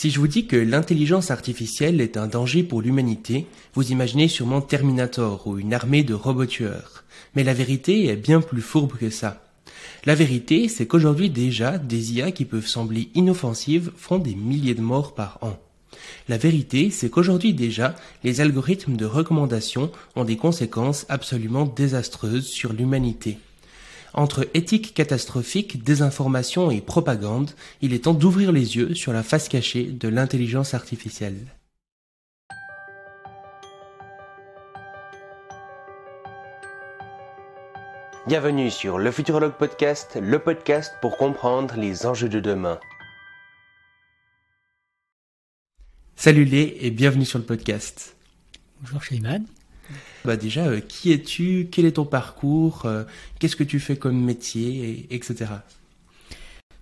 Si je vous dis que l'intelligence artificielle est un danger pour l'humanité, vous imaginez sûrement Terminator ou une armée de robots tueurs. Mais la vérité est bien plus fourbe que ça. La vérité, c'est qu'aujourd'hui déjà, des IA qui peuvent sembler inoffensives font des milliers de morts par an. La vérité, c'est qu'aujourd'hui déjà, les algorithmes de recommandation ont des conséquences absolument désastreuses sur l'humanité. Entre éthique catastrophique, désinformation et propagande, il est temps d'ouvrir les yeux sur la face cachée de l'intelligence artificielle. Bienvenue sur le Futurologue Podcast, le podcast pour comprendre les enjeux de demain. Salut les et bienvenue sur le podcast. Bonjour Shayman. Bah déjà, euh, qui es-tu? Quel est ton parcours? Euh, Qu'est-ce que tu fais comme métier? Etc.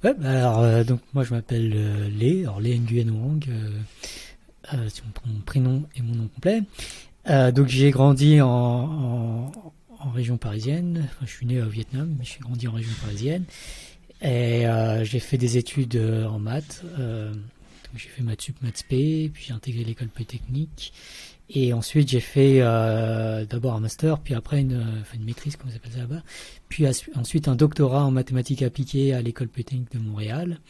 Ouais, bah alors, euh, donc moi je m'appelle Lé, alors Lé Nguyen Wang, c'est mon, prénom et mon nom complet. donc j'ai grandi en, région parisienne, je suis né au Vietnam, mais j'ai grandi en région parisienne. Et j'ai fait des études en maths, j'ai fait maths sup, maths p, puis j'ai intégré l'école polytechnique. Et ensuite, j'ai fait euh, d'abord un master, puis après une, enfin une maîtrise, comme on appelle ça là-bas. Puis ensuite un doctorat en mathématiques appliquées à l'école polytechnique de Montréal,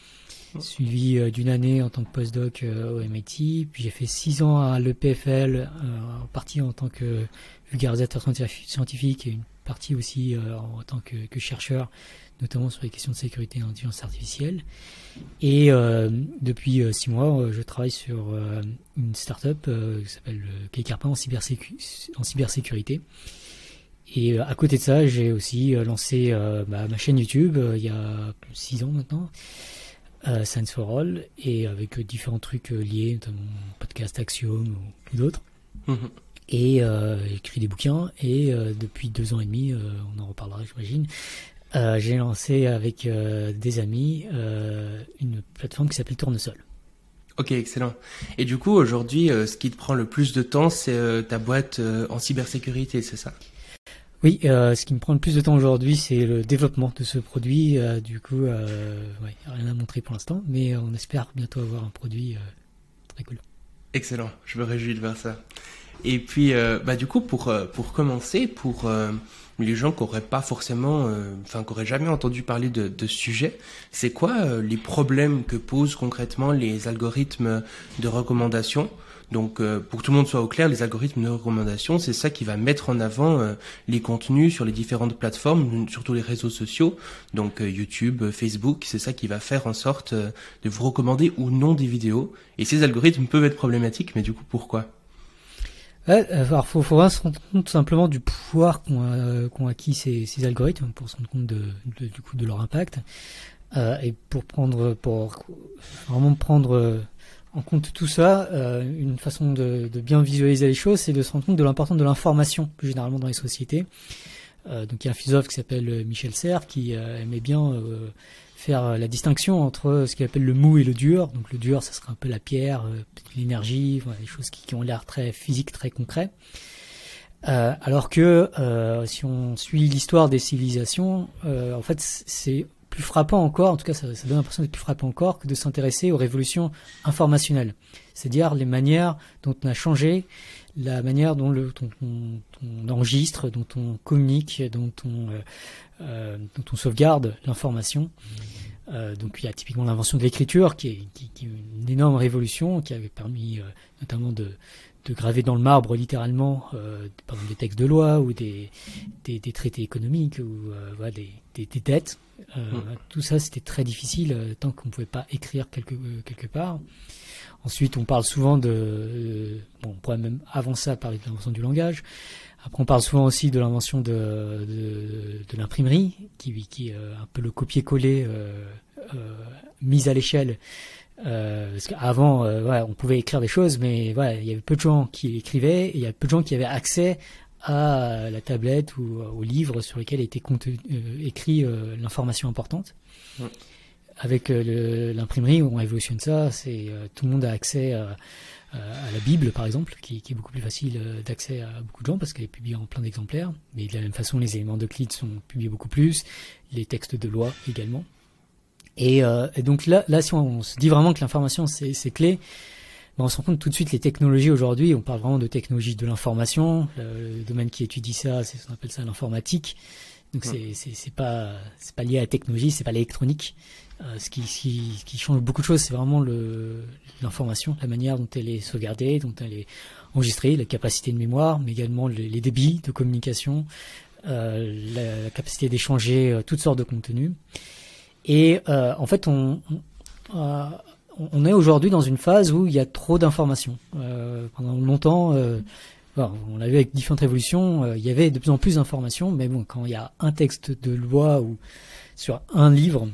oh. suivi euh, d'une année en tant que postdoc euh, au MIT. Puis j'ai fait six ans à l'EPFL, euh, en partie en tant que vulgarisateur scientifique et une partie aussi en tant que, que chercheur notamment sur les questions de sécurité et d'intelligence artificielle. Et euh, depuis euh, six mois, euh, je travaille sur une start-up qui s'appelle Kekarpa en, en cybersécurité. Et à côté de ça, j'ai aussi lancé bah, ma chaîne YouTube il y a six ans maintenant, Science for All, et avec différents trucs liés, notamment podcast Axiom ou, d'autres. Mm-hmm. Et écrit des bouquins, et depuis deux ans et demi, on en reparlera j'imagine, euh, j'ai lancé avec euh, des amis euh, une plateforme qui s'appelle Tournesol. Ok, excellent. Et du coup, aujourd'hui, ce qui te prend le plus de temps, c'est ta boîte en cybersécurité, c'est ça? Oui, ce qui me prend le plus de temps aujourd'hui, c'est le développement de ce produit. du coup, ouais, rien à montrer pour l'instant, mais on espère bientôt avoir un produit très cool. Excellent, je me réjouis de voir ça. Et puis, bah, du coup, pour, pour commencer, pour les gens qui n'auraient pas forcément, euh, enfin, qui n'auraient jamais entendu parler de, de ce sujet, c'est quoi euh, les problèmes que posent concrètement les algorithmes de recommandation? Donc, euh, pour que tout le monde soit au clair, les algorithmes de recommandation, c'est ça qui va mettre en avant les contenus sur les différentes plateformes, surtout les réseaux sociaux, donc YouTube, Facebook. C'est ça qui va faire en sorte de vous recommander ou non des vidéos. Et ces algorithmes peuvent être problématiques, mais du coup, pourquoi? Ouais, alors faut, faut se rendre compte simplement du pouvoir qu'ont euh, acquis ces, algorithmes pour se rendre compte de, du coup de leur impact euh, et pour prendre vraiment prendre euh, en compte tout ça, une façon de, de, bien visualiser les choses, c'est de se rendre compte de l'importance de l'information plus généralement dans les sociétés. donc il y a un philosophe qui s'appelle Michel Serres qui aimait bien faire euh, la distinction entre ce qu'il appelle le mou et le dur. Donc le dur, ça serait un peu la pierre, euh, l'énergie, voilà, des choses qui, ont l'air très physiques, très concrets. Euh, alors que si on suit l'histoire des civilisations, en fait, c'est plus frappant encore, en tout cas ça, donne l'impression d'être plus frappant encore que de s'intéresser aux révolutions informationnelles, c'est-à-dire les manières dont on a changé la manière dont, le, on, enregistre, dont on communique, dont on, dont on sauvegarde l'information. Euh, donc il y a typiquement l'invention de l'écriture qui est, qui, qui est, une énorme révolution qui avait permis notamment de, de graver dans le marbre littéralement euh, par exemple des textes de loi ou des, des, des traités économiques ou voilà, des, des, des, dettes. Euh, mmh. Tout ça c'était très difficile tant qu'on ne pouvait pas écrire quelque, quelque part. Ensuite, on parle souvent de, euh, bon, on pourrait même avancer à parler de l'invention du langage. Après, on parle souvent aussi de l'invention de, de, de l'imprimerie, qui, qui est euh, un peu le copier-coller euh, euh, mis à l'échelle. Euh, parce qu'avant, euh, ouais, on pouvait écrire des choses, mais il y avait peu de gens qui écrivaient, et il y a peu de gens qui avaient accès à la tablette ou au livre sur lequel était écrit l'information importante. Ouais avec l'imprimerie, on évolutionne ça, c'est tout le monde a accès à, à la Bible, par exemple, qui, qui est beaucoup plus facile euh, d'accès à beaucoup de gens parce qu'elle est publiée en plein d'exemplaires. Mais de la même façon, les éléments d'Euclide sont publiés beaucoup plus, les textes de loi également. Et, et donc là, là, si on, se dit vraiment que l'information c'est clé, ben on se rend compte tout de suite les technologies aujourd'hui. On parle vraiment de technologie de l'information. Le, domaine qui étudie ça, c'est on appelle ça l'informatique. Donc c'est c'est pas c'est pas lié à la technologie, c'est pas l'électronique. Euh, ce, qui, change beaucoup de choses, c'est vraiment l'information, la manière dont elle est sauvegardée, dont elle est enregistrée, la capacité de mémoire, mais également les, débits de communication, euh, la, capacité d'échanger euh, toutes sortes de contenus. Et en fait, on est aujourd'hui dans une phase où il y a trop d'informations. pendant longtemps, on l'a vu avec différentes révolutions, il y avait de plus en plus d'informations, mais bon, quand il y a un texte de loi ou sur un livre,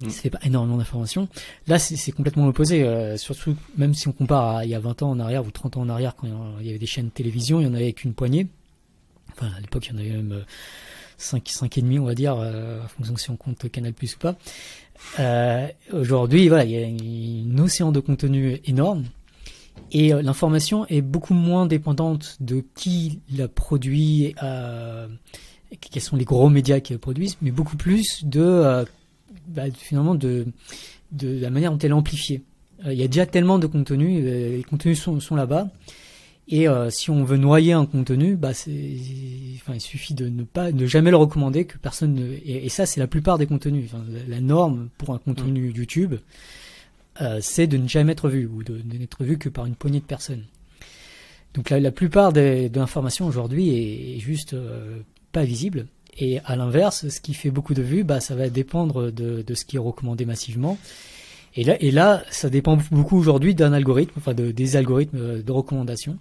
Mm. C'est pas énormément d'informations. Là, c'est complètement l'opposé. Euh, surtout, même si on compare à il y a 20 ans en arrière ou 30 ans en arrière, quand il y avait des chaînes de télévision, il y en avait qu'une poignée. Enfin, à l'époque, il y en avait même 5, euh, 5 et demi, on va dire, euh, en fonction si on compte Canal Plus ou pas. Aujourd'hui, voilà, il y a une océan de contenu énorme. Et l'information est beaucoup moins dépendante de qui la produit, quels sont les gros médias qui la produisent, mais beaucoup plus de bah, finalement de, de la manière dont elle est amplifiée. Euh, il y a déjà tellement de contenus, euh, les contenus sont, sont là-bas. Et euh, si on veut noyer un contenu, bah enfin, il suffit de ne pas, de jamais le recommander, que personne ne, et, ça c'est la plupart des contenus. Enfin, la norme pour un contenu mm. YouTube, euh, c'est de ne jamais être vu ou de, n'être vu que par une poignée de personnes. Donc la, la plupart des, de l'information aujourd'hui est, est, juste pas visible. Et à l'inverse, ce qui fait beaucoup de vues, bah, ça va dépendre de, de ce qui est recommandé massivement. Et là, et là, ça dépend beaucoup aujourd'hui d'un algorithme, enfin de, des algorithmes de recommandation.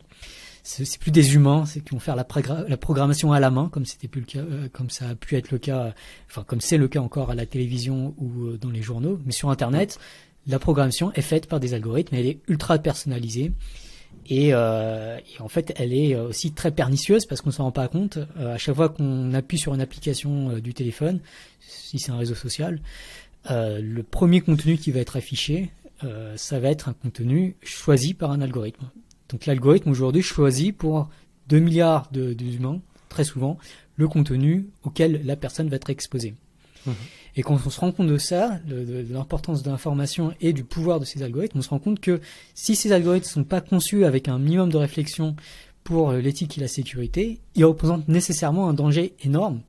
C'est plus des humains, qui vont faire la, la, programmation à la main, comme c'était plus le cas, euh, comme ça a pu être le cas, enfin comme c'est le cas encore à la télévision ou euh, dans les journaux. Mais sur Internet, la programmation est faite par des algorithmes, elle est ultra personnalisée. Et, euh, en fait, elle est aussi très pernicieuse parce qu'on ne s'en rend pas compte. Euh, à chaque fois qu'on appuie sur une application euh, du téléphone, si c'est un réseau social, euh, le premier contenu qui va être affiché, euh, ça va être un contenu choisi par un algorithme. Donc l'algorithme aujourd'hui choisit pour 2 milliards d'humains, très souvent, le contenu auquel la personne va être exposée. Mmh. Et quand on se rend compte de ça, de, l'importance de l'information et du pouvoir de ces algorithmes, on se rend compte que si ces algorithmes ne sont pas conçus avec un minimum de réflexion pour euh, l'éthique et la sécurité, ils représentent nécessairement un danger énorme.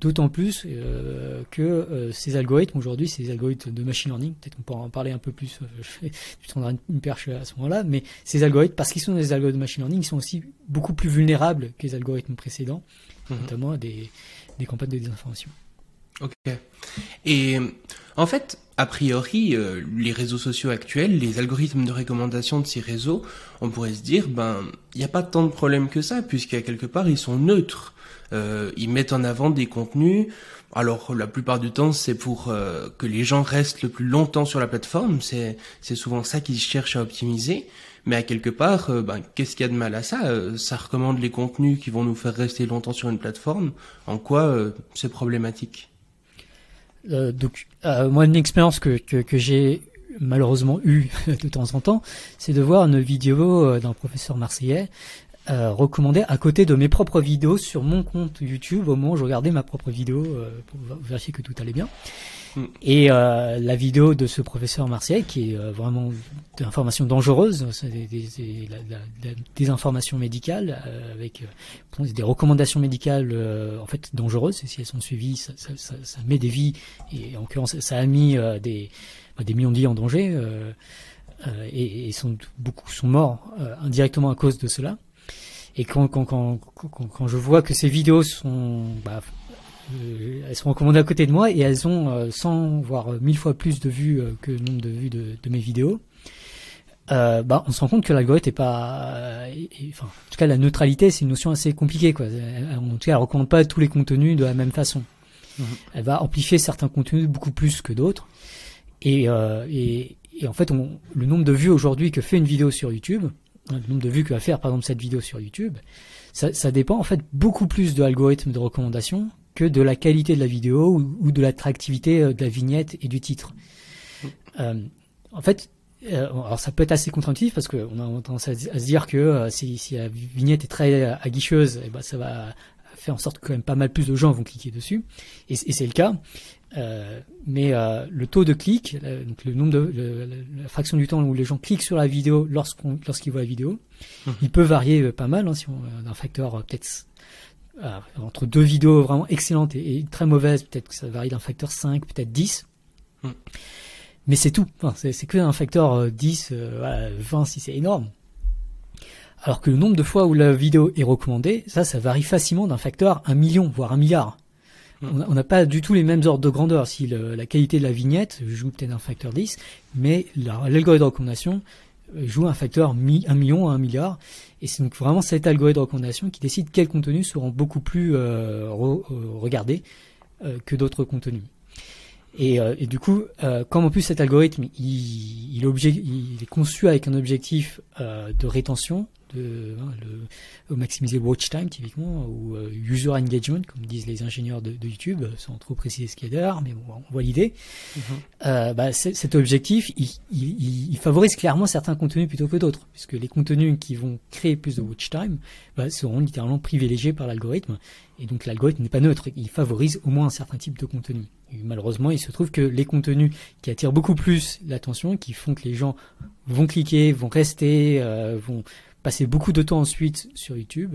D'autant plus euh, que euh, ces algorithmes aujourd'hui, ces algorithmes de machine learning, peut-être qu'on pourra en parler un peu plus, euh, je, vais, prendrai une perche à ce moment-là, mais ces algorithmes, parce qu'ils sont des algorithmes de machine learning, ils sont aussi beaucoup plus vulnérables que les algorithmes précédents, mmh. notamment des campagnes de désinformation. Ok. Et en fait, a priori, euh, les réseaux sociaux actuels, les algorithmes de recommandation de ces réseaux, on pourrait se dire, ben, il n'y a pas tant de problèmes que ça, puisqu'à quelque part, ils sont neutres. Euh, ils mettent en avant des contenus. Alors, la plupart du temps, c'est pour euh, que les gens restent le plus longtemps sur la plateforme. C'est, c'est souvent ça qu'ils cherchent à optimiser. Mais à quelque part, euh, ben, qu'est-ce qu'il y a de mal à ça? Euh, Ça recommande les contenus qui vont nous faire rester longtemps sur une plateforme. En quoi c'est problématique? Euh, donc, euh, moi, une expérience que, que, que j'ai malheureusement eu de temps en temps, c'est de voir une vidéo euh, d'un professeur marseillais euh, recommandée à côté de mes propres vidéos sur mon compte YouTube au moment où je regardais ma propre vidéo euh, pour vérifier que tout allait bien. Mm. Et euh, la vidéo de ce professeur marseillais, qui est euh, vraiment d'informations dangereuses, des, des, des, des, informations médicales euh, avec des recommandations médicales en fait dangereuses. Et si elles sont suivies, ça, ça, ça, ça met des vies et en l'occurrence, ça a mis des, bah, des millions de vies en danger. et, et sont, beaucoup sont morts indirectement à cause de cela. Et quand, quand, quand, quand, je vois que ces vidéos sont bah, euh, elles sont recommandées à côté de moi et elles ont 100 euh, voire 1000 fois plus de vues euh, que le nombre de vues de, de mes vidéos. Euh, bah, on se rend compte que l'algorithme est pas, enfin, en tout cas, la neutralité, c'est une notion assez compliquée, quoi. En tout cas, elle recommande pas tous les contenus de la même façon. Mhm. Elle va amplifier certains contenus beaucoup plus que d'autres. Et, euh, et, et, en fait, on, le nombre de vues aujourd'hui que fait une vidéo sur YouTube, le nombre de vues que va faire, par exemple, cette vidéo sur YouTube, ça, ça dépend en fait beaucoup plus de l'algorithme de recommandation que de la qualité de la vidéo ou, ou de l'attractivité euh, de la vignette et du titre. Mm. Euh, en fait, euh, alors ça peut être assez contre-intuitif parce qu'on a tendance à, à, se dire que euh, si, si, la vignette est très aguicheuse, eh ben ça va fait en sorte que quand même pas mal plus de gens vont cliquer dessus, et, c'est le cas. Euh, mais euh, le taux de clic, donc le nombre de la fraction du temps où les gens cliquent sur la vidéo lorsqu'on lorsqu'ils voient la vidéo, mmh. il peut varier pas mal. Hein, si on un facteur peut-être entre deux vidéos vraiment excellentes et, très mauvaises, peut-être que ça varie d'un facteur 5, peut-être 10. Mmh. Mais c'est tout. Enfin, c'est que un facteur 10, 20 si c'est énorme. Alors que le nombre de fois où la vidéo est recommandée, ça, ça varie facilement d'un facteur un million, voire un milliard. Hmm. On n'a pas du tout les mêmes ordres de grandeur. Si la qualité de la vignette joue peut-être un facteur 10, mais l'algorithme de recommandation euh, joue un facteur mi, 1 million à 1 milliard. Et c'est donc vraiment cet algorithme de recommandation qui décide quels contenus seront beaucoup plus euh, euh regardés euh, que d'autres contenus. Et, euh, et, du coup, comme en plus cet algorithme, il, il, il, est conçu avec un objectif de rétention, de hein, le, maximiser watch time typiquement ou euh, user engagement comme disent les ingénieurs de, de YouTube sans trop préciser ce qu'il y a derrière mais bon, on voit l'idée mm-hmm. euh, bah, cet objectif il, il, il, favorise clairement certains contenus plutôt que d'autres puisque les contenus qui vont créer plus de watch time bah, seront littéralement privilégiés par l'algorithme et donc l'algorithme n'est pas neutre il favorise au moins un certain type de contenu malheureusement il se trouve que les contenus qui attirent beaucoup plus l'attention qui font que les gens vont cliquer vont rester euh, vont passer beaucoup de temps ensuite sur YouTube,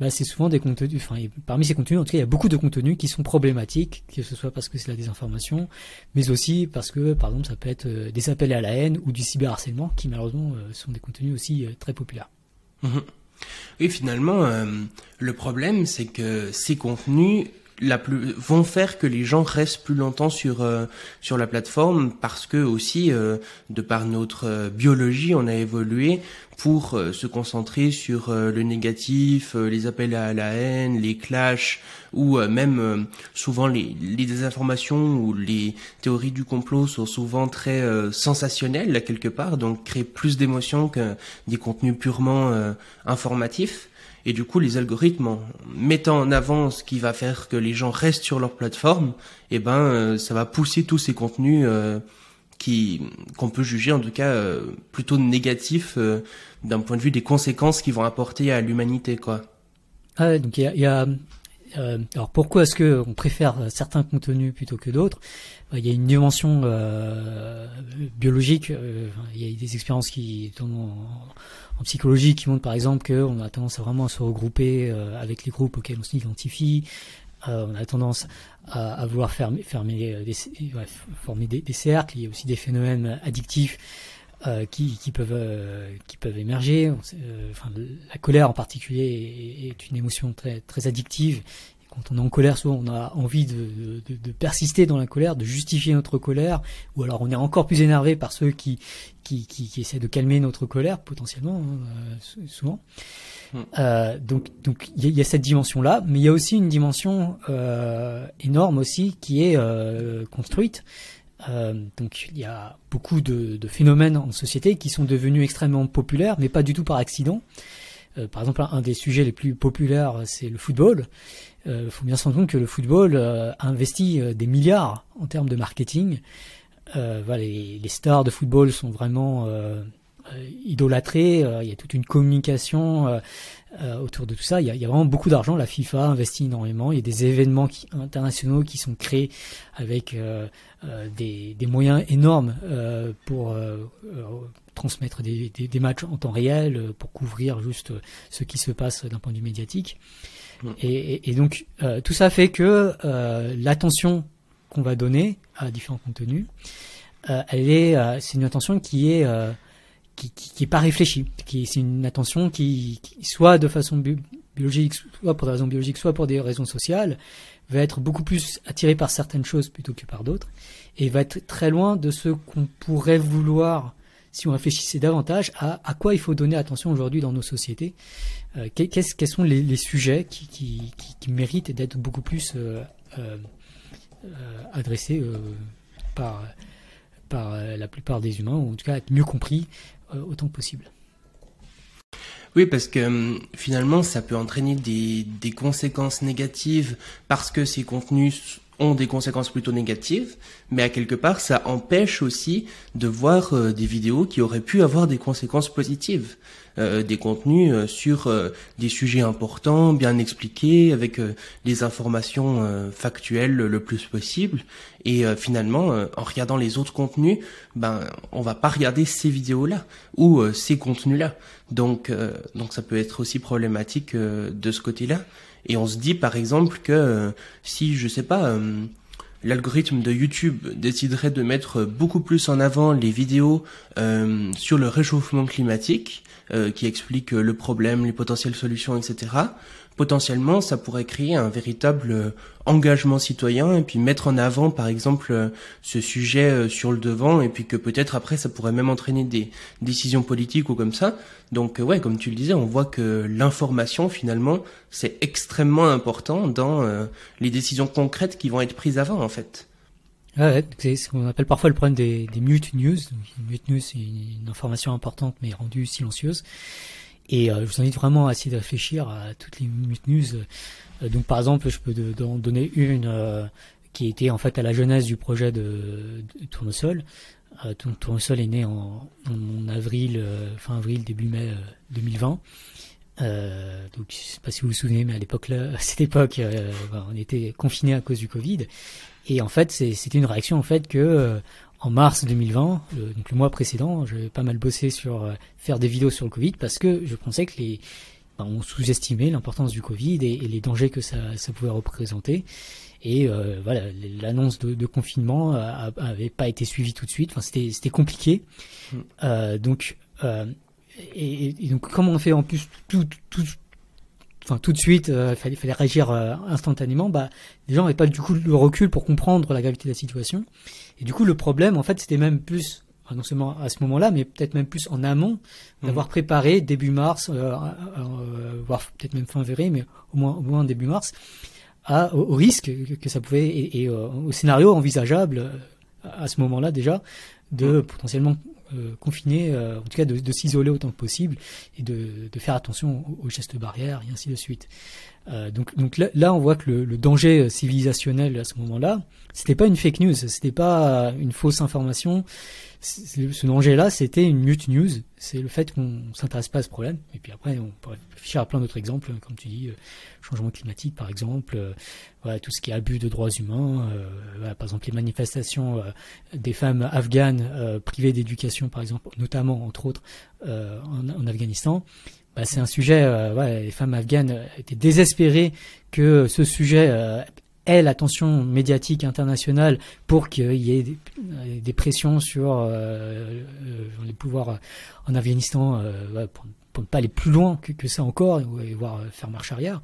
bah, c'est souvent des contenus, enfin, parmi ces contenus, en tout cas, il y a beaucoup de contenus qui sont problématiques, que ce soit parce que c'est la désinformation, mais aussi parce que, par exemple, ça peut être euh, des appels à la haine ou du cyberharcèlement, qui malheureusement euh, sont des contenus aussi très populaires. Mhm. Et finalement, le problème, c'est que ces contenus la plus, vont faire que les gens restent plus longtemps sur euh, sur la plateforme parce que aussi euh, de par notre euh, biologie on a évolué pour se concentrer sur le négatif, les appels à la haine, les clashs ou même souvent les, les désinformations ou les théories du complot sont souvent très sensationnelles quelque part donc créent plus d'émotions que des contenus purement informatifs. Et du coup, les algorithmes, en mettant en avant ce qui va faire que les gens restent sur leur plateforme, eh ben, euh, ça va pousser tous ces contenus euh, qu'on peut juger en tout cas euh, plutôt négatifs d'un point de vue des conséquences qu'ils vont apporter à l'humanité, quoi. Ah donc il y a, alors pourquoi est-ce que on préfère certains contenus plutôt que d'autres? Il y a une dimension biologique. il y a des expériences qui tournent en psychologie qui montre par exemple qu'on a tendance à vraiment se regrouper euh, avec les groupes auxquels on s'identifie. Euh, on a tendance à, vouloir euh, former des, cercles. Il y a aussi des phénomènes addictifs qui, peuvent émerger. la colère en particulier est, une émotion très addictive quand on est en colère, souvent on a envie de, de, de, persister dans la colère, de justifier notre colère, ou alors on est encore plus énervé par ceux qui, qui, qui, qui essaient de calmer notre colère, potentiellement, hein, euh, souvent. Hmm. Euh, donc, donc il y, a cette dimension-là, mais il y a aussi une dimension euh, énorme aussi qui est euh, construite. Donc il y a beaucoup de, de, phénomènes en société qui sont devenus extrêmement populaires, mais pas du tout par accident. par exemple, un des sujets les plus populaires, c'est le football. Il euh, faut bien se rendre compte que le football euh, investit euh, des milliards en termes de marketing. Les, stars de football sont vraiment idolâtrés. il y a toute une communication autour de tout ça. Il y, a, vraiment beaucoup d'argent. La FIFA investit énormément. Il y a des événements internationaux qui sont créés avec des, moyens énormes pour transmettre des, matchs en temps réel, pour couvrir juste ce qui se passe d'un point de vue médiatique. Et, donc euh, tout ça fait que euh, l'attention qu'on va donner à différents contenus, euh, elle est, c'est une attention qui est qui, qui, est pas réfléchie, qui c'est une attention qui, qui, soit de façon biologique, soit pour des raisons biologiques, soit pour des raisons sociales, va être beaucoup plus attirée par certaines choses plutôt que par d'autres, et va être très loin de ce qu'on pourrait vouloir si on réfléchissait davantage à, à quoi il faut donner attention aujourd'hui dans nos sociétés, euh, quels sont les, sujets qui, méritent d'être beaucoup plus euh, euh, euh adressés par, la plupart des humains, ou en tout cas être mieux compris autant que possible? Oui, parce que finalement, ça peut entraîner des, conséquences négatives parce que ces contenus ont des conséquences plutôt négatives, mais à quelque part, ça empêche aussi de voir des vidéos qui auraient pu avoir des conséquences positives. Euh, des contenus euh, sur des sujets importants, bien expliqués, avec des informations factuelles le plus possible. Et finalement, en regardant les autres contenus, ben, on va pas regarder ces vidéos-là ou ces contenus-là. Donc, donc ça peut être aussi problématique de ce côté-là. Et on se dit par exemple que euh, si, je sais pas, euh, l'algorithme de YouTube déciderait de mettre beaucoup plus en avant les vidéos euh, sur le réchauffement climatique, qui explique le problème, les potentielles solutions, etc., potentiellement, ça pourrait créer un véritable euh, engagement citoyen et puis mettre en avant, par exemple, euh, ce sujet euh, sur le devant et puis que peut-être après, ça pourrait même entraîner des décisions politiques ou comme ça. Donc, ouais, comme tu le disais, on voit que l'information, finalement, c'est extrêmement important dans les décisions concrètes qui vont être prises avant, en fait. Ouais, c'est ce qu'on appelle parfois le problème des, mute news. une mute news, c'est une information importante mais rendue silencieuse. Et euh, je vous invite vraiment à essayer de réfléchir à toutes les minutes news. Euh, donc par exemple, je peux donner une euh, qui était en fait à la jeunesse du projet de, Tournesol. Tournesol est né en, avril, fin avril, début mai 2020. Euh, donc sais pas si vous vous souvenez, mais à l'époque là, à cette époque, on était confiné à cause du Covid. Et en fait, c'était une réaction en fait que en mars 2020, le, donc le mois précédent, j'avais pas mal bossé sur euh, faire des vidéos sur le Covid parce que je pensais que les ben, on sous-estimait l'importance du Covid et, les dangers que ça, ça pouvait représenter. Et euh, voilà, l'annonce de, de, confinement avait pas été suivie tout de suite. Enfin, c'était compliqué. Mm. Euh, donc euh, et, et, donc comment on fait en plus tout tout enfin tout de suite, il euh, fallait, fallait réagir euh, instantanément. Bah, les gens n'avaient pas du coup le recul pour comprendre la gravité de la situation. Et du coup, le problème, en fait, c'était même plus non seulement à ce moment-là, mais peut-être même plus en amont, d'avoir mmh. préparé début mars, euh, voire peut-être même fin février, mais au moins, au moins début mars, à, au, risque que, ça pouvait et, au scénario envisageable à ce moment-là déjà de mmh. potentiellement euh, confiner, euh, en tout cas de, de s'isoler autant que possible et de, de faire attention aux, gestes barrières et ainsi de suite. Euh, donc, donc là, là, on voit que le, le danger civilisationnel à ce moment-là, c'était pas une fake news, c'était pas une fausse information, ce danger-là, c'était une mute news. C'est le fait qu'on s'intéresse pas à ce problème. Et puis après, on pourrait réfléchir à plein d'autres exemples, comme tu dis, changement climatique, par exemple, voilà, tout ce qui est abus de droits humains, voilà, par exemple les manifestations des femmes afghanes privées d'éducation, par exemple, notamment entre autres en, en, Afghanistan. Bah, c'est un sujet. voilà, les femmes afghanes étaient désespérées que ce sujet est l'attention médiatique internationale pour qu'il y ait des, pressions sur euh, euh, les pouvoirs en Afghanistan euh, pour, ne pas aller plus loin que, ça encore et voire faire marche arrière.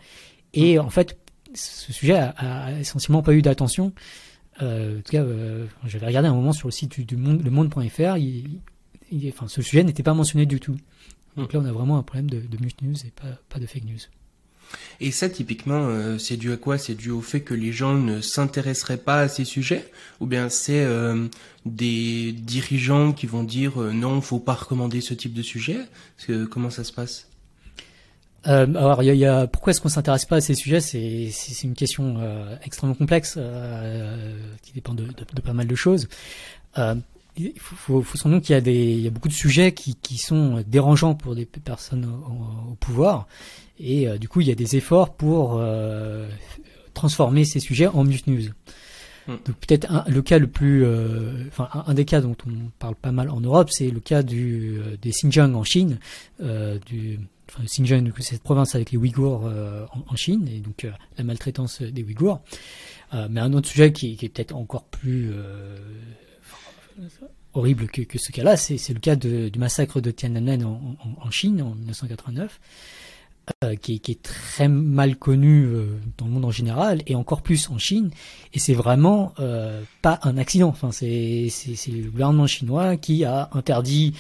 Et en fait, ce sujet a, essentiellement pas eu d'attention. En tout cas, j'avais regardé un moment sur le site du, monde.fr, enfin, ce sujet n'était pas mentionné du tout. Donc là, on a vraiment un problème de, de news et pas, de fake news. Et ça, typiquement, euh, c'est dû à quoi? C'est dû au fait que les gens ne s'intéresseraient pas à ces sujets? Ou bien c'est euh, des dirigeants qui vont dire euh, non, faut pas recommander ce type de sujet? Comment ça se passe? Alors, il y a, pourquoi est-ce qu'on s'intéresse pas à ces sujets? C'est une question extrêmement complexe qui dépend de, de, pas mal de choses. il faut, faut, sans doute qu'il y a des, il y a beaucoup de sujets qui, qui sont dérangeants pour des personnes au, au pouvoir et euh, du coup, il y a des efforts pour euh, transformer ces sujets en mute news. Hmm. Donc peut-être le cas le plus, euh, enfin un, des cas dont on parle pas mal en Europe, c'est le cas du des Xinjiang en Chine, du enfin, Xinjiang, cette province avec les Ouïghours en, Chine et donc la maltraitance des Ouïghours. mais un autre sujet qui, est peut-être encore plus horrible que, ce cas-là, c'est le cas du massacre de Tiananmen en, Chine en 1989. Euh, qui, est très mal connu euh, dans le monde en général et encore plus en Chine. Et c'est vraiment euh, pas un accident. Enfin, c'est le gouvernement chinois qui a interdit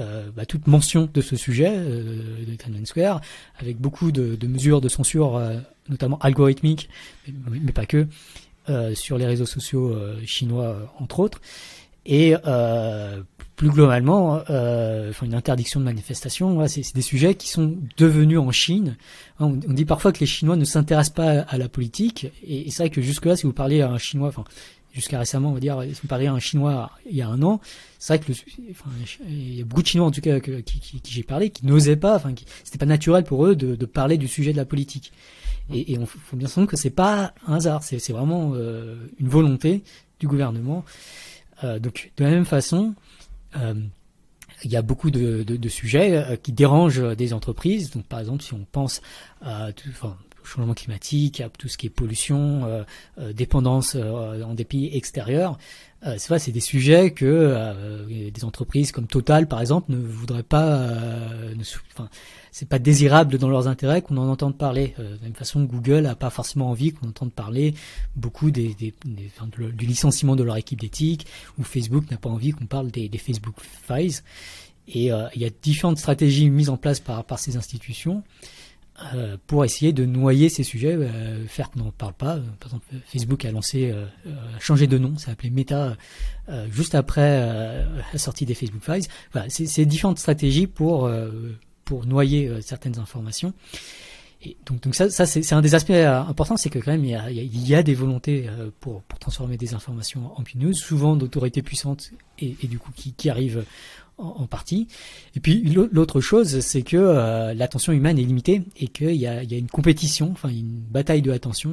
euh, bah, toute mention de ce sujet de Tiananmen Square, avec beaucoup de, mesures de censure, notamment algorithmiques, mais, pas que, sur les réseaux sociaux chinois entre autres. Et plus globalement, euh, une interdiction de manifestation, c'est des sujets qui sont devenus en Chine. On, dit parfois que les Chinois ne s'intéressent pas à, la politique, et, c'est vrai que jusque-là, si vous parlez à un Chinois, enfin jusqu'à récemment, on va dire, parlez à un Chinois il y a un an, c'est vrai que le, il y a beaucoup de Chinois en tout cas qui, j'ai parlé, qui n'osaient pas, enfin, c'était pas naturel pour eux de, parler du sujet de la politique. Et, et on faut bien se rendre que c'est pas un hasard, c'est vraiment euh, une volonté du gouvernement. Euh, donc de la même façon, euh, il y a beaucoup de, sujets qui dérangent des entreprises. Donc, par exemple, si on pense à tout, changement climatique, à tout ce qui est pollution, euh, euh dépendance euh, en des pays extérieurs, euh, c'est vrai, c'est des sujets que des entreprises comme Total, par exemple, ne voudraient pas. ne, enfin, c'est pas désirable dans leurs intérêts qu'on en entende parler. de la même façon, Google a pas forcément envie qu'on entende parler beaucoup des, des, du licenciement de leur équipe d'éthique, ou Facebook n'a pas envie qu'on parle des, des Facebook Files. Et il y a différentes stratégies mises en place par, par ces institutions. Euh, pour essayer de noyer ces sujets, euh, qu'on n'en parle pas. Par exemple, Facebook a lancé, euh, a changé de nom, ça s'appelait Meta juste après la sortie des Facebook Files. Voilà, c'est différentes stratégies pour pour noyer certaines informations. Et donc, ça, ça c'est un des aspects importants, c'est que quand même il y a, des volontés pour, pour transformer des informations en news, souvent d'autorités puissantes et, et, du coup qui, qui arrivent en, partie. Et puis l'autre chose, c'est que euh, l'attention humaine est limitée et qu'il y a, y a une compétition, enfin une bataille de l'attention,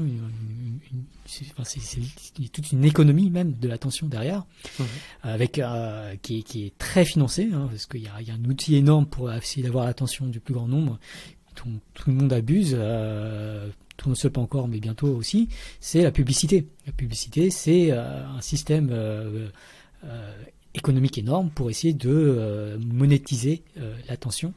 c'est toute une économie même de l'attention derrière, mmh. avec euh, qui, est, qui, est, très financée, hein, parce qu'il y, y a, un outil énorme pour essayer d'avoir l'attention du plus grand nombre, dont tout le monde abuse. Euh, tout ne sait pas encore, mais bientôt aussi, c'est la publicité. La publicité, c'est euh, un système économique énorme pour essayer de euh, monétiser euh, l'attention.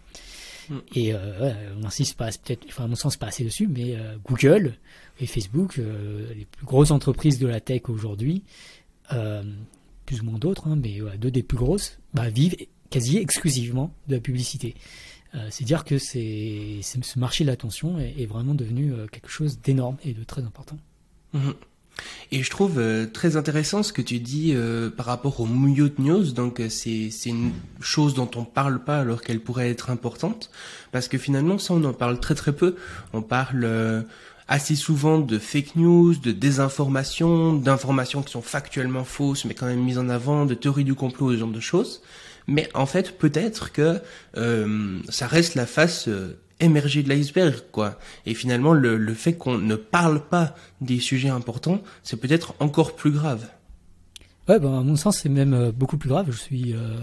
Mm. Et euh, on insiste pas, peut-être, enfin à mon sens pas assez dessus, mais Google et Facebook, les plus grosses entreprises de la tech aujourd'hui, plus ou moins d'autres, hein, mais deux des plus grosses, bah, vivent quasi exclusivement de la publicité. c'est dire que c'est, ce marché de l'attention est, vraiment devenu quelque chose d'énorme et de très important. Mm-hmm. Et je trouve euh, très intéressant ce que tu dis euh, par rapport au mute news. Donc euh, c'est c'est une chose dont on parle pas alors qu'elle pourrait être importante parce que finalement ça on en parle très très peu. On parle assez souvent de fake news, de désinformation, d'informations qui sont factuellement fausses mais quand même mises en avant, de théories du complot, ce genre de choses. Mais en fait peut-être que ça reste la face émerger de l'iceberg, quoi. Et finalement, le, le fait qu'on ne parle pas des sujets importants, c'est peut-être encore plus grave. Ouais, ben, à mon sens, c'est même euh, beaucoup plus grave. Je suis euh,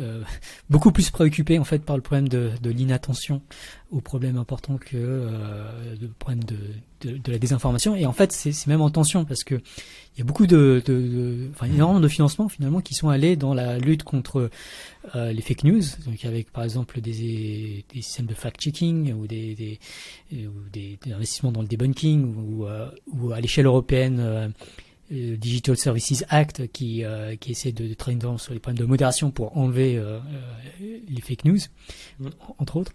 euh, beaucoup plus préoccupé en fait par le problème de, l'inattention aux problèmes importants que euh, le problème de, la désinformation. Et en fait, c'est même en tension parce que il y a beaucoup de, enfin énormément de financements finalement qui sont allés dans la lutte contre euh, les fake news, donc avec par exemple des, des systèmes de fact-checking ou des, investissements dans le debunking ou à l'échelle européenne euh, euh, Digital Services Act qui, euh, qui essaie de, de travailler sur les problèmes de modération pour enlever euh, les fake news, mm. entre autres.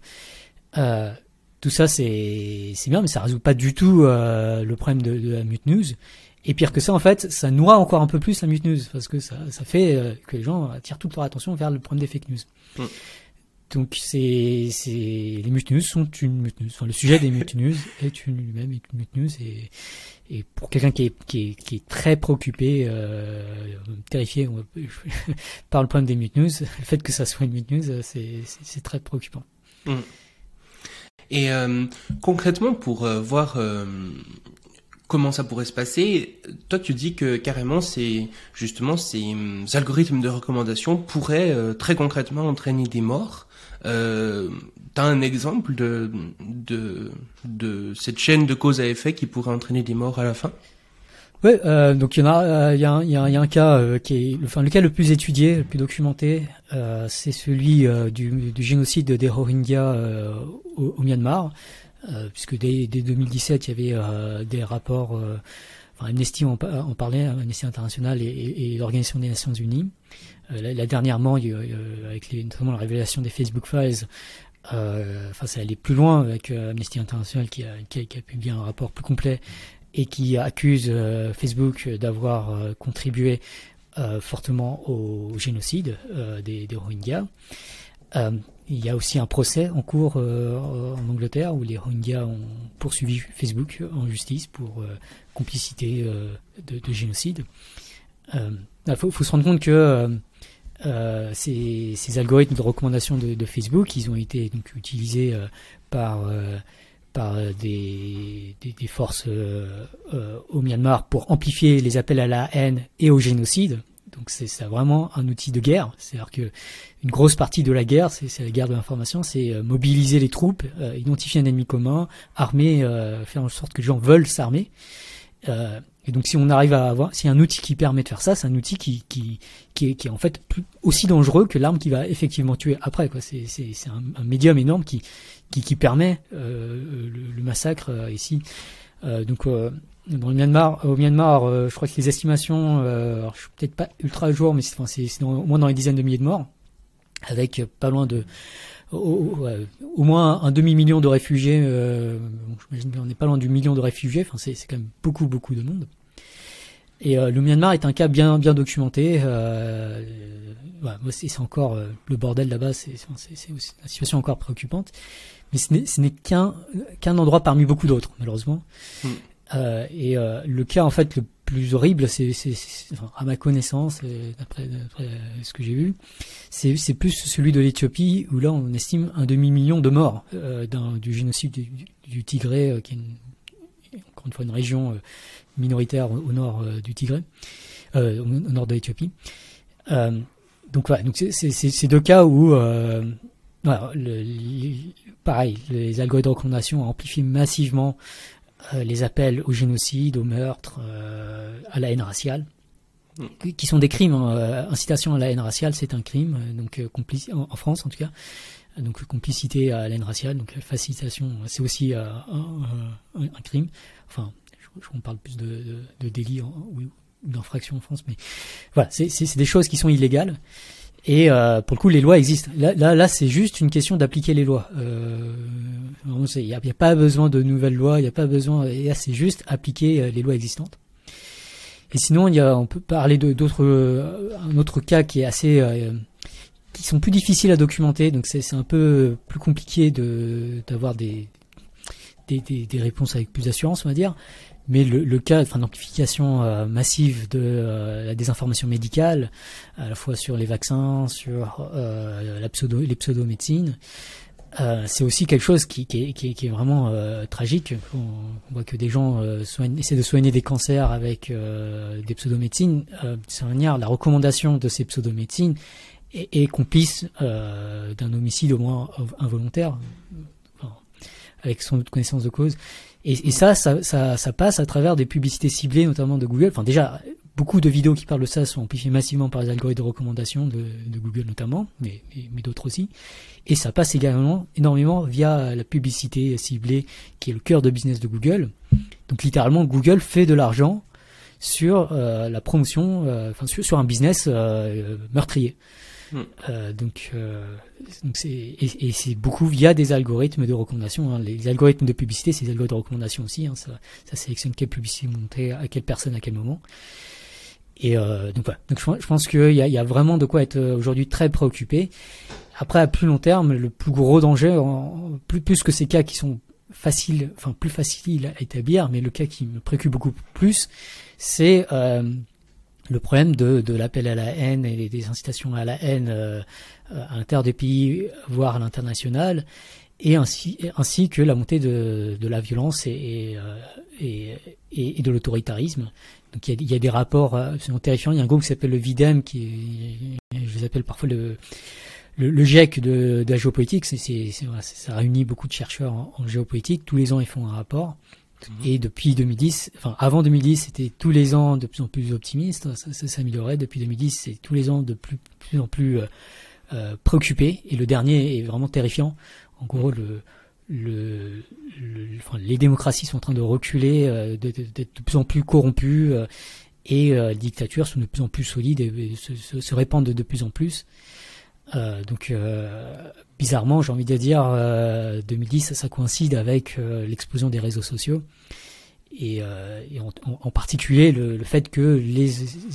tout ça, c'est bien, mais ça résout pas du tout le problème de, de, la mute news. Et pire que ça, en fait, ça noie encore un peu plus la mute news, parce que ça, ça fait que les gens attirent toute leur attention vers le problème des fake news. Mm. Donc c'est les mute news sont une mute news. Enfin, le sujet des mute news est une lui-même une mute news et et pour quelqu'un qui est, qui, est, qui est très préoccupé, euh, terrifié par le problème des mute news, le fait que ça soit une euh, c'est très préoccupant. Mmh. Et euh, concrètement, pour euh, voir comment ça pourrait se passer, toi tu dis que carrément c'est justement ces algorithmes de recommandation pourraient très concrètement entraîner des morts. Euh, T'as un exemple de, de, cette chaîne de cause à effet qui pourrait entraîner des morts à la fin? Oui, euh, donc il y en a, euh, il y, a, un cas euh, qui est, enfin le cas le plus étudié, le plus documenté, euh, c'est celui euh, du, génocide des Rohingyas au, Myanmar, puisque dès, dès, 2017 il y avait des rapports, enfin Amnesty en, parlait, Amnesty International et, l'Organisation des Nations Unies. La, la, dernièrement, avec notamment la révélation des Facebook Files, euh, enfin, ça allait plus loin avec euh, Amnesty International qui a, publié un rapport plus complet et qui accuse euh, Facebook d'avoir euh, contribué fortement au génocide des, Rohingyas. Il y a aussi un procès en cours en Angleterre où les Rohingyas ont poursuivi Facebook en justice pour complicité de, de, génocide. Il faut, se rendre compte que euh, ces, algorithmes de recommandation de, Facebook, ils ont été utilisés euh, par euh, des forces au Myanmar pour amplifier les appels à la haine et au génocide. Donc c'est vraiment un outil de guerre. C'est-à-dire que une grosse partie de la guerre, c'est la guerre de l'information, c'est mobiliser les troupes, identifier un ennemi commun, armer, faire en sorte que les gens veulent s'armer. Euh, et donc si on arrive à avoir, si un outil qui permet de faire ça, c'est un outil qui qui qui est, qui est en fait plus, aussi dangereux que l'arme qui va effectivement tuer après. Quoi, c'est c'est un, un, médium énorme qui qui qui permet euh, le, le, massacre euh, ici. Euh, donc euh, dans le Myanmar, au Myanmar, euh, je crois que les estimations, alors je suis peut-être pas ultra à jour, mais c'est enfin, c'est au moins dans les dizaines de milliers de morts, avec pas loin de au, au, moins un demi-million de réfugiés. Euh, bon, qu'on n'est pas loin du million de réfugiés. Enfin, c'est, c'est quand même beaucoup, beaucoup de monde. Et euh, le Myanmar est un cas bien, bien documenté. Euh, voilà, c'est, c'est encore euh, le bordel là-bas. C'est, c'est, c'est une situation encore préoccupante. Mais ce n'est, ce n'est qu'un, qu'un endroit parmi beaucoup d'autres, malheureusement. Hmm. Euh, et euh, le cas en fait le plus horrible, c'est, à ma connaissance, d'après, ce que j'ai vu, c'est, plus celui de l'Éthiopie où là on estime un demi million de morts euh, du génocide du, Tigré, euh, qui est une, encore une fois une région euh, minoritaire au, nord du Tigré, au, nord de l'Éthiopie. donc voilà, donc c'est, deux cas où pareil, les algorithmes de recommandation amplifient massivement euh, les appels au génocide, au meurtre, euh, à la haine raciale, mm. qui sont des crimes. Hein. Euh, incitation à la haine raciale, c'est un crime, donc complice, en, France en tout cas. Donc complicité à la haine raciale, donc facilitation, c'est aussi un, un, un, crime. Enfin, je, on parle plus de, de, de délit ou d'infraction en France, mais voilà, c'est des choses qui sont illégales. Et euh, pour le coup, les lois existent. Là, là, là c'est juste une question d'appliquer les lois. Euh, il n'y a, a, pas besoin de nouvelles lois, il n'y a pas besoin. C'est juste appliquer euh, les lois existantes. Et sinon, y a, on peut parler d'autres, euh, un autre cas qui est assez, euh, qui sont plus difficiles à documenter. Donc c'est un peu plus compliqué de d'avoir des des, des, des, réponses avec plus d'assurance, on va dire. Mais le, cas enfin, d'amplification euh, massive de euh, la désinformation médicale, à la fois sur les vaccins, sur euh, les pseudo-médecines, c'est aussi quelque chose qui, est, vraiment tragique. On, voit que des gens essaient de soigner des cancers avec des pseudo-médecines. de cette manière, la recommandation de ces pseudo-médecines est, complice d'un homicide au moins involontaire, avec son connaissance de cause. Et, et ça, ça, ça, ça, passe à travers des publicités ciblées, notamment de Google. Enfin, déjà, beaucoup de vidéos qui parlent de ça sont amplifiées massivement par les algorithmes de recommandation de, de Google notamment, mais, mais d'autres aussi. Et ça passe également énormément via la publicité ciblée, qui est le cœur de business de Google. Donc littéralement, Google fait de l'argent sur euh, la promotion, euh, enfin sur, sur, un business euh, meurtrier. Euh, donc, euh, donc c'est et, c'est beaucoup via des algorithmes de recommandation. Hein. Les, algorithmes de publicité, c'est des algorithmes de recommandation aussi. Hein. Ça, ça sélectionne quelle publicité monter à quelle personne à quel moment. Et euh, donc voilà. Donc je, pense qu'il y a, y a vraiment de quoi être euh, aujourd'hui très préoccupé. Après, à plus long terme, le plus gros danger, plus, plus que ces cas qui sont faciles, enfin plus faciles à établir, mais le cas qui me préoccupe beaucoup plus, c'est euh, le problème de, de l'appel à la haine et des incitations à la haine euh, à l'intérieur des pays, voire à l'international, et ainsi, ainsi que la montée de, de la violence et, et, et, et de l'autoritarisme. Donc il y, a, des rapports absolument terrifiants. Il y a un groupe qui s'appelle le VIDEM, qui est, je les appelle parfois le, le, le GIEC de, de la géopolitique. C'est, ça réunit beaucoup de chercheurs en, en, géopolitique. Tous les ans, ils font un rapport. Mmh. Et depuis 2010, enfin avant 2010, c'était tous les ans de plus en plus optimiste. Ça, ça s'améliorait. Depuis 2010, c'est tous les ans de plus, plus en plus euh, euh, préoccupé. Et le dernier est vraiment terrifiant. En gros, les démocraties sont en train de reculer, euh, d'être de, plus en plus corrompues, et les dictatures sont de plus en plus solides et, se, se, répandent de, plus en plus. Donc, bizarrement, j'ai envie de dire, 2010, ça, ça, coïncide avec l'explosion des réseaux sociaux. et, en, particulier le, fait que les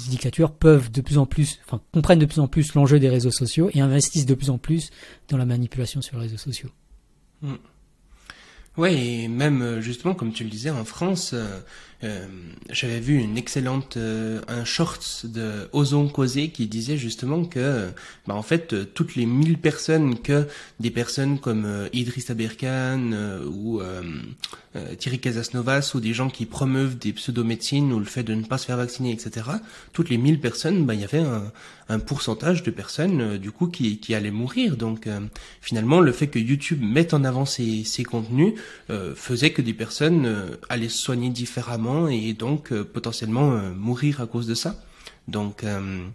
dictatures peuvent de plus en plus, enfin comprennent de plus en plus l'enjeu des réseaux sociaux et investissent de plus en plus dans la manipulation sur les réseaux sociaux. Mm. Ouais, et même justement, comme tu le disais, en France, euh, j'avais vu une excellente euh, un short de Ozon Causé qui disait justement que bah, en fait euh, toutes les 1000 personnes que des personnes comme Idriss Aberkan ou Thierry Casasnovas ou des gens qui promeuvent des pseudomédecines ou le fait de ne pas se faire vacciner etc toutes les 1000 personnes bah il y avait un, un pourcentage de personnes du coup qui, qui allaient mourir. Donc finalement le fait que YouTube mette en avant ces, ces contenus faisait que des personnes allaient se soigner différemment et donc euh, potentiellement euh, mourir à cause de ça. Donc euh,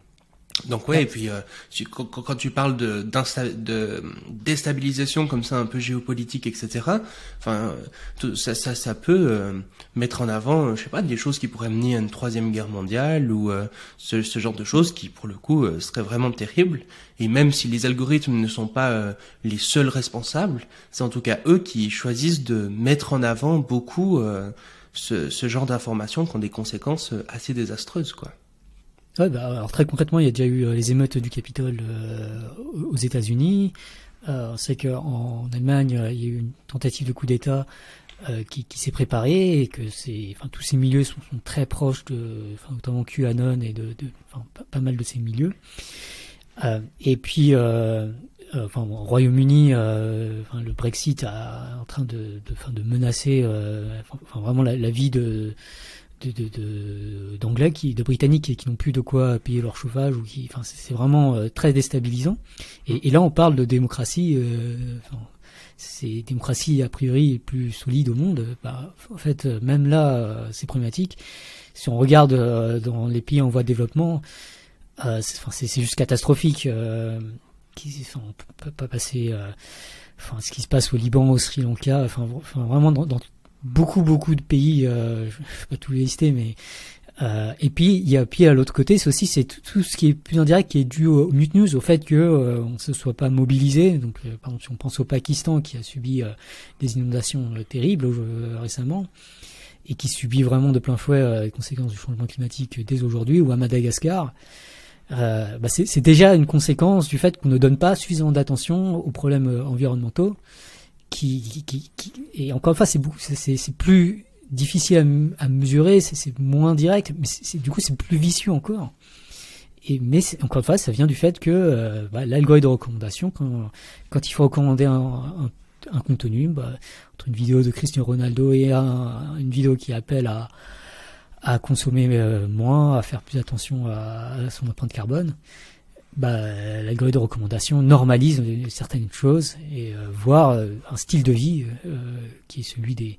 donc ouais, et puis quand, tu parles de, déstabilisation comme ça, un peu géopolitique, etc. Enfin, ça, ça, ça peut mettre en avant, je sais pas, des choses qui pourraient mener à une troisième guerre mondiale ou ce, ce, genre de choses qui, pour le coup, seraient vraiment terribles. Et même si les algorithmes ne sont pas les seuls responsables, c'est en tout cas eux qui choisissent de mettre en avant beaucoup ce, genre d'informations qui ont des conséquences euh, assez désastreuses, quoi. Ouais, bah, alors très concrètement, il y a déjà eu euh, les émeutes du Capitole euh, aux États-Unis. On sait qu'en Allemagne, il y a eu une tentative de coup d'État qui, s'est préparée et que enfin, tous ces milieux sont, très proches de, notamment QAnon et de, pas, pas, mal de ces milieux. Et puis, enfin, au Royaume-Uni, euh, enfin, le Brexit est en train de, de, de menacer euh, enfin, vraiment la, vie de d'anglais qui de britanniques qui n'ont plus de quoi payer leur chauffage ou qui enfin c'est vraiment très déstabilisant. Et, là on parle de démocratie euh, c'est démocratie a priori plus solide au monde. Bah, en fait même là c'est problématique. Si on regarde dans les pays en voie de développement c'est juste catastrophique qui, enfin, on pas passer, euh, enfin, ce qui se passe au Liban, au Sri Lanka, enfin, vraiment dans, beaucoup, beaucoup de pays, euh, je vais pas tous les lister, mais euh, et puis il y a puis à l'autre côté, c'est aussi c'est tout, ce qui est plus indirect qui est dû au, mute news, au fait que euh, on se soit pas mobilisé. Donc euh, par exemple, si on pense au Pakistan qui a subi des inondations terribles récemment et qui subit vraiment de plein fouet les conséquences du changement climatique dès aujourd'hui, ou à Madagascar. Euh, bah c'est déjà une conséquence du fait qu'on ne donne pas suffisamment d'attention aux problèmes euh, environnementaux. Qui, qui, qui, et encore une fois, c'est plus difficile à, mesurer, c'est moins direct, mais c'est du coup c'est plus vicieux encore. Et mais encore une fois, ça vient du fait que euh, bah, l'algorithme de recommandation, quand, quand il faut recommander un, un, un contenu, bah, entre une vidéo de Cristiano Ronaldo et un, une vidéo qui appelle à à consommer euh, moins, à faire plus attention à, son empreinte carbone, bah, l'algorithme de recommandation normalise certaines choses et euh, voire euh, un style de vie qui est celui des,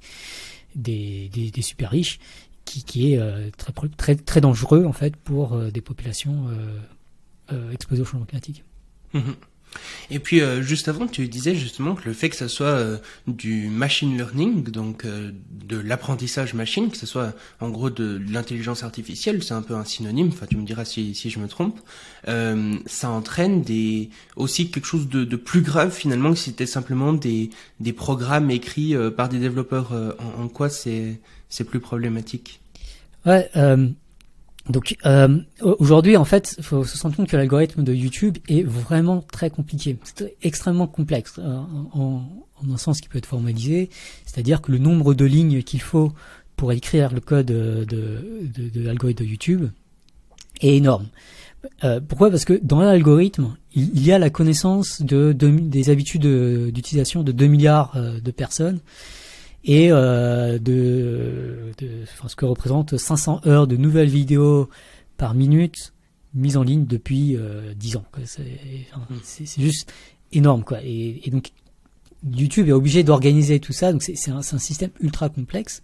des, des, super riches, qui, qui est très, très, très dangereux en fait pour des populations exposées au changement climatique. Mmh et puis euh, juste avant, tu disais justement que le fait que ça soit euh, du machine learning, donc euh, de l'apprentissage machine, que ce soit en gros de, l'intelligence artificielle, c'est un peu un synonyme. Enfin, tu me diras si, si je me trompe. ça entraîne des aussi quelque chose de, de plus grave finalement que si c'était simplement des des programmes écrits par des développeurs. En, en, quoi c'est c'est plus problématique? Ouais. Donc euh, aujourd'hui, en fait, faut se rendre compte que l'algorithme de YouTube est vraiment très compliqué, c'est extrêmement complexe euh, en, un sens qui peut être formalisé, c'est-à-dire que le nombre de lignes qu'il faut pour écrire le code de, de, l'algorithme de YouTube est énorme. Euh, pourquoi? Parce que dans l'algorithme, il, y a la connaissance de, de des habitudes d'utilisation de 2 milliards euh, de personnes et euh, de, de enfin, ce que représente 500 heures de nouvelles vidéos par minute mises en ligne depuis euh, 10 ans. Hmm. C'est juste énorme. quoi. Et, et, donc YouTube est obligé d'organiser tout ça, donc c'est un, un, système ultra complexe.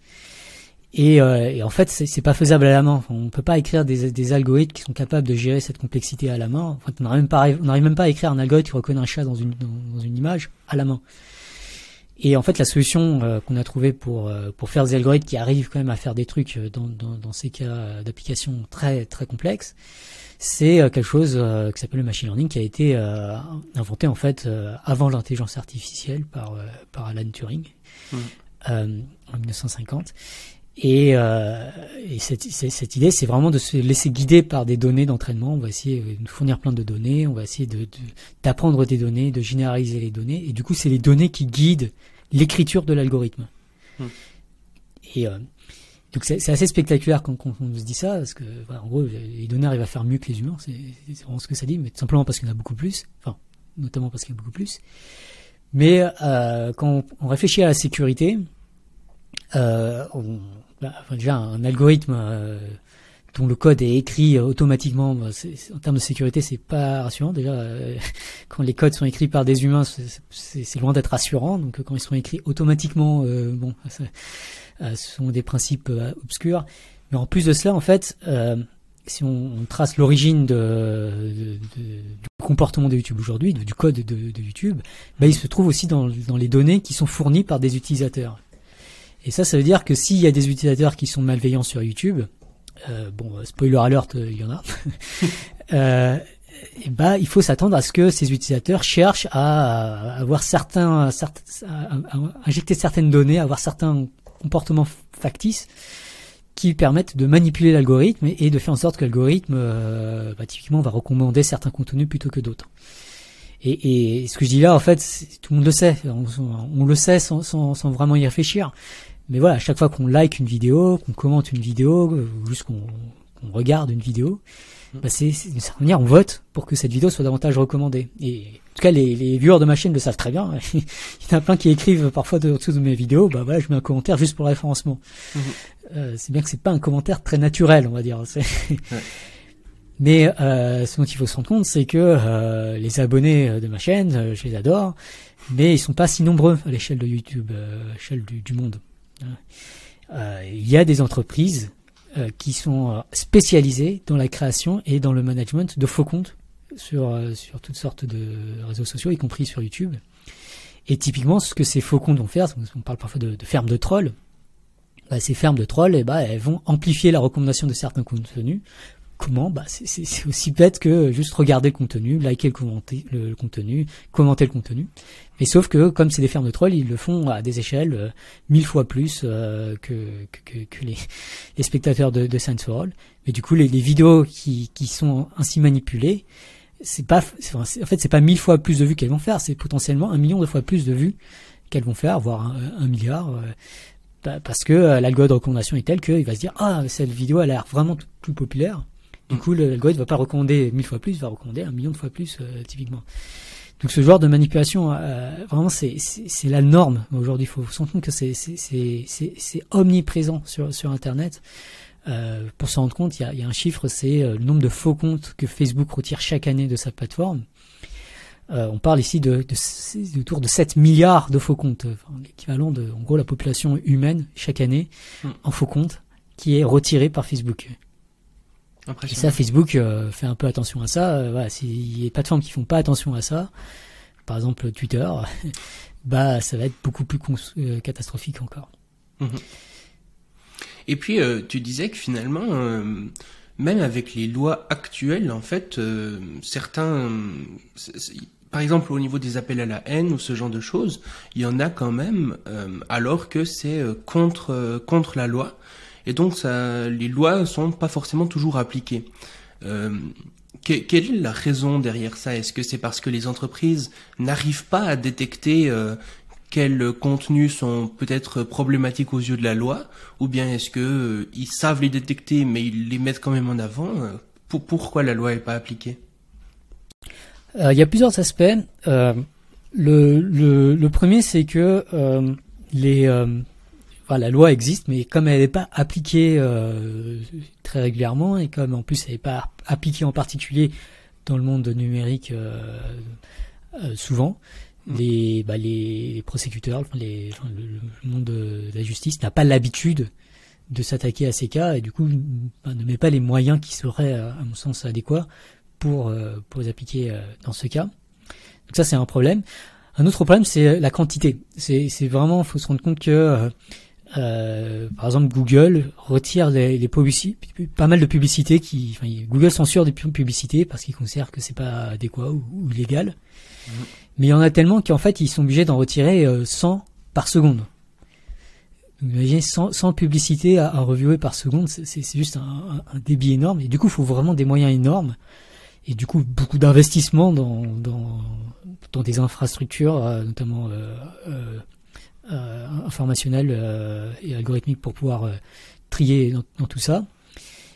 Et, euh, et en fait, c'est pas faisable à la main. Enfin, on peut pas écrire des, des, algorithmes qui sont capables de gérer cette complexité à la main. En fait, on n'arrive même pas, même à écrire un algorithme qui reconnaît un chat dans une, dans, dans une image à la main. Et en fait, la solution euh, qu'on a trouvée pour euh, pour faire des algorithmes qui arrivent quand même à faire des trucs euh, dans dans, dans ces cas d'application très très complexes, c'est quelque chose qui s'appelle le machine learning, qui a été inventé en fait avant l'intelligence artificielle par par Alan Turing mmh. en 1950. Et, et cette, cette, idée, c'est vraiment de se laisser guider par des données d'entraînement. On va essayer de fournir plein de données, on va essayer de, d'apprendre des données, de généraliser les données. Et du coup, c'est les données qui guident l'écriture de l'algorithme. Hmm. Et euh, donc c'est, assez spectaculaire quand, quand, on se dit ça, parce que voilà, en gros, les données arrivent à faire mieux que les humains. C'est, vraiment ce que ça dit, mais tout simplement parce qu'il y en a beaucoup plus. Enfin, notamment parce qu'il y en a beaucoup plus. Mais euh, quand on réfléchit à la sécurité, euh, on, bah, déjà un algorithme dont le code est écrit automatiquement, bah, en termes de sécurité, c'est pas rassurant. Déjà, euh, quand les codes sont écrits par des humains, c'est loin d'être rassurant. Donc, quand ils sont écrits automatiquement, euh, bon, ce sont des principes obscurs. Mais en plus de cela, en fait, si on, trace l'origine du comportement de YouTube aujourd'hui, du code de, YouTube, bah, il se trouve aussi dans, dans les données qui sont fournies par des utilisateurs. Et ça, ça veut dire que s'il y a des utilisateurs qui sont malveillants sur YouTube, euh, bon, spoiler alert, euh, il y en a, euh, bah, il faut s'attendre à ce que ces utilisateurs cherchent à, avoir certains, à, injecter certaines données, à avoir certains comportements factices qui permettent de manipuler l'algorithme et de faire en sorte que l'algorithme, euh, bah, typiquement, va recommander certains contenus plutôt que d'autres. Et, et, ce que je dis là, en fait, tout le monde le sait. On, le sait sans, vraiment y réfléchir. Mais voilà, à chaque fois qu'on like une vidéo, qu'on commente une vidéo, ou juste qu'on regarde une vidéo, mm. bah c'est d'une certaine manière on vote pour que cette vidéo soit davantage recommandée. Et en tout cas, les, les viewers de ma chaîne le savent très bien. Il y en a plein qui écrivent parfois dessous de mes vidéos, bah voilà, je mets un commentaire juste pour le référencement. Mm-hmm. Euh, c'est bien que c'est pas un commentaire très naturel, on va dire. Mais euh, ce dont il faut se rendre compte, c'est que euh, les abonnés de ma chaîne, euh, je les adore, mais ils sont pas si nombreux à l'échelle de YouTube, à l'échelle du, du monde. Euh, il y a des entreprises euh, qui sont euh, spécialisées dans la création et dans le management de faux comptes sur, sur toutes sortes de réseaux sociaux, y compris sur YouTube. Et typiquement, ce que ces faux comptes vont faire, on parle parfois de, fermes de trolls, bah, ces fermes de trolls, eh bah, elles vont amplifier la recommandation de certains contenus Comment bah, C'est aussi bête que juste regarder le contenu, liker le, commenter, le, contenu, commenter le contenu. Mais sauf que comme c'est des fermes de trolls, ils le font à des échelles euh, mille fois plus euh, que, les, spectateurs de, de Science for All. Mais du coup, les, les vidéos qui, sont ainsi manipulées, c'est pas, en fait, c'est pas mille fois plus de vues qu'elles vont faire, c'est potentiellement un million de fois plus de vues qu'elles vont faire, voire un, milliard. Euh, bah, parce que l'algo de recommandation est tel qu'il va se dire ah cette vidéo a l'air vraiment plus populaire du coup, l'algorithme va pas recommander mille fois plus, il va recommander un million de fois plus, euh, typiquement. Donc ce genre de manipulation, euh, vraiment, c'est la norme aujourd'hui. Il faut se rendre compte que c'est omniprésent sur, sur Internet. Euh, pour se rendre compte, il y a, y a, un chiffre, c'est euh, le nombre de faux comptes que Facebook retire chaque année de sa plateforme. Euh, on parle ici de, de, de, autour de 7 milliards de faux comptes, enfin, l'équivalent de, en gros, la population humaine chaque année hmm. en faux comptes qui est retirée par Facebook. Et ça, Facebook euh, fait un peu attention à ça. Euh, voilà, s'il y a des plateformes qui font pas attention à ça, par exemple Twitter, bah ça va être beaucoup plus euh, catastrophique encore. Mhm. Et puis tu disais que finalement, même avec les lois actuelles, en fait, certains, par exemple au niveau des appels à la haine ou ce genre de choses, il y en a quand même, alors que c'est contre contre la loi. Et donc, les lois sont pas forcément toujours appliquées. Euh, quelle est la raison derrière ça? Est-ce que c'est parce que les entreprises n'arrivent pas à détecter euh, quels contenus sont peut-être problématiques aux yeux de la loi, ou bien est-ce que euh, ils savent les détecter mais ils les mettent quand même en avant? Pourquoi la loi n'est pas appliquée? Il y a plusieurs aspects. Le, premier, c'est que les la loi existe, mais comme elle n'est pas appliquée euh, très régulièrement et comme en plus elle n'est pas appliquée en particulier dans le monde numérique euh, euh, souvent, mmh. les, bah, les prosécuteurs, les, le, monde de, la justice n'a pas l'habitude de s'attaquer à ces cas et du coup bah, ne met pas les moyens qui seraient, à mon sens, adéquats pour, pour les appliquer dans ce cas. Donc ça c'est un problème. Un autre problème, c'est la quantité. C'est vraiment, faut se rendre compte que euh, par exemple, Google retire les, les publicités, pas mal de publicités qui, enfin, Google censure des publicités parce qu'il considère que c'est pas adéquat ou, ou illégal. Mmh. Mais il y en a tellement qu'en fait, ils sont obligés d'en retirer 100 euh, par seconde. Donc imaginez 100, publicités à, à, reviewer par seconde, c'est juste un, un, débit énorme. Et du coup, il faut vraiment des moyens énormes. Et du coup, beaucoup d'investissements dans, dans, dans, des infrastructures, euh, notamment euh, euh, euh, informationnelles euh, et algorithmiques pour pouvoir trier dans, dans, tout ça.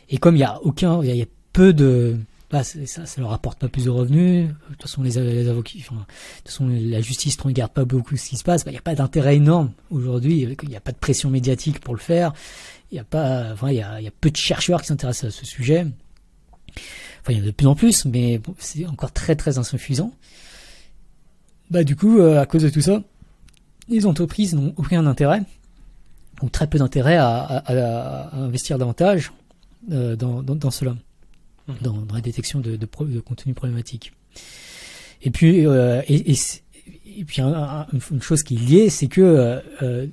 Et comme il y a aucun, il y a peu de bah, ça, ça leur apporte pas plus de revenus. De toute façon, les, avocats, enfin, de toute façon, la justice ne regarde pas beaucoup ce qui se passe. Bah, il n'y a pas d'intérêt énorme aujourd'hui. Il n'y a pas de pression médiatique pour le faire. Il y a pas, enfin, y a, y a peu de chercheurs qui s'intéressent à ce sujet. Enfin, il y en a de plus en plus, mais bon, c'est encore très très insuffisant. Bah, du coup, euh, à cause de tout ça, les entreprises n'ont aucun intérêt ou très peu d'intérêt à, à, à, investir davantage euh, dans, dans, dans cela. Mmh. dans, dans, la détection de, de, de contenu problématique. Et puis, euh, et, et, et, puis un, une chose qui est liée, c'est que euh,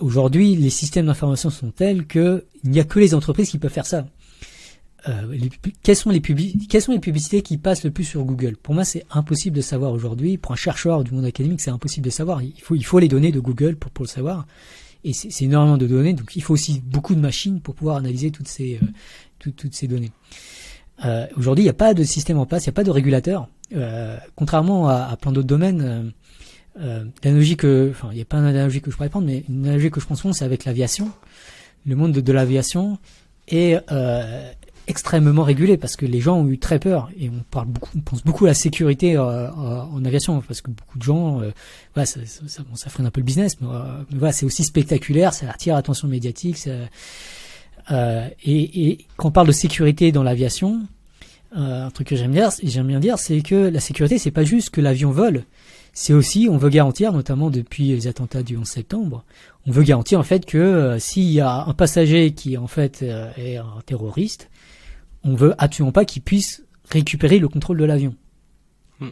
aujourd'hui, les systèmes d'information sont tels que il n'y a que les entreprises qui peuvent faire ça. Euh, les, quelles, sont les publicités qui passent le plus sur Google? Pour moi, c'est impossible de savoir aujourd'hui. Pour un chercheur du monde académique, c'est impossible de savoir. Il faut, les données de Google pour, le savoir. Et c'est énormément de données, donc il faut aussi beaucoup de machines pour pouvoir analyser toutes ces, euh, données. Euh, Aujourd'hui, il n'y a pas de système en place, il n'y a pas de régulateur. Contrairement à, plein d'autres domaines, l'analogie que, enfin, il n'y a pas une analogie que je pourrais prendre, mais une analogie que je pense c'est avec l'aviation. Le monde de, l'aviation est extrêmement régulé parce que les gens ont eu très peur et on parle beaucoup, on pense beaucoup à la sécurité euh, en aviation parce que beaucoup de gens, euh, voilà, ça, ça, bon, ça freine un peu le business, mais, euh, mais voilà, c'est aussi spectaculaire, ça attire l'attention médiatique, ça, euh, et, et, quand on parle de sécurité dans l'aviation, euh, un truc que j'aime bien, j'aime bien dire, c'est que la sécurité, c'est pas juste que l'avion vole, c'est aussi, on veut garantir, notamment depuis les attentats du 11 septembre, on veut garantir en fait que euh, s'il y a un passager qui en fait euh, est un terroriste, on veut absolument pas qu'il puisse récupérer le contrôle de l'avion. Mm.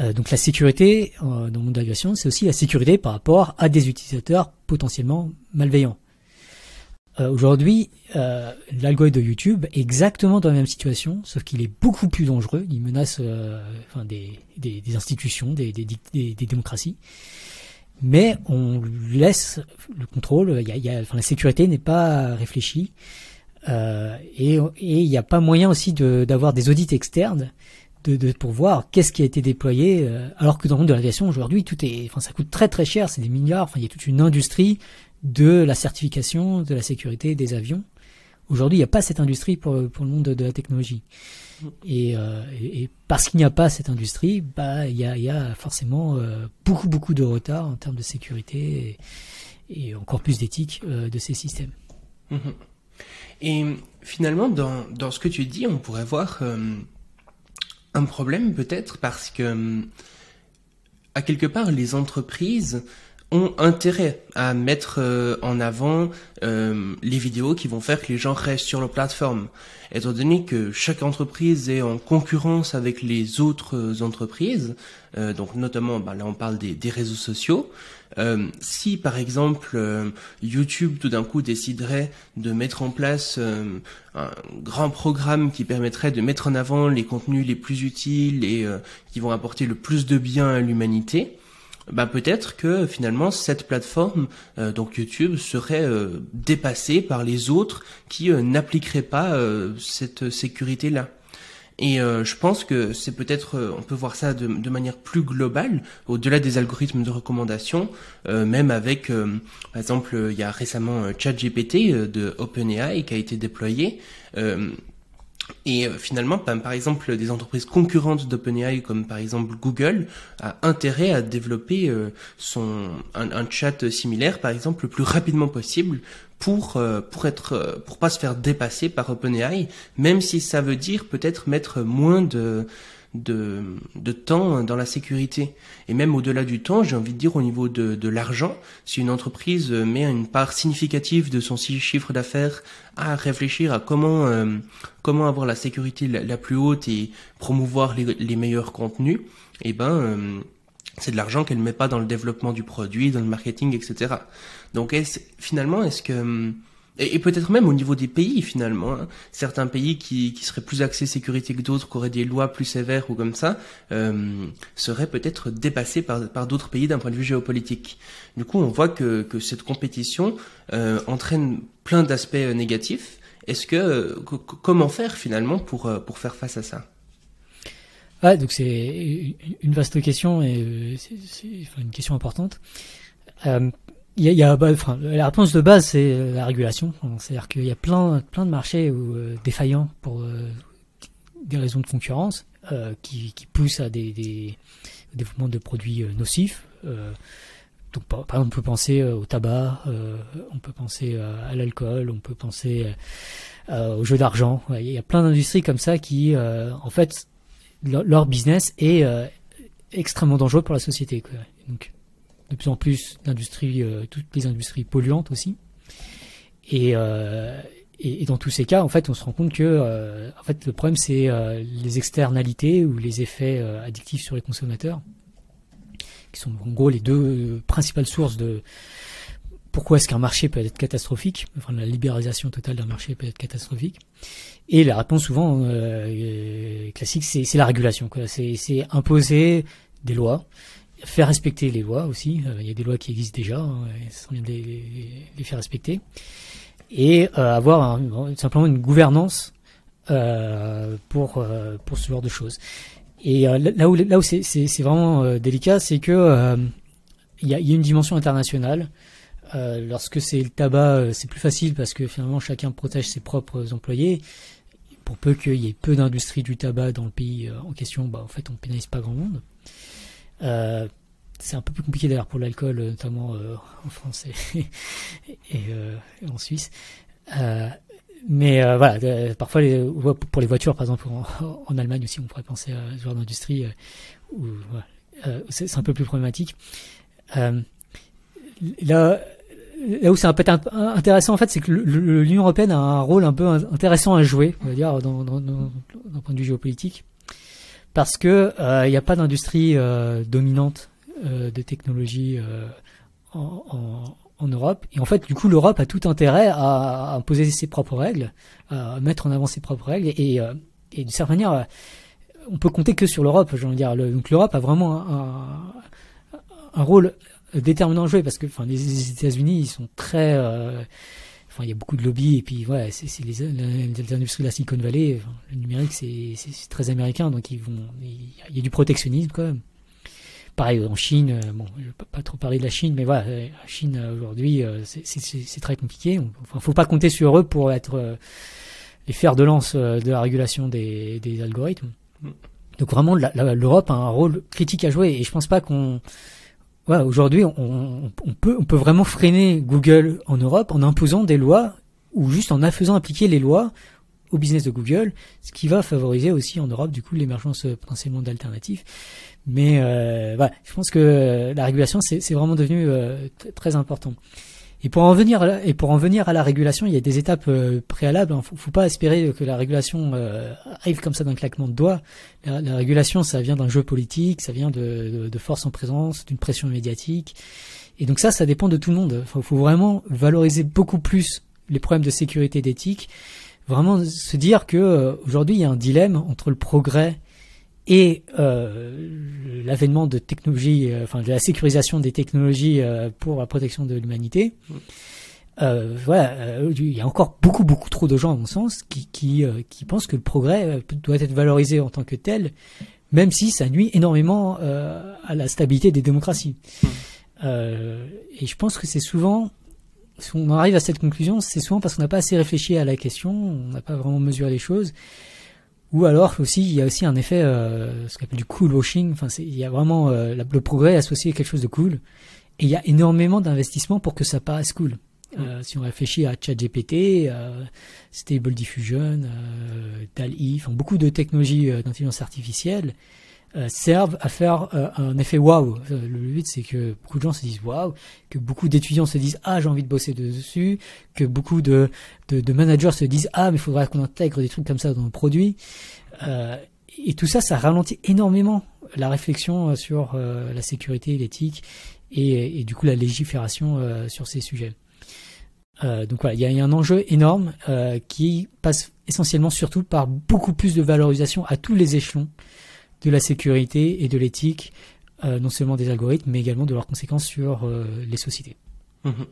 Euh, donc la sécurité dans le monde de l'aviation, c'est aussi la sécurité par rapport à des utilisateurs potentiellement malveillants. Euh, Aujourd'hui, euh, l'algorithme de YouTube est exactement dans la même situation, sauf qu'il est beaucoup plus dangereux. Il menace euh, enfin, des, des, des, institutions, des, des, des, démocraties. Mais on laisse le contrôle. Il y a, il y a, enfin, la sécurité n'est pas réfléchie. Euh, et il n'y a pas moyen aussi d'avoir des audits externes de, de, pour voir qu'est-ce qui a été déployé. Euh, alors que dans le monde de l'aviation aujourd'hui, tout est, enfin, ça coûte très très cher, c'est des milliards. Enfin, il y a toute une industrie de la certification, de la sécurité des avions. Aujourd'hui, il n'y a pas cette industrie pour, pour le monde de, de la technologie. Et, euh, et, et parce qu'il n'y a pas cette industrie, bah, il y a, y a forcément euh, beaucoup, beaucoup de retard en termes de sécurité et, et encore plus d'éthique euh, de ces systèmes. Mmh. Et finalement, dans, ce que tu dis, on pourrait voir euh, un problème peut-être parce que, à quelque part, les entreprises ont intérêt à mettre euh, en avant euh, les vidéos qui vont faire que les gens restent sur leur plateforme. Étant donné que chaque entreprise est en concurrence avec les autres entreprises, euh, donc notamment, bah, là on parle des, des réseaux sociaux, si par exemple YouTube tout d'un coup déciderait de mettre en place un grand programme qui permettrait de mettre en avant les contenus les plus utiles et qui vont apporter le plus de bien à l'humanité, bah peut-être que finalement cette plateforme, euh, donc YouTube, serait euh, dépassée par les autres qui euh, n'appliqueraient pas euh, cette sécurité-là. Et euh, je pense que c'est peut-être, on peut voir ça de, de, manière plus globale, au-delà des algorithmes de recommandation, même avec, par exemple, il y a récemment ChatGPT de OpenAI qui a été déployé. Et euh, finalement, par exemple, des entreprises concurrentes d'OpenAI, comme par exemple Google, a intérêt à développer euh, son un, un, chat similaire, par exemple, le plus rapidement possible pour euh, pour être pour pas se faire dépasser par OpenAI, même si ça veut dire peut-être mettre moins de de, de temps dans la sécurité. Et même au-delà du temps, j'ai envie de dire au niveau de, de l'argent, si une entreprise met une part significative de son chiffre d'affaires à réfléchir à comment euh, comment avoir la sécurité la, la, plus haute et promouvoir les, les meilleurs contenus, eh ben euh, c'est de l'argent qu'elle ne met pas dans le développement du produit, dans le marketing, etc. Donc est finalement, est-ce que et, peut-être même au niveau des pays finalement. Hein. Certains pays qui, qui, seraient plus axés sécurité que d'autres, qui auraient des lois plus sévères ou comme ça, euh, seraient peut-être dépassés par, par d'autres pays d'un point de vue géopolitique. Du coup, on voit que, que cette compétition euh, entraîne plein d'aspects euh, négatifs. Est-ce que, comment faire finalement pour euh, pour faire face à ça? Ah, donc c'est une vaste question et c'est une question importante. Euh, il y a, bah, enfin, la réponse de base, c'est euh, la régulation. C'est-à-dire qu'il y a plein, plein de marchés où, euh, défaillants pour euh, des raisons de concurrence qui, poussent à des, des au développement de produits nocifs. donc, par, exemple, on peut penser au tabac, on peut penser à l'alcool, on peut penser aux jeux d'argent. il y a plein d'industries comme ça qui, en fait, leur, business est extrêmement dangereux pour la société. De plus en plus d'industries, euh, toutes les industries polluantes aussi. Euh, et, dans tous ces cas, en fait, on se rend compte que euh, en fait, le problème, c'est les externalités ou les effets addictifs sur les consommateurs, qui sont en gros les deux principales sources de pourquoi est-ce qu'un marché peut être catastrophique, enfin la libéralisation totale d'un marché peut être catastrophique. Et la réponse souvent classique, c'est la régulation. C'est imposer des lois faire respecter les lois aussi. Euh, il y a des lois qui existent déjà, hein, et les, faire respecter. Et euh, avoir simplement une gouvernance euh, pour, pour ce genre de choses. Et là où, là où c'est, vraiment délicat, c'est que il y, a, une dimension internationale. lorsque c'est le tabac, c'est plus facile parce que finalement chacun protège ses propres employés. Pour peu qu'il y ait peu d'industrie du tabac dans le pays en question, bah, en fait, on pénalise pas grand monde. Euh, c'est un peu plus compliqué d'ailleurs pour l'alcool, notamment euh, en France et, euh, en Suisse. mais voilà, parfois pour les voitures, par exemple en, Allemagne aussi, on pourrait penser à ce genre d'industrie c'est un peu plus problématique. là, où c'est un peu intéressant en fait, c'est que l'Union européenne a un rôle un peu intéressant à jouer, on va dire, d'un point de vue géopolitique parce que il euh, n'y a pas d'industrie euh, dominante euh, de technologie en, en, en, Europe. Et en fait, du coup, l'Europe a tout intérêt à, imposer ses propres règles, à mettre en avant ses propres règles. Et, et d'une certaine manière, on peut compter que sur l'Europe. Je veux dire, donc l'Europe a vraiment un, un, rôle déterminant à jouer parce que, enfin, les, États-Unis, ils sont très Enfin, il y a beaucoup de lobbies et puis ouais, c'est les, les, industries de la Silicon Valley. le numérique, c'est très américain, donc ils vont, il y a du protectionnisme quand même. Pareil en Chine. Euh, bon, je vais pas trop parler de la Chine, mais voilà, euh, la Chine euh, aujourd'hui, c'est très compliqué. Enfin, faut pas compter sur eux pour être les fers de lance de la régulation des, des algorithmes. Mm. Donc vraiment, l'Europe a un rôle critique à jouer et je pense pas qu'on Ouais, aujourd'hui, on, peut, on peut vraiment freiner Google en Europe en imposant des lois ou juste en faisant appliquer les lois au business de Google, ce qui va favoriser aussi en Europe du coup l'émergence euh, potentiellement d'alternatives. Mais euh, voilà, je pense que la régulation c'est vraiment devenu euh, très important. Et pour en venir à la, et pour en venir à la régulation, il y a des étapes euh, préalables. Hein. faut, faut pas espérer que la régulation euh, arrive comme ça d'un claquement de doigts. La, régulation, ça vient d'un jeu politique, ça vient de, de, force en présence, d'une pression médiatique. Et donc ça, ça dépend de tout le monde. Il faut, vraiment valoriser beaucoup plus les problèmes de sécurité d'éthique. Vraiment se dire que euh, aujourd'hui il y a un dilemme entre le progrès et euh, l'avènement de technologies, euh, enfin de la sécurisation des technologies euh, pour la protection de l'humanité. Euh, voilà, il y a encore beaucoup beaucoup trop de gens à mon sens qui qui, qui pensent que le progrès doit être valorisé en tant que tel, même si ça nuit énormément à la stabilité des démocraties. et je pense que c'est souvent si on arrive à cette conclusion, c'est souvent parce qu'on n'a pas assez réfléchi à la question, on n'a pas vraiment mesuré les choses, ou alors aussi, il y a aussi un effet, euh, ce qu'on appelle du cool washing. Enfin, il y a vraiment euh, le progrès associé à quelque chose de cool. Et il y a énormément d'investissements pour que ça paraisse cool. Euh, si on réfléchit à ChatGPT, euh, Stable Diffusion, euh, DAL-E, enfin beaucoup de technologies euh, d'intelligence artificielle, euh, servent à faire euh, un effet waouh. Euh, le but, c'est que beaucoup de gens se disent waouh, que beaucoup d'étudiants se disent ah j'ai envie de bosser dessus, que beaucoup de, de, de managers se disent ah mais il faudrait qu'on intègre des trucs comme ça dans le produit. et tout ça, ça ralentit énormément la réflexion sur la sécurité, l'éthique et, et, du coup la légifération sur ces sujets. donc voilà, il y, a, un enjeu énorme qui passe essentiellement surtout par beaucoup plus de valorisation à tous les échelons de la sécurité et de l'éthique, non seulement des algorithmes, mais également de leurs conséquences sur les sociétés. Mhm.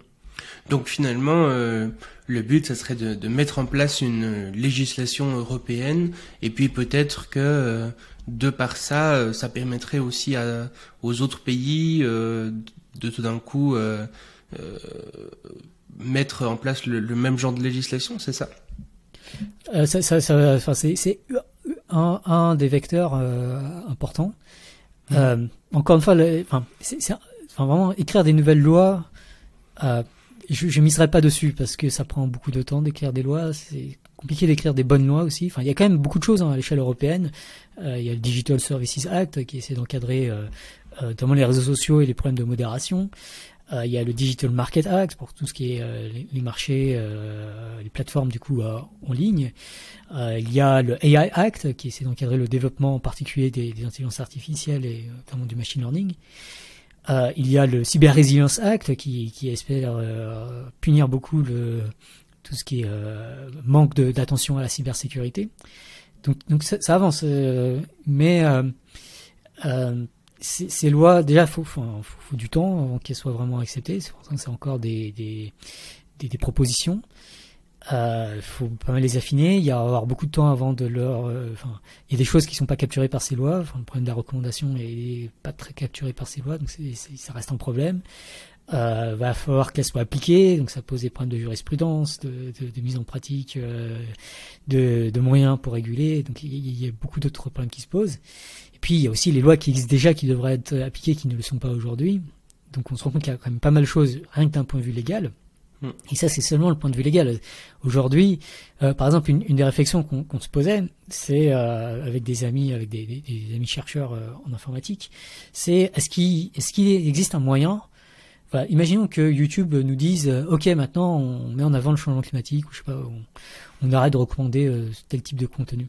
Donc finalement, euh, le but, ça serait de, mettre en place une législation européenne, et puis peut-être que euh, de par ça, euh, ça permettrait aussi aux autres pays de tout d'un coup mettre en place le, même genre de législation, c'est ça, ça, ça, C'est un, un, des vecteurs importants. Mmh. encore une fois, enfin, c'est vraiment écrire des nouvelles lois je, je miserai pas dessus parce que ça prend beaucoup de temps d'écrire des lois. C'est compliqué d'écrire des bonnes lois aussi. Enfin, il y a quand même beaucoup de choses hein, à l'échelle européenne. Euh, il y a le Digital Services Act qui essaie d'encadrer euh, euh, notamment les réseaux sociaux et les problèmes de modération. Euh, il y a le Digital Market Act pour tout ce qui est euh, les, marchés, les plateformes du coup en ligne. il y a le AI Act qui essaie d'encadrer le développement en particulier des, des intelligences artificielles et notamment du machine learning. Euh, il y a le Cyber Resilience Act qui, qui espère euh, punir beaucoup le, tout ce qui est euh, manque d'attention à la cybersécurité. Donc, donc ça, ça avance, euh, mais euh, ces lois, déjà, il faut, du temps avant qu'elles soient vraiment acceptées. C'est c'est encore des, des, des, des propositions. Il euh, faut pas mal les affiner. Il y a avoir beaucoup de temps avant de leur. Euh, il y a des choses qui sont pas capturées par ces lois. Le problème de la recommandation est pas très capturé par ces lois, donc ça reste un problème. Euh, va falloir qu'elles soient appliquées, donc ça pose des problèmes de jurisprudence, de, mise en pratique, euh, de, de, moyens pour réguler. Donc il y, a beaucoup d'autres problèmes qui se posent. Et puis il y a aussi les lois qui existent déjà, qui devraient être appliquées, qui ne le sont pas aujourd'hui. Donc on se rend compte qu'il y a quand même pas mal de choses, rien que d'un point de vue légal. Et ça, c'est seulement le point de vue légal. Aujourd'hui, euh, par exemple, une, une des réflexions qu'on se posait, c'est euh, avec des amis, avec des, des, des amis chercheurs euh, en informatique, c'est est-ce qu'il est qu'il existe un moyen enfin, Imaginons que YouTube nous dise, ok, maintenant on met en avant le changement climatique, ou je sais pas, on, on arrête de recommander tel type de contenu.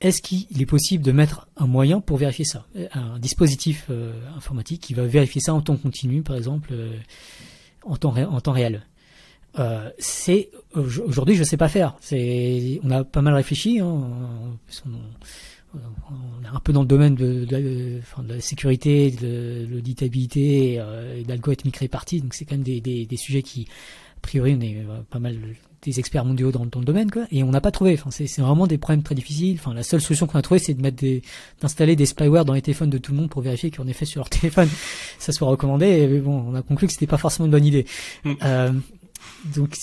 Est-ce qu'il est possible de mettre un moyen pour vérifier ça? Un dispositif informatique qui va vérifier ça en temps continu, par exemple, en temps, en temps réel euh, aujourd'hui je sais pas faire. On a pas mal réfléchi. Hein, on, est un peu dans le domaine de, la sécurité, de l'auditabilité, euh, d'algorithmique répartie. Donc c'est quand même des, des, sujets qui, a priori, on est euh, pas mal des experts mondiaux dans, dans le domaine, quoi. Et on n'a pas trouvé. Enfin, c'est vraiment des problèmes très difficiles. Enfin, la seule solution qu'on a trouvée, c'est de mettre des, d'installer des spyware dans les téléphones de tout le monde pour vérifier qu'en effet sur leur téléphone, ça soit recommandé. Et bon, on a conclu que c'était pas forcément une bonne idée. Mm. Euh, donc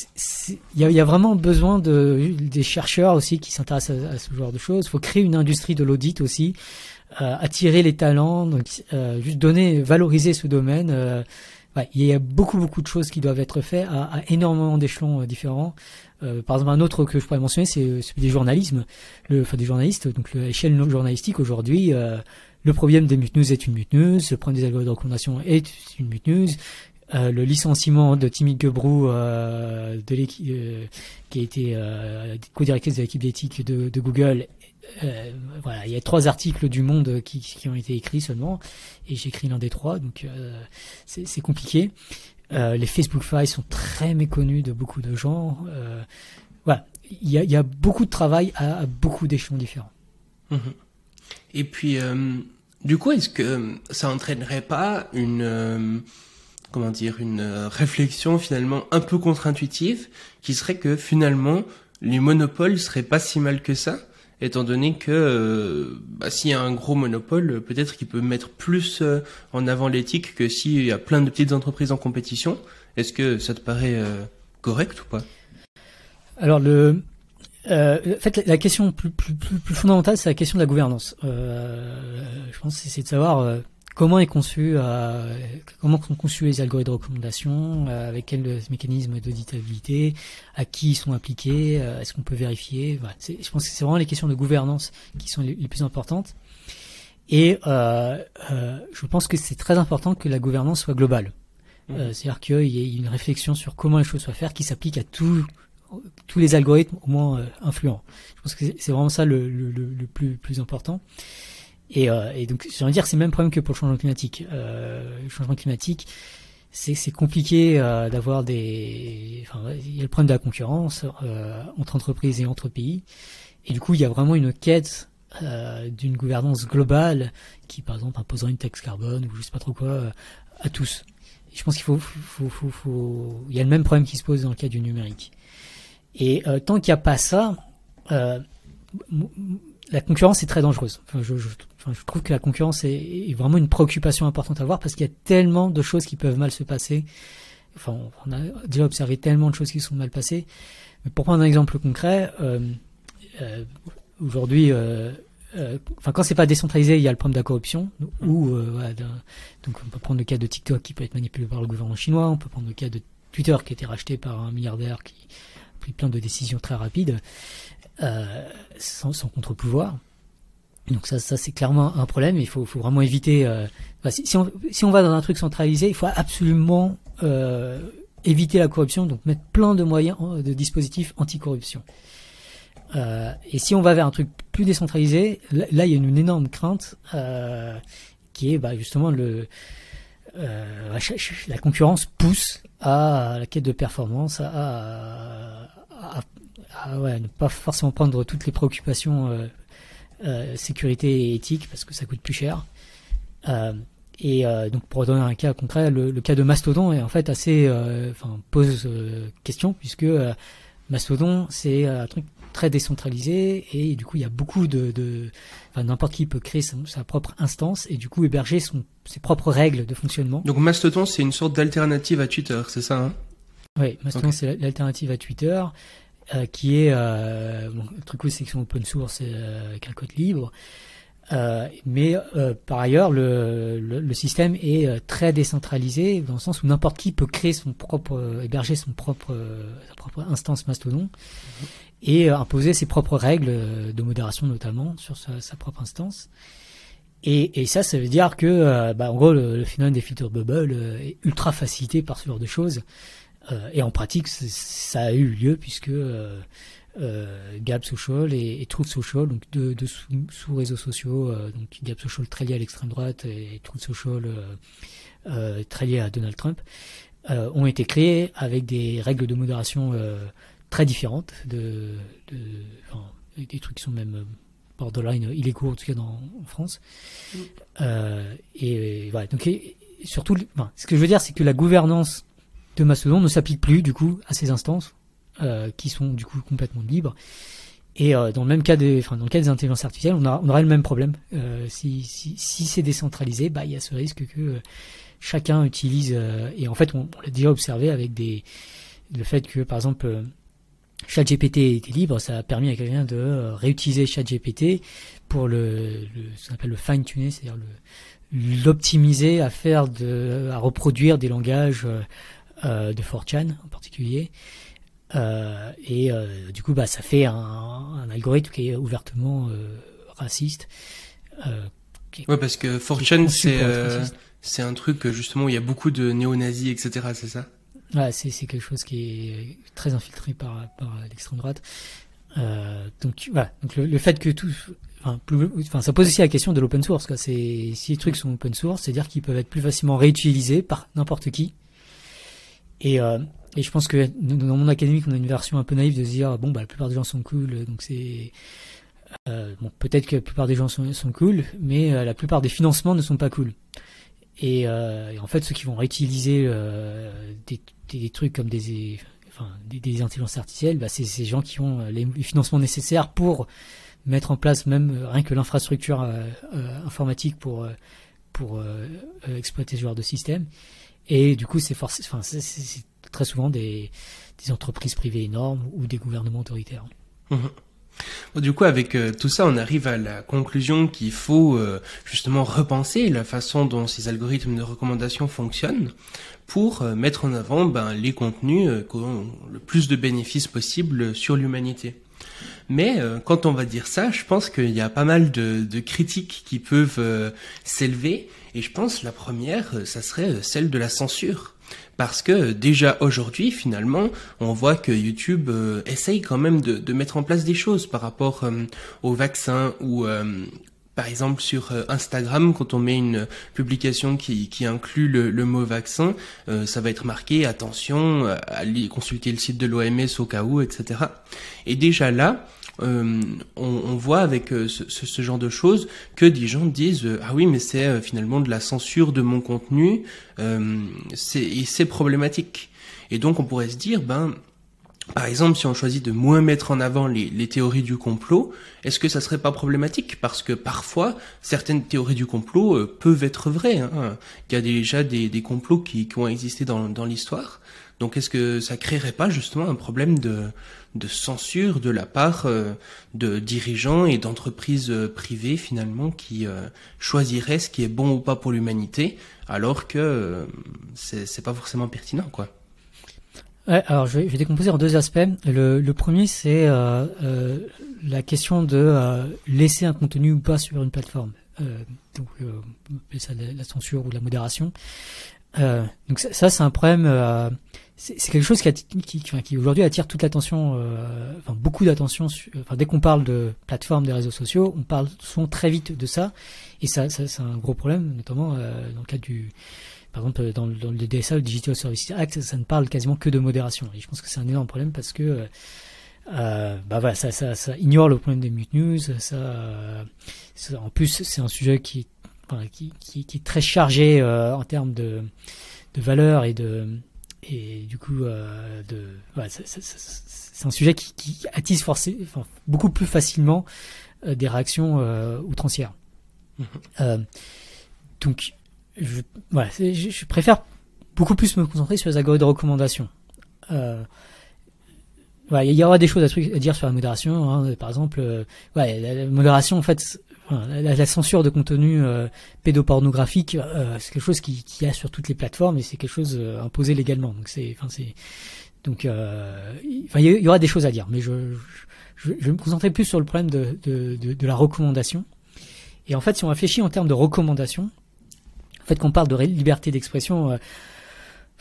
il y a, y a, vraiment besoin de des chercheurs aussi qui s'intéressent à, ce genre de choses. Il faut créer une industrie de l'audit aussi, euh, attirer les talents, donc euh, juste donner, valoriser ce domaine. Euh, il y a beaucoup beaucoup de choses qui doivent être faites à, énormément d'échelons euh, différents. Euh, par exemple, un autre que je pourrais mentionner, c'est celui des journalismes, le, enfin des journalistes. Donc l'échelle journalistique aujourd'hui, le problème des mute est une mute le problème des algorithmes de recommandation est une mute euh, le licenciement de Timmy Gebrou, euh, de euh, qui a été euh, co-directrice de l'équipe d'éthique de, Google. Euh, voilà, il y a trois articles du Monde qui, qui ont été écrits seulement, et j'ai écrit l'un des trois, donc c'est compliqué. les Facebook Files sont très méconnus de beaucoup de gens. voilà, il y a, y a, beaucoup de travail à, à beaucoup d'échelons différents. Mmh. Et puis, du coup, est-ce que ça entraînerait pas une comment dire, une euh, réflexion finalement un peu contre-intuitive, qui serait que finalement les monopoles seraient pas si mal que ça, étant donné que euh, bah, s'il y a un gros monopole, peut-être qu'il peut mettre plus euh, en avant l'éthique que s'il y a plein de petites entreprises en compétition. Est-ce que ça te paraît correct ou pas? Alors en fait, la question plus fondamentale, c'est la question de la gouvernance. je pense que c'est de savoir comment est conçu, euh, comment sont conçus les algorithmes de recommandation, euh, avec quels mécanismes d'auditabilité, à qui ils sont appliqués, euh, est-ce qu'on peut vérifier. Voilà. Je pense que c'est vraiment les questions de gouvernance qui sont les, plus importantes. Et je pense que c'est très important que la gouvernance soit globale. Mmh. C'est-à-dire qu'il y ait une réflexion sur comment les choses soient faites qui s'applique à tous tous les algorithmes au moins influents. Je pense que c'est vraiment ça le, le, le, plus, plus important. Et, euh, et donc, j'ai envie de dire, c'est le même problème que pour le changement climatique. Euh, le changement climatique, c'est compliqué d'avoir des. Enfin, il y a le problème de la concurrence entre entreprises et entre pays, et du coup, il y a vraiment une quête d'une gouvernance globale qui, par exemple, imposerait une taxe carbone ou je sais pas trop quoi à tous. Je pense qu'il faut, il y a le même problème qui se pose dans le cas du numérique. Et tant qu'il n'y a pas ça, la concurrence est très dangereuse. je, trouve que la concurrence est, vraiment une préoccupation importante à avoir parce qu'il y a tellement de choses qui peuvent mal se passer. Enfin, on a déjà observé tellement de choses qui sont mal passées. Mais pour prendre un exemple concret, euh, euh, aujourd'hui, euh, enfin quand c'est pas décentralisé, il y a le problème de la corruption. Ou donc on peut prendre le cas de TikTok qui peut être manipulé par le gouvernement chinois. On peut prendre le cas de Twitter qui a été racheté par un milliardaire qui pris plein de décisions très rapides. Euh, sans, contre-pouvoir. Donc ça, ça c'est clairement un problème. Il faut, faut vraiment éviter. Euh, si, on, si on va dans un truc centralisé, il faut absolument euh, éviter la corruption, donc mettre plein de moyens, de dispositifs anticorruption. Euh, et si on va vers un truc plus décentralisé, là, il y a une, énorme crainte qui est bah, justement le la concurrence pousse à la quête de performance, à, ouais, ne pas forcément prendre toutes les préoccupations euh, euh, sécurité et éthique parce que ça coûte plus cher. Euh, et donc pour donner un cas concret, le, cas de Mastodon est en fait assez, pose question puisque Mastodon c'est un truc très décentralisé et du coup il y a beaucoup de, enfin, n'importe qui peut créer sa, sa, propre instance et du coup héberger son, ses propres règles de fonctionnement. Donc Mastodon c'est une sorte d'alternative à Twitter, c'est ça hein? Oui, Mastodon c'est l'alternative à Twitter. Euh, qui est euh, bon, le truc c'est qu'ils open source euh, avec un code libre. Euh, mais euh, par ailleurs, le, le, le, système est très décentralisé dans le sens où n'importe qui peut créer son propre, héberger son propre, sa propre instance Mastodon mm-hmm. et imposer ses propres règles de modération notamment sur sa, sa propre instance. Et, et, ça, ça veut dire que, bah, en gros, le, le phénomène des filter bubble est ultra facilité par ce genre de choses. Euh, et en pratique, ça a eu lieu puisque euh, euh, Gab Social et, et, Truth Social, donc deux, deux sous, sous, réseaux sociaux, euh, donc Gab Social très lié à l'extrême droite et Truth Social euh, très lié à Donald Trump, ont été créés avec des règles de modération très différentes, de, de enfin, des trucs qui sont même borderline illégaux en tout cas dans, en France. Mm. et, et voilà. Donc et, surtout, enfin, ce que je veux dire, c'est que la gouvernance de Mastodon ne s'applique plus du coup à ces instances euh, qui sont du coup complètement libres. Et euh, dans le même cas des, enfin dans le cas des intelligences artificielles, on, a, on aurait le même problème. Euh, si si, c'est décentralisé, bah il y a ce risque que chacun utilise. Et en fait, on, l'a déjà observé avec des le fait que par exemple ChatGPT était libre, ça a permis à quelqu'un de réutiliser ChatGPT pour le, ce qu'on appelle le fine tuner, c'est-à-dire l'optimiser à faire de à reproduire des langages de 4chan en particulier. Euh, et euh, du coup, bah, ça fait un, un, algorithme qui est ouvertement raciste. ouais, parce que 4chan, c'est un truc justement où il y a beaucoup de néo-nazis, etc. C'est ça? Ouais, c'est c'est quelque chose qui est très infiltré par par l'extrême droite. Euh, donc voilà, donc le, le, fait que tout, enfin, plus, enfin, ça pose aussi la question de l'open source. Quoi. C'est si les trucs sont open source, c'est-à-dire qu'ils peuvent être plus facilement réutilisés par n'importe qui. Et, euh, et je pense que dans mon académique, on a une version un peu naïve de se dire bon, bah, la plupart des gens sont cool, donc c'est. Euh, bon, peut-être que la plupart des gens sont, cool, mais euh, la plupart des financements ne sont pas cool. Et, en fait, ceux qui vont réutiliser des, trucs comme des, des, des intelligences artificielles, bah, c'est ces gens qui ont les, financements nécessaires pour mettre en place même rien que l'infrastructure informatique pour pour exploiter ce genre de système. Et du coup, c'est enfin, très souvent des, des, entreprises privées énormes ou des gouvernements autoritaires. Bon, du coup, avec euh, tout ça, on arrive à la conclusion qu'il faut euh, justement repenser la façon dont ces algorithmes de recommandation fonctionnent pour euh, mettre en avant ben, les contenus qui ont le plus de bénéfices possible sur l'humanité. Mais quand on va dire ça, je pense qu'il y a pas mal de critiques qui peuvent s'élever et je pense la première, euh, ça serait euh, celle de la censure. Parce que déjà aujourd'hui, finalement, on voit que YouTube euh, essaye quand même de, mettre en place des choses par rapport euh, au vaccin ou par exemple sur Instagram, quand on met une publication qui, inclut le, mot vaccin, ça va être marqué attention, allez consulter le site de l'OMS au cas où, etc. Et déjà là, euh, on, on, voit avec ce, ce, ce, genre de choses que des gens disent ah oui mais c'est finalement de la censure de mon contenu c'est problématique et donc on pourrait se dire ben par exemple, si on choisit de moins mettre en avant les, les théories du complot, est-ce que ça serait pas problématique? Parce que parfois, certaines théories du complot euh, peuvent être vraies. Hein. Il y a déjà des, des complots qui, qui, ont existé dans, dans l'histoire. Donc, est-ce que ça créerait pas justement un problème de, de censure de la part euh, de dirigeants et d'entreprises euh, privées finalement qui choisiraient ce qui est bon ou pas pour l'humanité, alors que c'est pas forcément pertinent, quoi? Ouais, alors je vais, décomposer en deux aspects. Le, premier, c'est euh, euh, la question de euh, laisser un contenu ou pas sur une plateforme. Euh, donc, euh, ça la, censure ou la modération. Euh, donc ça c'est un problème. C'est quelque chose qui, aujourd'hui attire toute l'attention, enfin beaucoup d'attention. Dès qu'on parle de plateformes, des réseaux sociaux, on parle souvent très vite de ça, et ça, c'est un gros problème, notamment dans le cas du par exemple, dans, dans le DSA, le Digital Services Act, ça ne parle quasiment que de modération. Et je pense que c'est un énorme problème parce que euh, bah ça, ignore le problème des mute news. Ça, en plus, c'est un sujet qui, qui, est très chargé euh, en termes de, de valeur et de et du coup euh, c'est un sujet qui, qui attise forcément enfin, beaucoup plus facilement euh, des réactions euh, outrancières. Mmh. donc je, voilà, je, je, préfère beaucoup plus me concentrer sur les algorithmes de recommandation. Euh, voilà, il y aura des choses à, dire sur la modération. Hein, par exemple, euh, ouais, la, la, modération, en fait, la, la, censure de contenu euh, pédopornographique, euh, c'est quelque chose qui, qui a sur toutes les plateformes et c'est quelque chose euh, imposé légalement. Donc c'est, enfin c'est, donc, euh, il y, aura des choses à dire, mais je, je, je, vais me concentrer plus sur le problème de, de, de, de la recommandation. Et en fait, si on réfléchit en termes de recommandation, en fait, qu'on parle de liberté d'expression, euh,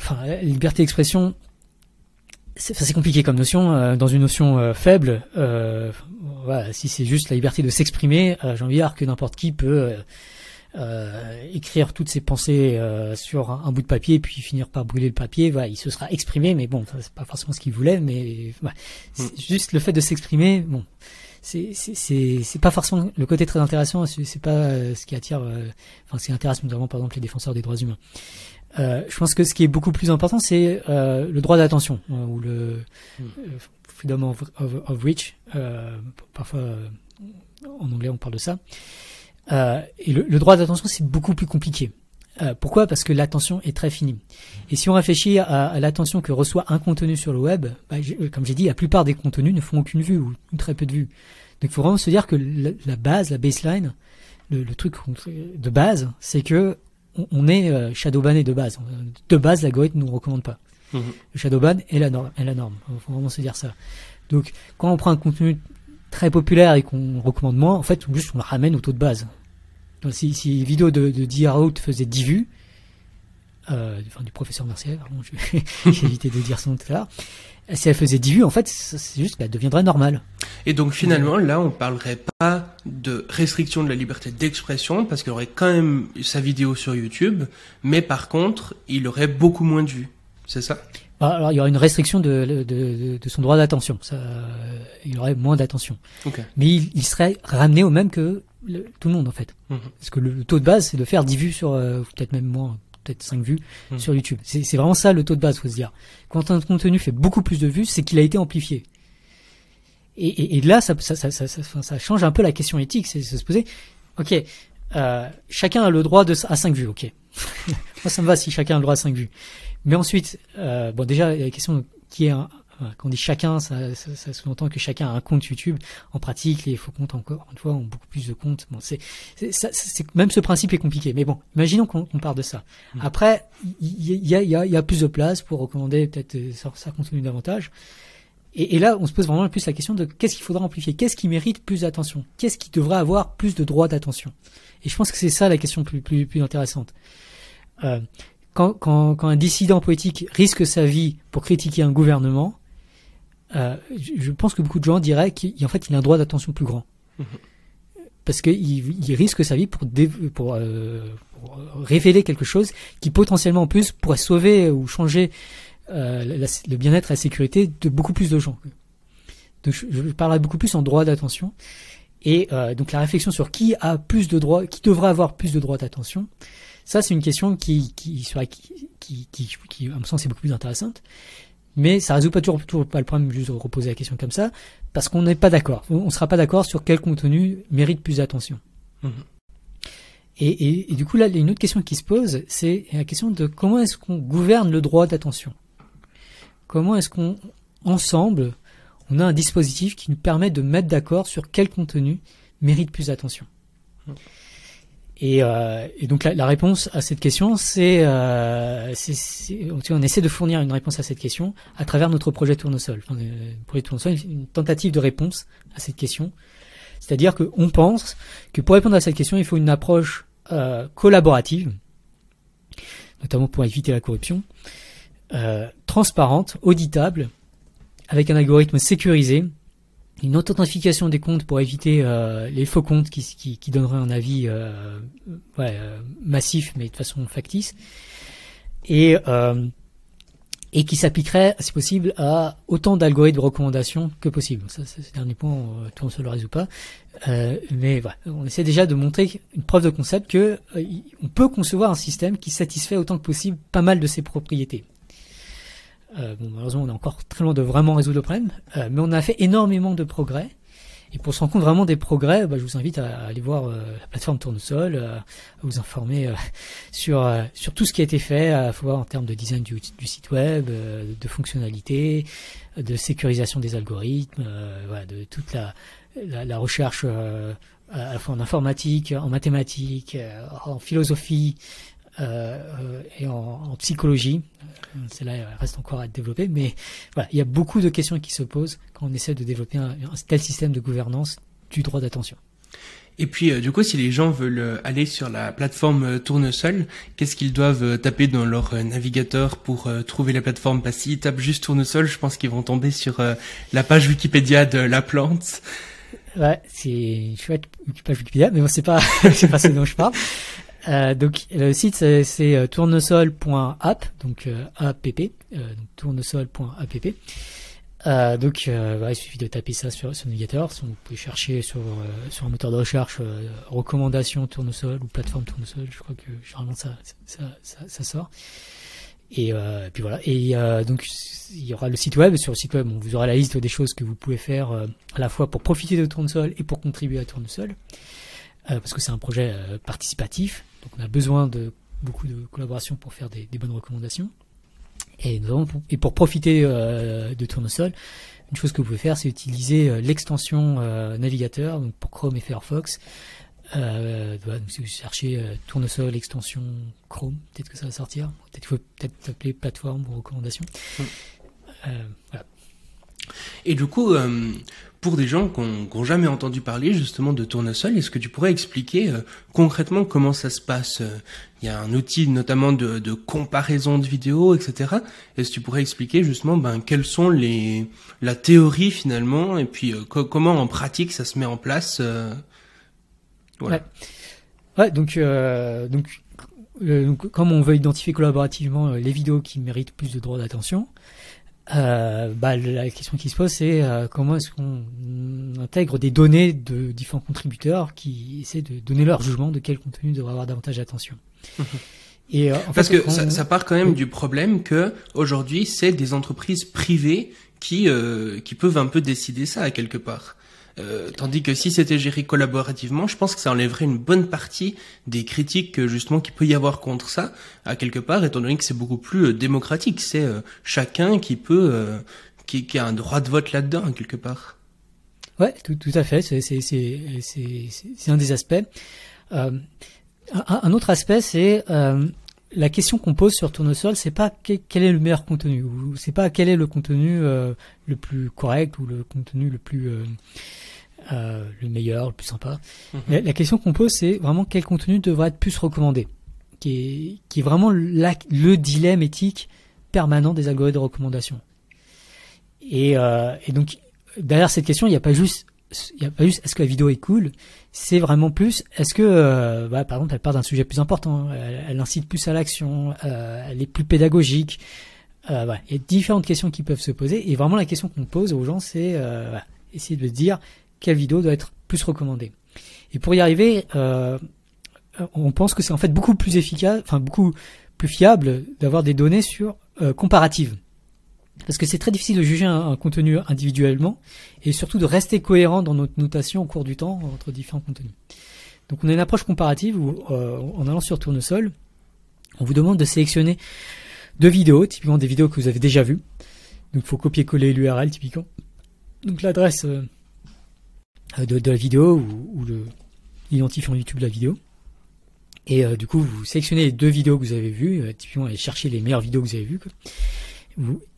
enfin, liberté d'expression, c'est compliqué comme notion. Euh, dans une notion euh, faible, euh, voilà, si c'est juste la liberté de s'exprimer, euh, j'ai envie de dire que n'importe qui peut écrire toutes ses pensées sur un, un, bout de papier, puis finir par brûler le papier. Voilà, il se sera exprimé, mais bon, c'est pas forcément ce qu'il voulait, mais voilà, mm. juste le fait de s'exprimer, bon c'est c'est pas forcément le côté très intéressant c'est pas ce qui attire euh, enfin ce qui intéresse notamment par exemple les défenseurs des droits humains euh, je pense que ce qui est beaucoup plus important c'est euh, le droit d'attention hein, ou le mm. freedom of, of, of reach parfois en anglais on parle de ça et le, le droit d'attention c'est beaucoup plus compliqué euh, pourquoi? Parce que l'attention est très finie. Et si on réfléchit à, à l'attention que reçoit un contenu sur le web, bah, euh, comme j'ai dit, la plupart des contenus ne font aucune vue ou, ou très peu de vues. Donc il faut vraiment se dire que la, la base, la baseline, le, le, truc de base, c'est que on, on est euh, shadowbanné de base. De base, l'algorithme ne nous recommande pas. Mmh. Le shadowban est la norme. Est la norme. Il faut vraiment se dire ça. Donc quand on prend un contenu très populaire et qu'on recommande moins, en fait, juste on le ramène au taux de base. Donc, si, si une vidéo de, de D.R. Out faisait 10 vues, euh, enfin, du professeur Mercier, pardon, j'ai évité de dire son nom tout à l'heure, si elle faisait 10 vues, en fait, c'est juste qu'elle deviendrait normale. Et donc finalement, là, on parlerait pas de restriction de la liberté d'expression, parce qu'il aurait quand même sa vidéo sur YouTube, mais par contre, il aurait beaucoup moins de vues. C'est ça? Bah, alors, il y aurait une restriction de, de, de, de son droit d'attention. Ça, il aurait moins d'attention. Okay. Mais il, il, serait ramené au même que le, tout le monde, en fait. Mmh. Parce que le, le, taux de base, c'est de faire 10 vues sur, euh, peut-être même moins, peut-être 5 vues mmh. sur YouTube. C'est vraiment ça le taux de base, faut se dire. Quand un contenu fait beaucoup plus de vues, c'est qu'il a été amplifié. Et, et, et là, ça, ça, ça, ça, change un peu la question éthique. C'est se poser, ok, euh, chacun a le droit de, à 5 vues, ok. Moi, ça me va si chacun a le droit à 5 vues. Mais ensuite, euh, bon, déjà, il y a la question qui est un, quand on dit chacun, ça, ça, ça sous-entend que chacun a un compte YouTube. En pratique, les faux comptes, encore une fois, ont beaucoup plus de comptes. Bon, c'est, c'est, même ce principe est compliqué. Mais bon, imaginons qu'on, part de ça. Mmh. Après, il y a, y, a, y a plus de place pour recommander peut-être ça, ça continue davantage. Et, et, là, on se pose vraiment plus la question de qu'est-ce qu'il faudra amplifier, qu'est-ce qui mérite plus d'attention, qu'est-ce qui devrait avoir plus de droits d'attention? Et je pense que c'est ça la question plus, plus, plus intéressante. Euh, quand, quand, quand un dissident politique risque sa vie pour critiquer un gouvernement, euh, je pense que beaucoup de gens diraient qu'en fait il a un droit d'attention plus grand. Mmh. parce qu'il il risque sa vie pour, pour, pour, révéler quelque chose qui potentiellement en plus pourrait sauver ou changer le bien-être et la sécurité de beaucoup plus de gens. Donc je, je parlerai beaucoup plus en droit d'attention. Et euh, donc la réflexion sur qui a plus de droits, qui devrait avoir plus de droits d'attention, ça c'est une question qui, qui, qui, qui, qui, à mon sens, est beaucoup plus intéressante. Mais ça résout pas toujours, toujours pas le problème juste de reposer la question comme ça, parce qu'on n'est pas d'accord. On ne sera pas d'accord sur quel contenu mérite plus d'attention. Mm-hmm. Et, et, et, du coup, là, il y a une autre question qui se pose, c'est la question de comment est-ce qu'on gouverne le droit d'attention? Comment est-ce qu'on, ensemble, on a un dispositif qui nous permet de mettre d'accord sur quel contenu mérite plus d'attention? Et, euh, donc la, réponse à cette question, c'est, euh, on essaie de fournir une réponse à cette question à travers notre projet Tournesol. Enfin, euh, projet Tournesol, une tentative de réponse à cette question. C'est-à-dire qu'on pense que pour répondre à cette question, il faut une approche euh, collaborative, notamment pour éviter la corruption, euh, transparente, auditable, avec un algorithme sécurisé, une authentification des comptes pour éviter euh, les faux comptes qui, donneraient un avis euh, euh, massif mais de façon factice et qui s'appliquerait si possible à autant d'algorithmes de recommandation que possible. C'est le dernier point, on se le résout pas. mais voilà, on essaie déjà de montrer une preuve de concept que on peut concevoir un système qui satisfait autant que possible pas mal de ses propriétés. Euh, bon, malheureusement, on est encore très loin de vraiment résoudre le problème, euh, mais on a fait énormément de progrès. Et pour se rendre compte vraiment des progrès, bah, je vous invite à, aller voir euh, la plateforme Tournesol, à vous informer sur sur tout ce qui a été fait, à voir en termes de design du, site web, de fonctionnalités, de sécurisation des algorithmes, voilà, de toute la, la, la recherche à la fois en informatique, en mathématiques, en philosophie, euh, et en, en psychologie. Euh, celle-là reste encore à développer, mais voilà, il y a beaucoup de questions qui se posent quand on essaie de développer un, tel système de gouvernance du droit d'attention. Et puis, euh, du coup, si les gens veulent aller sur la plateforme Tournesol, qu'est-ce qu'ils doivent taper dans leur navigateur pour trouver la plateforme? Parce s'ils tapent juste Tournesol, je pense qu'ils vont tomber sur la page Wikipédia de la plante. Ouais, c'est une chouette page Wikipédia, mais bon, c'est pas, c'est pas ce dont je parle. Euh, donc le site c'est euh, tournesol.app, donc app, donc tournesol.app. Euh, donc il suffit de taper ça sur, sur navigateur. Vous pouvez chercher sur un moteur de recherche recommandation tournesol ou plateforme tournesol. Je crois que généralement ça ça, sort. Et puis voilà. Et donc il y aura le site web. Sur le site web, vous aurez la liste des choses que vous pouvez faire à la fois pour profiter de Tournesol et pour contribuer à Tournesol. Parce que c'est un projet participatif, donc on a besoin de beaucoup de collaboration pour faire des, des bonnes recommandations. Et, et pour profiter euh, de Tournesol, une chose que vous pouvez faire, c'est utiliser l'extension navigateur, donc pour Chrome et Firefox. Euh, donc si vous cherchez Tournesol extension Chrome, peut-être que ça va sortir. Peut-être qu'il faut peut-être appeler plateforme ou recommandation. Mmh. voilà. Et du coup, euh, pour des gens qui n'ont jamais entendu parler justement de tournesol, est-ce que tu pourrais expliquer euh, concrètement comment ça se passe euh, Il y a un outil notamment de, de comparaison de vidéos, etc. Est-ce que tu pourrais expliquer justement ben, quelles sont les la théorie finalement et puis comment en pratique ça se met en place voilà. Ouais. ouais donc donc donc, comme on veut identifier collaborativement les vidéos qui méritent plus de droits d'attention, euh, bah, la question qui se pose, c'est euh, comment est-ce qu'on intègre des données de différents contributeurs qui essaient de donner leur jugement de quel contenu devrait avoir davantage d'attention. Et euh, Parce que ça, ça, part quand même du problème que aujourd'hui, c'est des entreprises privées qui qui peuvent un peu décider ça à quelque part. Euh, tandis que si c'était géré collaborativement, je pense que ça enlèverait une bonne partie des critiques justement qu'il peut y avoir contre ça, à quelque part, étant donné que c'est beaucoup plus euh, démocratique. C'est euh, chacun qui peut, qui, qui, a un droit de vote là-dedans, quelque part. Ouais, tout, tout à fait. C'est un des aspects. Un, autre aspect, c'est la question qu'on pose sur Tournesol, c'est pas quel est le meilleur contenu, ou c'est pas quel est le contenu le plus correct ou le contenu le plus euh, le meilleur, le plus sympa. Mhm. la, question qu'on pose, c'est vraiment quel contenu devrait être plus recommandé, qui est, qui est vraiment le dilemme éthique permanent des algorithmes de recommandation. Et, euh, et donc derrière cette question, il n'y a pas juste il y a pas juste est-ce que la vidéo est cool, c'est vraiment plus est-ce que euh, bah, par exemple elle part d'un sujet plus important, elle, incite plus à l'action, euh, elle est plus pédagogique. Euh. Il y a différentes questions qui peuvent se poser et vraiment la question qu'on pose aux gens c'est essayer de dire quelle vidéo doit être plus recommandée. Et pour y arriver, on pense que c'est en fait beaucoup plus efficace, enfin beaucoup plus fiable d'avoir des données sur comparatives. Parce que c'est très difficile de juger un, contenu individuellement et surtout de rester cohérent dans notre notation au cours du temps entre différents contenus. Donc on a une approche comparative où, euh, en allant sur Tournesol, on vous demande de sélectionner deux vidéos, typiquement des vidéos que vous avez déjà vues. Donc il faut copier-coller l'URL typiquement. Donc l'adresse euh, de, la vidéo ou, ou l'identifiant YouTube de la vidéo. Et euh, du coup, vous sélectionnez les deux vidéos que vous avez vues, euh, typiquement, et cherchez les meilleures vidéos que vous avez vues. Quoi.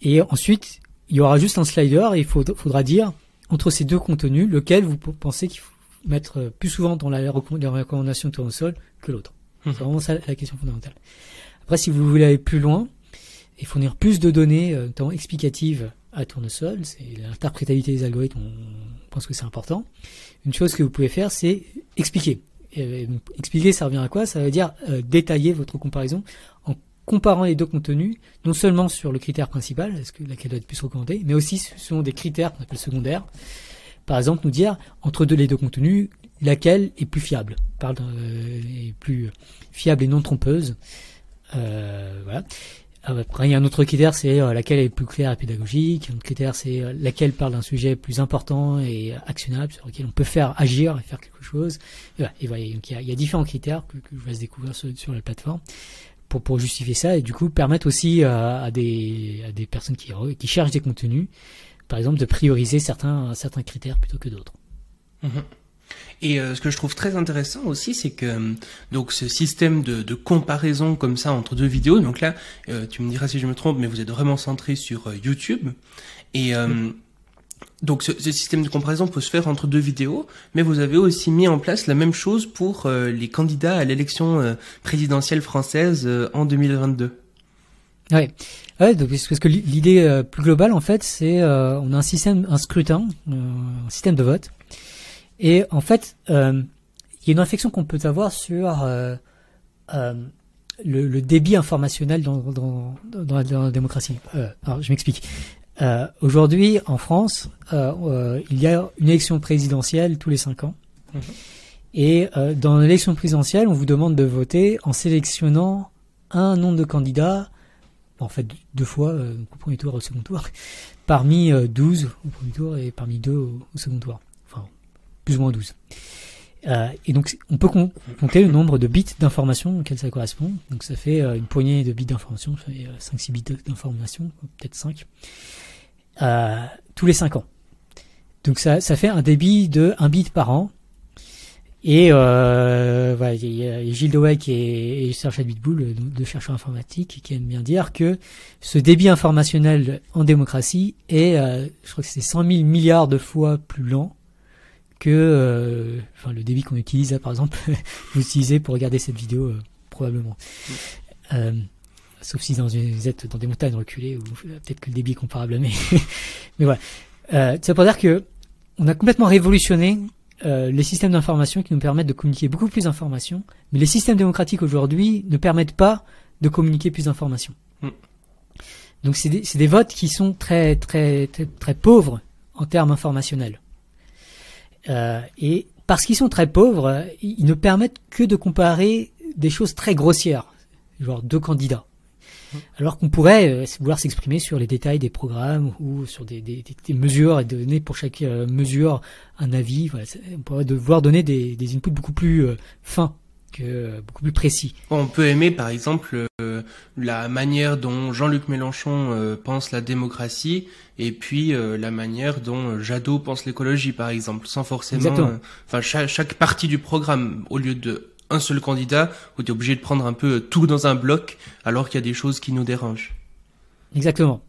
Et ensuite, il y aura juste un slider et il faudra dire entre ces deux contenus lequel vous pensez qu'il faut mettre plus souvent dans la, recommandation de tournesol que l'autre. Mmh. C'est vraiment ça la question fondamentale. Après, si vous voulez aller plus loin et fournir plus de données, euh, notamment explicatives à tournesol, c'est l'interprétabilité des algorithmes, on pense que c'est important. Une chose que vous pouvez faire, c'est expliquer. Et, expliquer, ça revient à quoi? Ça veut dire euh, détailler votre comparaison en comparant les deux contenus, non seulement sur le critère principal, est-ce que laquelle doit être plus recommandée, mais aussi selon des critères qu'on appelle secondaires. Par exemple, nous dire entre deux, les deux contenus, laquelle est plus fiable, parle euh, est plus fiable et non trompeuse. Euh, voilà. Après, il y a un autre critère, c'est euh, laquelle est plus claire et pédagogique. Un autre critère, c'est euh, laquelle parle d'un sujet plus important et actionnable, sur lequel on peut faire agir et faire quelque chose. Et voilà. Et voilà donc il, y a, différents critères que, je vous laisse découvrir sur la plateforme pour, pour justifier ça et du coup permettre aussi à, à, des, à des personnes qui, qui cherchent des contenus, par exemple, de prioriser certains, certains critères plutôt que d'autres. Mmh. Et euh, ce que je trouve très intéressant aussi, c'est que donc ce système de, de, comparaison comme ça entre deux vidéos. Donc là, euh, tu me diras si je me trompe, mais vous êtes vraiment centré sur euh, YouTube. Et mmh. Donc ce, système de comparaison peut se faire entre deux vidéos, mais vous avez aussi mis en place la même chose pour les candidats à l'élection présidentielle française en 2022. Ouais. Ouais, donc, parce que l'idée euh, plus globale, en fait, c'est euh, on a un système, un scrutin, euh, un système de vote, et en fait, euh, il y a une réflexion qu'on peut avoir sur euh, le, débit informationnel dans la, démocratie. alors, je m'explique. Aujourd'hui, en France, il y a une élection présidentielle tous les cinq ans. Mmh. Et dans l'élection présidentielle, on vous demande de voter en sélectionnant un nombre de candidats en fait deux fois euh, au premier tour et au second tour, parmi euh, 12 au premier tour et parmi deux au, au second tour. Enfin, plus ou moins 12. Euh, et donc, on peut compter le nombre de bits d'information auxquels ça correspond. Donc, ça fait euh, une poignée de bits d'information, ça fait 5-6 bits d'information, peut-être 5, euh, tous les 5 ans. Donc, ça, fait un débit de 1 bit par an. Et euh, voilà, il y a Gilles Dewey et, et Serge Abitboul, deux chercheurs informatiques, qui aiment bien dire que ce débit informationnel en démocratie est, euh, je crois que c'est 100 000 milliards de fois plus lent que euh, enfin, le débit qu'on utilise, par exemple, vous utilisez pour regarder cette vidéo, euh, probablement. Euh, sauf si dans une, vous êtes dans des montagnes reculées, ou peut-être que le débit est comparable, mais, mais voilà. Euh, ça veut dire que on a complètement révolutionné les systèmes d'information qui nous permettent de communiquer beaucoup plus d'informations, mais les systèmes démocratiques aujourd'hui ne permettent pas de communiquer plus d'informations. Mm. Donc c'est des, des, votes qui sont très très très, très pauvres en termes informationnels. Euh, et parce qu'ils sont très pauvres, ils ne permettent que de comparer des choses très grossières, genre deux candidats. Alors qu'on pourrait euh, vouloir s'exprimer sur les détails des programmes ou sur des, des, des mesures et donner pour chaque euh, mesure un avis. Voilà, on pourrait devoir donner des, des inputs beaucoup plus fins que beaucoup plus précis. On peut aimer par exemple euh, la manière dont Jean-Luc Mélenchon euh, pense la démocratie et puis euh, la manière dont Jadot pense l'écologie par exemple, sans forcément, enfin chaque, chaque partie du programme au lieu de un seul candidat, où tu es obligé de prendre un peu tout dans un bloc, alors qu'il y a des choses qui nous dérangent. Exactement.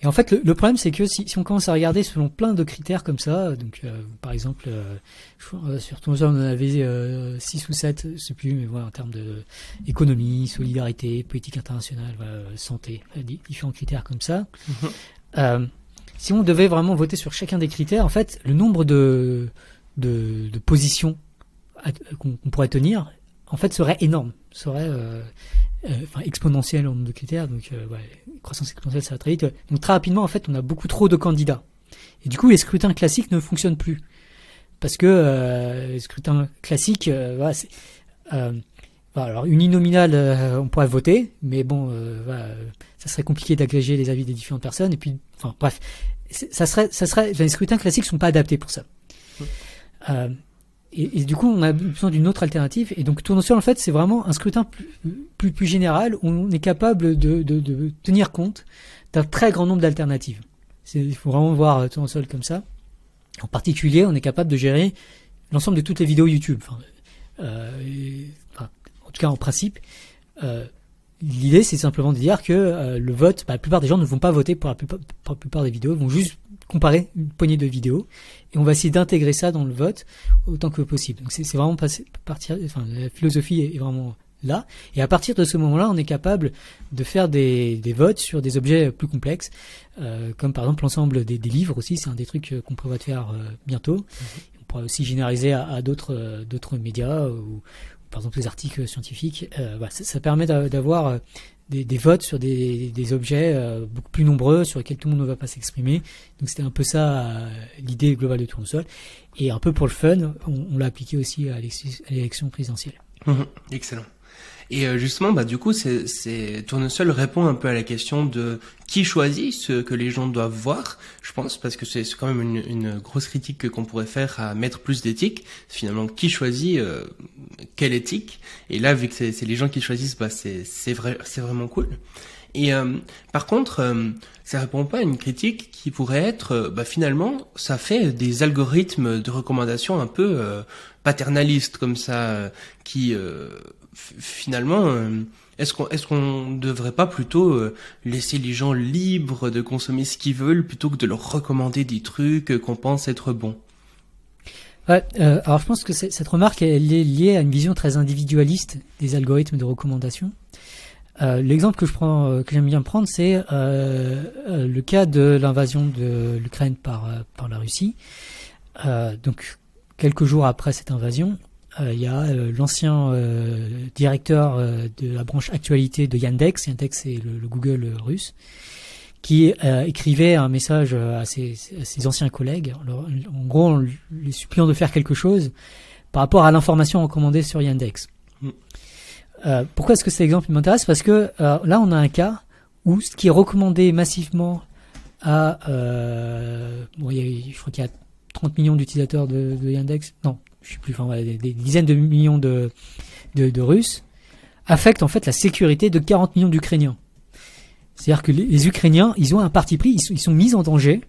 Et en fait, le, le problème, c'est que si, si, on commence à regarder selon plein de critères comme ça, donc euh, par exemple, euh, euh sur ton on en avait euh, 6 ou 7, je sais plus, mais voilà, en termes de économie, solidarité, politique internationale, voilà, santé, différents critères comme ça. Mm -hmm. si on devait vraiment voter sur chacun des critères, en fait, le nombre de, de, de positions qu'on pourrait tenir, en fait, serait énorme, serait enfin, exponentiel en nombre de critères. Donc, euh, ouais, croissance exponentielle, ça va très vite. Donc, très rapidement, en fait, on a beaucoup trop de candidats. Et du coup, les scrutins classiques ne fonctionnent plus. Parce que euh, les scrutins classiques, euh, voilà, c'est, euh, alors uninominal, euh, on pourrait voter, mais bon, euh, ça serait compliqué d'agréger les avis des différentes personnes. Et puis, enfin, bref, ça serait, ça serait, les scrutins classiques sont pas adaptés pour ça. Euh, et, du coup, on a besoin d'une autre alternative. Et donc, tournesol, en fait, c'est vraiment un scrutin plus, plus, plus général où on est capable de, de, tenir compte d'un très grand nombre d'alternatives. Il faut vraiment voir tournesol comme ça. En particulier, on est capable de gérer l'ensemble de toutes les vidéos YouTube. Enfin, euh, en tout cas, en principe, euh, l'idée, c'est simplement de dire que euh, le vote, bah, la plupart des gens ne vont pas voter pour la plupart, pour la plupart des vidéos, ils vont juste comparer une poignée de vidéos et on va essayer d'intégrer ça dans le vote autant que possible. Donc c'est vraiment partir, enfin la philosophie est vraiment là et à partir de ce moment-là, on est capable de faire des, des votes sur des objets plus complexes, euh, comme par exemple l'ensemble des, des, livres aussi, c'est un des trucs qu'on prévoit de faire euh, bientôt. Mmh. On pourrait aussi généraliser à, à d'autres euh, d'autres médias ou, par exemple les articles scientifiques. Bah, ça, permet d'avoir des, des, votes sur des, objets euh, beaucoup plus nombreux sur lesquels tout le monde ne va pas s'exprimer. Donc c'était un peu ça euh, l'idée globale de Tournesol. Et un peu pour le fun, on, on l'a appliqué aussi à l'élection présidentielle. Mmh, excellent. Et euh, justement, bah, du coup, c'est, Tournesol répond un peu à la question de qui choisit ce que les gens doivent voir, je pense, parce que c'est, quand même une, une, grosse critique qu'on pourrait faire à mettre plus d'éthique. Finalement, qui choisit euh, quelle éthique? Et là, vu que c'est, les gens qui choisissent, bah, c'est, c'est, vrai, c'est vraiment cool. Et euh, par contre, euh, ça répond pas à une critique qui pourrait être, euh, bah, finalement, ça fait des algorithmes de recommandation un peu paternalistes comme ça, qui finalement, euh, est-ce qu'on est-ce devrait pas plutôt euh, laisser les gens libres de consommer ce qu'ils veulent plutôt que de leur recommander des trucs qu'on pense être bons? Euh, alors je pense que cette remarque elle est liée à une vision très individualiste des algorithmes de recommandation. Euh, L'exemple que je prends, que j'aime bien prendre, c'est euh, le cas de l'invasion de l'Ukraine par par la Russie. donc quelques jours après cette invasion, euh, il y a euh, l'ancien euh, directeur de la branche actualité de Yandex, Yandex c'est le, le, Google russe, qui écrivait un message à ses, à ses anciens collègues, en gros en les suppliant de faire quelque chose par rapport à l'information recommandée sur Yandex. Mm. Euh, pourquoi est-ce que cet exemple m'intéresse? Parce que euh, là, on a un cas où ce qui est recommandé massivement à, euh, bon, y a, je crois qu'il y a 30 millions d'utilisateurs de, de, Yandex, non, je sais plus, enfin, voilà, des, des, dizaines de millions de, de, de, Russes, affectent en fait la sécurité de 40 millions d'Ukrainiens. C'est-à-dire que les, les, Ukrainiens, ils ont un parti pris, ils sont, ils sont mis en danger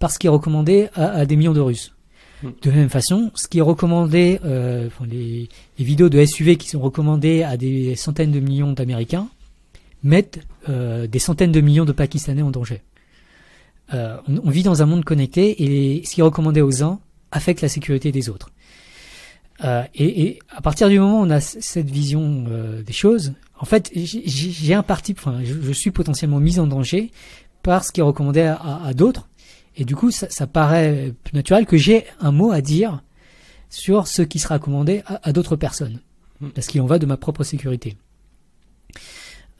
par ce qui est recommandé à, à des millions de Russes. Hmm. De la même façon, ce qui est recommandé, euh, les, les, vidéos de SUV qui sont recommandées à des centaines de millions d'Américains mettent euh, des centaines de millions de Pakistanais en danger. Euh, on, on, vit dans un monde connecté et les, ce qui est recommandé aux uns affecte la sécurité des autres. Euh, et, et, à partir du moment où on a cette vision euh, des choses, en fait, j'ai un parti, enfin, je, je, suis potentiellement mis en danger par ce qui est recommandé à, à, à d'autres. Et du coup, ça, ça, paraît plus naturel que j'ai un mot à dire sur ce qui sera recommandé à, à d'autres personnes. Hmm. Parce qu'il en va de ma propre sécurité.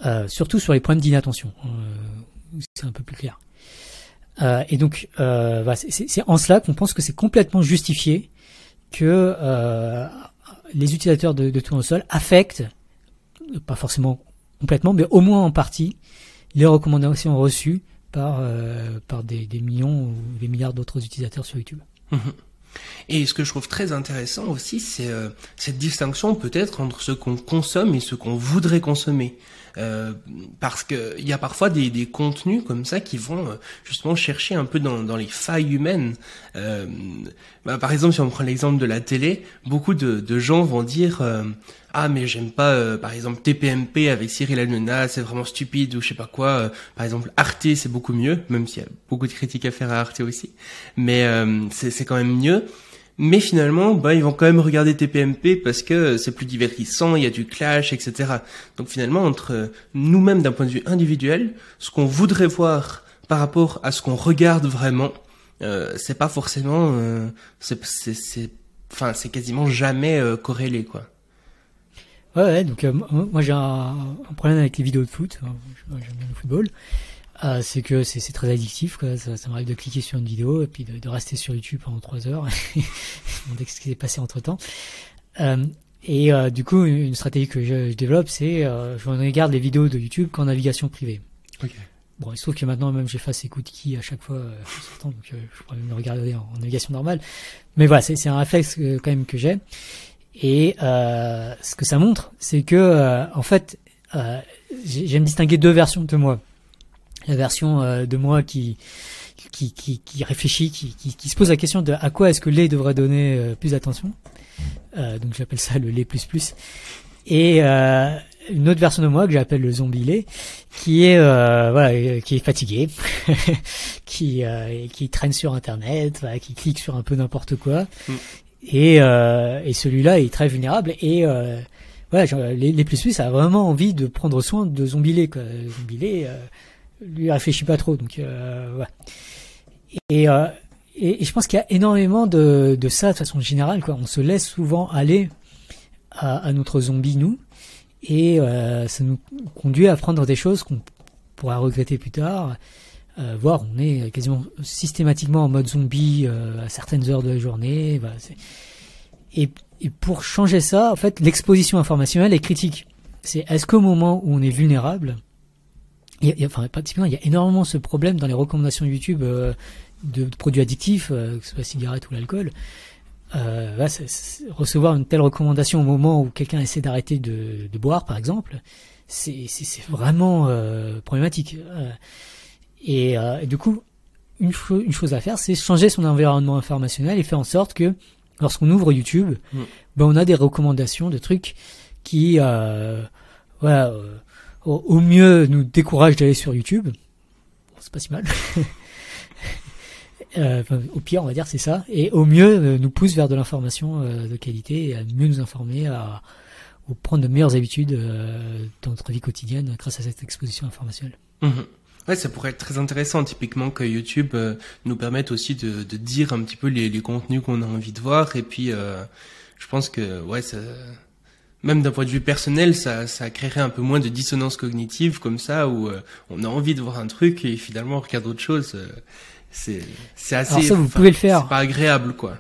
Euh, surtout sur les problèmes d'inattention. Euh, c'est un peu plus clair. Euh, et donc, bah, c'est en cela qu'on pense que c'est complètement justifié que euh, les utilisateurs de, de tournesol affectent, pas forcément complètement, mais au moins en partie, les recommandations reçues par, euh, par des, millions ou des milliards d'autres utilisateurs sur YouTube. Mmh. Et ce que je trouve très intéressant aussi, c'est euh, cette distinction peut-être entre ce qu'on consomme et ce qu'on voudrait consommer. Euh, parce que il y a parfois des, des, contenus comme ça qui vont euh, justement chercher un peu dans, dans les failles humaines. Euh, bah, par exemple, si on prend l'exemple de la télé, beaucoup de, de gens vont dire euh, ah mais j'aime pas euh, par exemple TPMP avec Cyril Hanouna, c'est vraiment stupide ou je sais pas quoi. par exemple Arte c'est beaucoup mieux, même s'il y a beaucoup de critiques à faire à Arte aussi, mais c'est quand même mieux. Mais finalement, bah, ils vont quand même regarder TPMP parce que c'est plus divertissant, il y a du clash, etc. Donc finalement, entre nous-mêmes d'un point de vue individuel, ce qu'on voudrait voir par rapport à ce qu'on regarde vraiment, euh, c'est pas forcément, euh, c'est, c'est, enfin, c'est quasiment jamais euh, corrélé, quoi. Ouais, ouais donc euh, moi j'ai un, un, problème avec les vidéos de foot. J'aime bien le football. Euh, c'est que c'est très addictif. Quoi. Ça, ça m'arrive de cliquer sur une vidéo et puis de, de rester sur YouTube pendant trois heures et demander ce qui s'est passé entre temps. Euh, et euh, du coup, une stratégie que je, je développe, c'est euh, je regarde les vidéos de YouTube qu'en navigation privée. Okay. Bon, il se trouve que maintenant même j'efface ces cookies à chaque fois euh, sortant, donc euh, je pourrais même le regarder en, en navigation normale. Mais voilà, c'est un réflexe quand même que j'ai. Et euh, ce que ça montre, c'est que euh, en fait, euh, j'aime distinguer deux versions de moi. La version euh, de moi qui qui, qui, qui réfléchit, qui, qui, qui, se pose la question de à quoi est-ce que lait devrait donner euh, plus d'attention. Euh, donc j'appelle ça le lait plus plus. Et euh, une autre version de moi que j'appelle le zombie lait, qui est euh, voilà, qui est fatigué, qui euh, qui traîne sur internet, voilà, qui clique sur un peu n'importe quoi. Mm. Et, euh, et celui-là est très vulnérable et euh, voilà, genre, les, les plus plus a vraiment envie de prendre soin de Zombilé quoi. Zombilé euh, lui réfléchit pas trop donc euh, euh, et, et je pense qu'il y a énormément de, de ça de façon générale quoi. On se laisse souvent aller à, notre zombie nous et euh, ça nous conduit à prendre des choses qu'on pourra regretter plus tard. Euh, voire on est quasiment systématiquement en mode zombie à certaines heures de la journée. Et, et, pour changer ça, en fait, l'exposition informationnelle est critique. C'est est-ce qu'au moment où on est vulnérable, il y a, il y a, enfin pratiquement il y a énormément ce problème dans les recommandations YouTube euh, de, de, produits addictifs, euh, que ce soit la cigarette ou l'alcool. Euh, là, c'est, c'est, recevoir une telle recommandation au moment où quelqu'un essaie d'arrêter de, de boire, par exemple, c'est, c'est vraiment euh, problématique. Euh, et, euh, et, du coup, une, cho une chose à faire, c'est changer son environnement informationnel et faire en sorte que lorsqu'on ouvre YouTube, mm. ben on a des recommandations de trucs qui, euh, voilà, euh, au, au, mieux nous découragent d'aller sur YouTube. Bon, c'est pas si mal. Euh, enfin, au pire, on va dire, c'est ça. Et au mieux, euh, nous pousse vers de l'information euh, de qualité et à mieux nous informer, à, ou prendre de meilleures habitudes dans notre vie quotidienne grâce à cette exposition informationnelle. Mmh. Ouais, ça pourrait être très intéressant, typiquement que YouTube nous permette aussi de, de, dire un petit peu les, les contenus qu'on a envie de voir. Et puis, je pense que, ouais, ça, même d'un point de vue personnel, ça, ça créerait un peu moins de dissonance cognitive comme ça, où euh, on a envie de voir un truc et finalement on regarde autre chose. Euh, c'est, c'est assez. Alors ça, vous pouvez le faire. C'est pas agréable, quoi.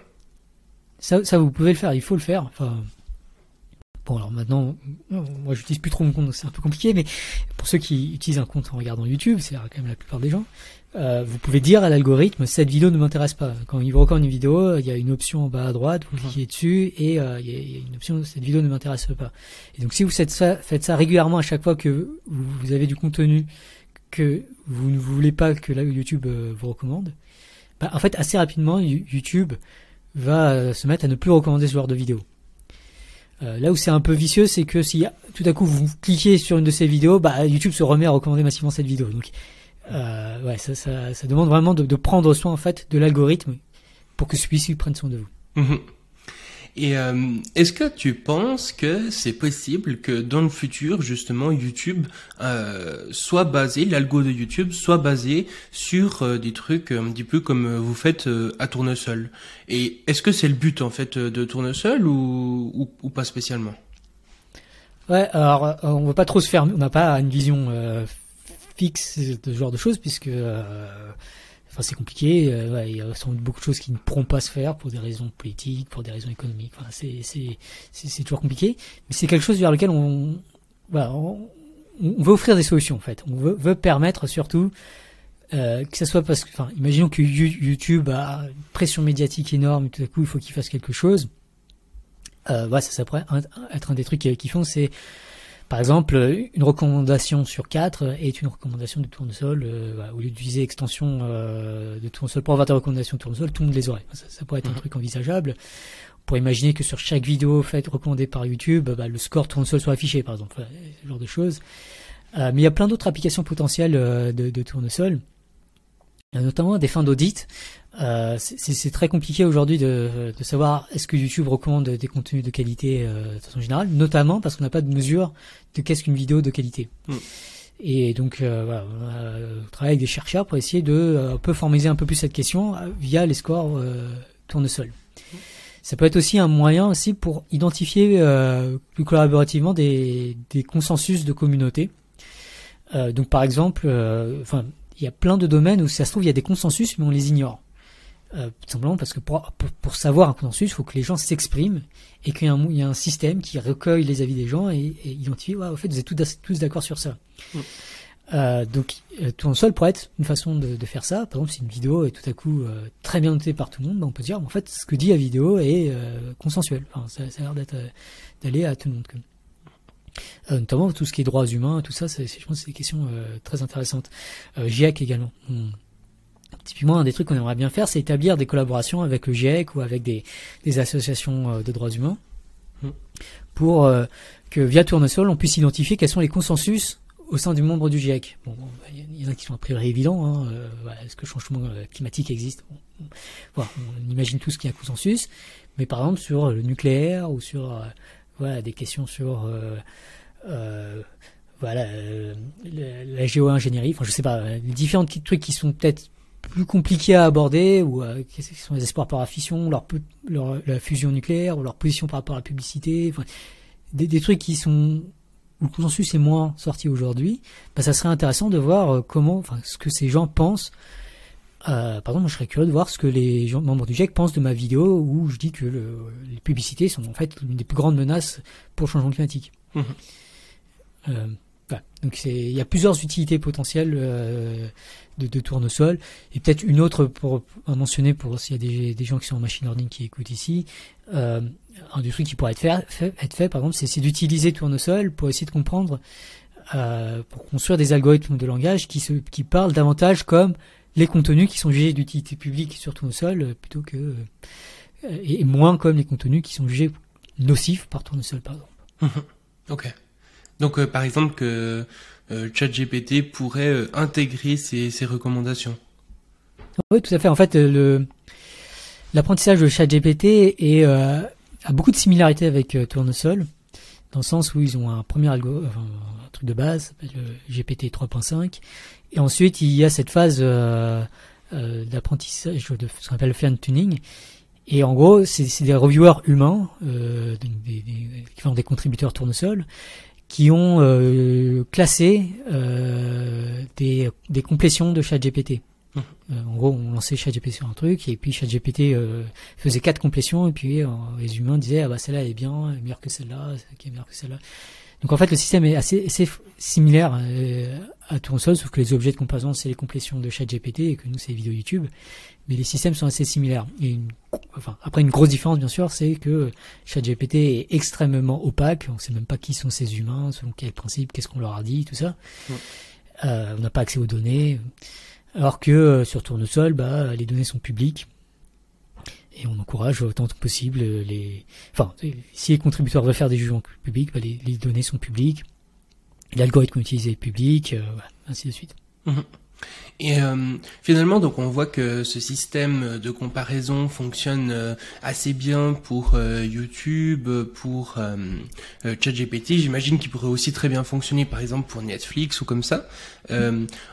Ça, ça, vous pouvez le faire. Il faut le faire. Enfin, Bon, alors maintenant, moi j'utilise plus trop mon compte, donc c'est un peu compliqué, mais pour ceux qui utilisent un compte en regardant YouTube, c'est quand même la plupart des gens, euh, vous pouvez dire à l'algorithme cette vidéo ne m'intéresse pas. Quand il vous recommande une vidéo, il y a une option en bas à droite, vous cliquez dessus et euh, il, y a, une option cette vidéo ne m'intéresse pas. Et donc si vous faites ça, faites ça régulièrement à chaque fois que vous, avez du contenu que vous ne voulez pas que là YouTube euh, vous recommande, bah, en fait assez rapidement YouTube va se mettre à ne plus recommander ce genre de vidéo. Euh, là où c'est un peu vicieux, c'est que si tout à coup vous cliquez sur une de ces vidéos, bah, YouTube se remet à recommander massivement cette vidéo. Donc, euh, ouais, ça, ça, ça, demande vraiment de, de, prendre soin en fait de l'algorithme pour que celui-ci prenne soin de vous. Mmh. Et euh, est-ce que tu penses que c'est possible que dans le futur, justement, YouTube euh, soit basé, l'algo de YouTube soit basé sur euh, des trucs un petit peu comme vous faites à Tournesol? Et est-ce que c'est le but en fait de Tournesol ou, ou, ou pas spécialement? Ouais, alors on ne veut pas trop se fermer, on n'a pas une vision fixe ce genre de choses puisque Enfin, c'est compliqué. Euh, ouais, il y a sans doute beaucoup de choses qui ne pourront pas se faire pour des raisons politiques, pour des raisons économiques. Enfin, c'est c'est c'est toujours compliqué. Mais c'est quelque chose vers lequel on voilà, on, veut offrir des solutions en fait. On veut, veut permettre surtout euh, que ça soit parce que, enfin, imaginons que YouTube a une pression médiatique énorme et tout à coup il faut qu'il fasse quelque chose. Euh, voilà, ça, ça pourrait être un des trucs qu'ils font, c'est par exemple, une recommandation sur quatre est une recommandation de tournesol. Euh, au lieu d'utiliser extension euh, de tournesol pour avoir des recommandations de tournesol, tout le monde les aurait. Ça, ça pourrait être mmh. un mhm. truc envisageable. On pourrait imaginer que sur chaque vidéo faite recommandée par YouTube, bah, le score tournesol soit affiché, par exemple. ce genre de choses. Euh, mais il y a plein d'autres applications potentielles de, de tournesol notamment des fins d'audit. Euh, c'est très compliqué aujourd'hui de, de, savoir est-ce que YouTube recommande des contenus de qualité euh, de façon générale, notamment parce qu'on n'a pas de mesure de qu'est-ce qu'une vidéo de qualité. Mm. Et donc, voilà, on travaille avec des chercheurs pour essayer de un peu formaliser un peu plus cette question via les scores tournesol. Ça peut être aussi un moyen aussi pour identifier plus collaborativement des, des consensus de communauté. donc, par exemple, enfin, il y a plein de domaines où ça se trouve il y a des consensus mais on les ignore. Euh, tout simplement parce que pour, pour, savoir un consensus, il faut que les gens s'expriment et qu'il y, ait un, un système qui recueille les avis des gens et, et identifie, ouais, au fait, vous êtes tous, tous d'accord sur ça. Mm. Euh, donc, euh, tout en seul pourrait être une façon de, de, faire ça. Par exemple, si une vidéo est tout à coup très bien notée par tout le monde, ben on peut dire, en fait, ce que dit la vidéo est consensuel. Enfin, ça, ça a l'air d'être d'aller à tout le monde. notamment tout ce qui est droits humains, tout ça, je pense, c'est des questions très intéressantes. GIEC également. Typiquement, un des trucs qu'on aimerait bien faire, c'est établir des collaborations avec le GIEC ou avec des, des associations euh, de droits humains hmm. pour euh, que via Tournesol, on puisse identifier quels sont les consensus au sein du membre du GIEC. Bon, il y en a qui sont a priori évidents. Hein, euh, Est-ce que le changement climatique existe? Bon, On imagine tous qu'il y a un consensus, mais par exemple sur le nucléaire ou sur voilà des questions sur voilà la, la géo-ingénierie. Enfin, je sais pas, les différents trucs qui sont peut-être plus compliqués à aborder, ou euh, quels sont les espoirs par la fission, leur, leur, la fusion nucléaire, ou leur position par rapport à la publicité, enfin, des, des, trucs qui sont où le consensus est moins sorti aujourd'hui, bah, ça serait intéressant de voir euh, comment, enfin, ce que ces gens pensent. Euh, par exemple, moi, je serais curieux de voir ce que les gens, membres du GIEC pensent de ma vidéo où je dis que le, les publicités sont en fait une des plus grandes menaces pour le changement climatique. Mmh. Euh, donc il y a plusieurs utilités potentielles euh, de, de, tournesol et peut-être une autre à mentionner pour s'il y a des, gens qui sont en machine learning qui écoutent ici. Euh, un des trucs qui pourrait être fait, par exemple, c'est d'utiliser tournesol pour essayer de comprendre, euh, pour construire des algorithmes de langage qui parlent davantage comme les contenus qui sont jugés d'utilité publique sur tournesol plutôt que et moins comme les contenus qui sont jugés nocifs par tournesol par exemple. ok. Donc, euh, par exemple, que euh, ChatGPT pourrait euh, intégrer ces, recommandations. Oui, tout à fait. En fait, l'apprentissage de ChatGPT a beaucoup de similarités avec Tournesol, dans le sens où ils ont un premier algo, un truc de base, le GPT 3.5, et ensuite il y a cette phase d'apprentissage de ce qu'on appelle le fan tuning, et en gros, c'est des reviewers humains, des, qui font des contributeurs tournesol, qui ont euh, classé euh, des, des complétions de ChatGPT. Mmh. Euh, en gros, on lançait ChatGPT sur un truc et puis ChatGPT faisait quatre complétions et puis les humains disaient ah bah celle-là est bien, est meilleure que celle-là, celle qui est meilleure que celle-là. Donc en fait, le système est assez, assez similaire à Tournesol, sauf que les objets de comparaison c'est les complétions de ChatGPT et que nous c'est les vidéos YouTube mais les systèmes sont assez similaires. Et enfin, après, une grosse différence, bien sûr, c'est que ChatGPT est extrêmement opaque. On ne sait même pas qui sont ces humains, selon quel principe, qu'est-ce qu'on leur a dit, tout ça. Euh, on n'a pas accès aux données. Alors que euh, sur Tournesol, bah, les données sont publiques. Et on encourage autant que possible les. Enfin, si les contributeurs veulent faire des jugements publics, bah, les, les, données sont publiques. L'algorithme utilisé est public, euh, ainsi de suite. Mmh. Et euh, finalement, donc on voit que ce système de comparaison fonctionne euh, assez bien pour euh, YouTube, pour euh, euh, ChatGPT. J'imagine qu'il pourrait aussi très bien fonctionner, par exemple, pour Netflix ou comme ça.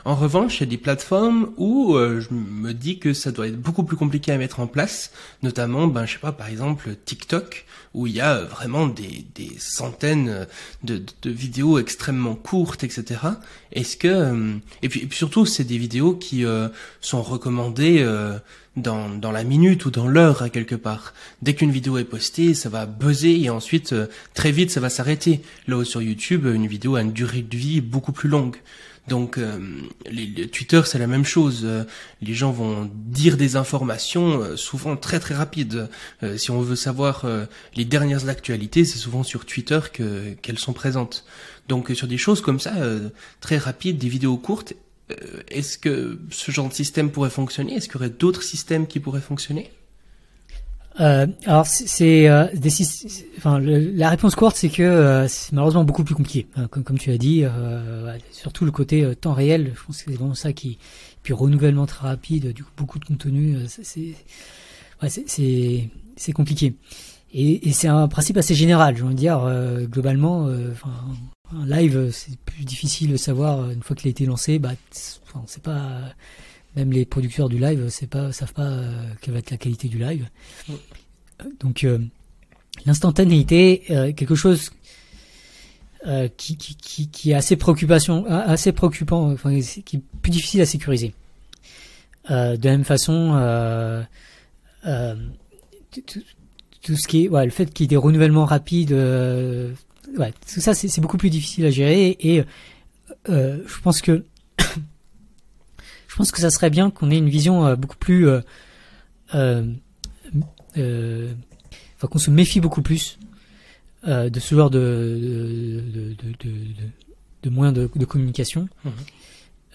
en revanche, il y a des plateformes où je me dis que ça doit être beaucoup plus compliqué à mettre en place, notamment, ben je sais pas, par exemple TikTok, où il y a vraiment des, des centaines de, de, vidéos extrêmement courtes, etc. Est-ce que et puis, et puis surtout, c'est des vidéos qui euh, sont recommandées euh, dans, dans la minute ou dans l'heure à quelque part. Dès qu'une vidéo est postée, ça va buzzer et ensuite euh, très vite ça va s'arrêter. Là haut sur YouTube, une vidéo a une durée de vie beaucoup plus longue. Donc les, Twitter c'est la même chose. les gens vont dire des informations souvent très très rapides. si on veut savoir les dernières actualités, c'est souvent sur Twitter que qu'elles sont présentes. Donc sur des choses comme ça, très rapides, des vidéos courtes, euh, est-ce que ce genre de système pourrait fonctionner? Est-ce qu'il y aurait d'autres systèmes qui pourraient fonctionner? Euh, alors c'est euh, la réponse courte c'est que euh, c'est malheureusement beaucoup plus compliqué hein, comme, tu as dit euh, surtout le côté euh, temps réel je pense que c'est vraiment ça qui puis renouvellement très rapide beaucoup de contenu c'est compliqué et, c'est un principe assez général. Je veux dire, globalement, un live, c'est plus difficile de savoir une fois qu'il a été lancé. Bah, c'est pas même les producteurs du live, c'est pas savent pas quelle va être la qualité du live. Donc l'instantanéité, quelque chose euh, qui, qui, qui, qui, est assez préoccupation, assez préoccupant, enfin, qui est plus difficile à sécuriser. Euh, de la même façon, euh, euh tout, tout, ce qui est, ouais, le fait qu'il y ait des renouvellements rapides, euh, ouais, tout ça c'est beaucoup plus difficile à gérer et je pense que je pense que ça serait bien qu'on ait une vision beaucoup plus, enfin qu'on se méfie beaucoup plus euh, de ce genre de, de, de, de moyens de, communication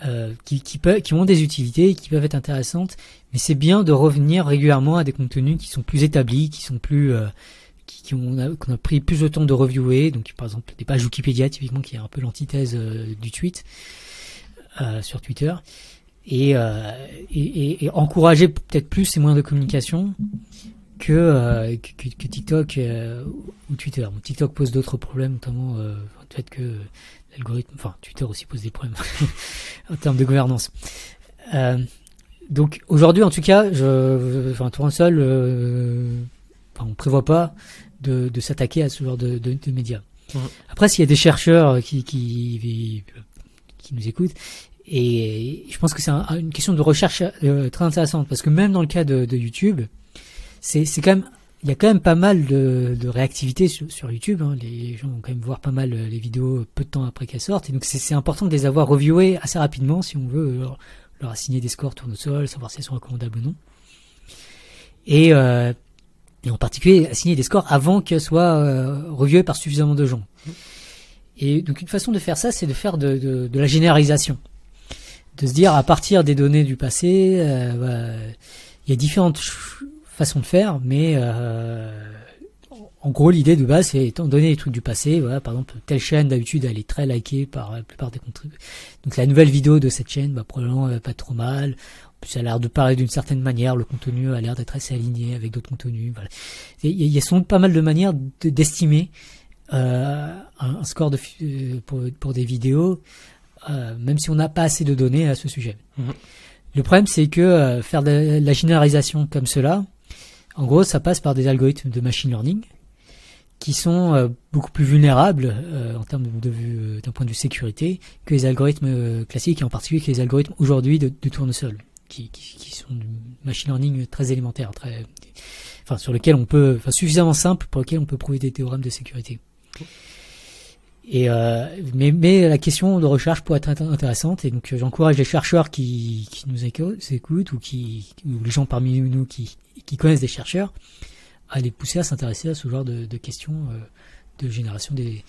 euh, qui, qui, qui ont des utilités, qui peuvent être intéressantes, mais c'est bien de revenir régulièrement à des contenus qui sont plus établis, qui sont plus euh, qui, qui qu'on a pris plus de temps de reviewer, donc par exemple des pages Wikipédia typiquement qui est un peu l'antithèse du tweet sur Twitter. Et, et, encourager peut-être plus ces moyens de communication euh, que, que, TikTok euh, ou Twitter. TikTok pose d'autres problèmes, notamment euh, le fait que l'algorithme, enfin Twitter aussi pose des problèmes en termes de gouvernance. Euh, donc aujourd'hui, en tout cas, je, enfin Tournesol, euh, enfin, on prévoit pas de, de s'attaquer à ce genre de, de, de médias. Après, s'il y a des chercheurs qui, qui, qui nous écoutent, et je pense que c'est une question de recherche très intéressante, parce que même dans le cas de, de YouTube, c'est quand même il y a quand même pas mal de, de réactivité sur, sur YouTube. Hein. Les gens vont quand même voir pas mal euh, les vidéos peu de temps après qu'elles sortent. Et donc c'est important de les avoir reviewées assez rapidement si on veut leur, leur assigner des scores tournesol, savoir si elles sont recommandables ou non. Et, euh, et en particulier assigner des scores avant qu'elles soient euh, reviewées par suffisamment de gens. Et donc une façon de faire ça, c'est de faire de, de, de, la généralisation. De se dire à partir des données du passé, euh, bah, il y a différentes façon de faire, mais euh, en gros l'idée de base c'est étant donné les trucs du passé, voilà, par exemple telle chaîne d'habitude elle est très likée par la plupart des contributeurs. Donc la nouvelle vidéo de cette chaîne, bah, probablement pas trop mal. Elle a l'air de parler d'une certaine manière, le contenu a l'air d'être assez aligné avec d'autres contenus. Voilà. Il y, a sont pas mal de manières d'estimer euh, un, score de, euh, pour, pour des vidéos, euh, même si on n'a pas assez de données à ce sujet. Mmh. Le problème, c'est que euh, faire de la généralisation comme cela, en gros, ça passe par des algorithmes de machine learning qui sont euh, beaucoup plus vulnérables euh, en termes de, euh, d'un point de vue sécurité que les algorithmes classiques et en particulier que les algorithmes aujourd'hui de, de tournesol qui, sont du machine learning très élémentaire, très, enfin sur lequel on peut, suffisamment simple pour lequel on peut prouver des théorèmes de sécurité. Et mais, mais la question de recherche pourrait être intéressante et donc j'encourage les chercheurs qui, nous écoutent ou qui ou les gens parmi nous qui connaissent des chercheurs à les pousser à s'intéresser à ce genre de, questions euh, de génération des,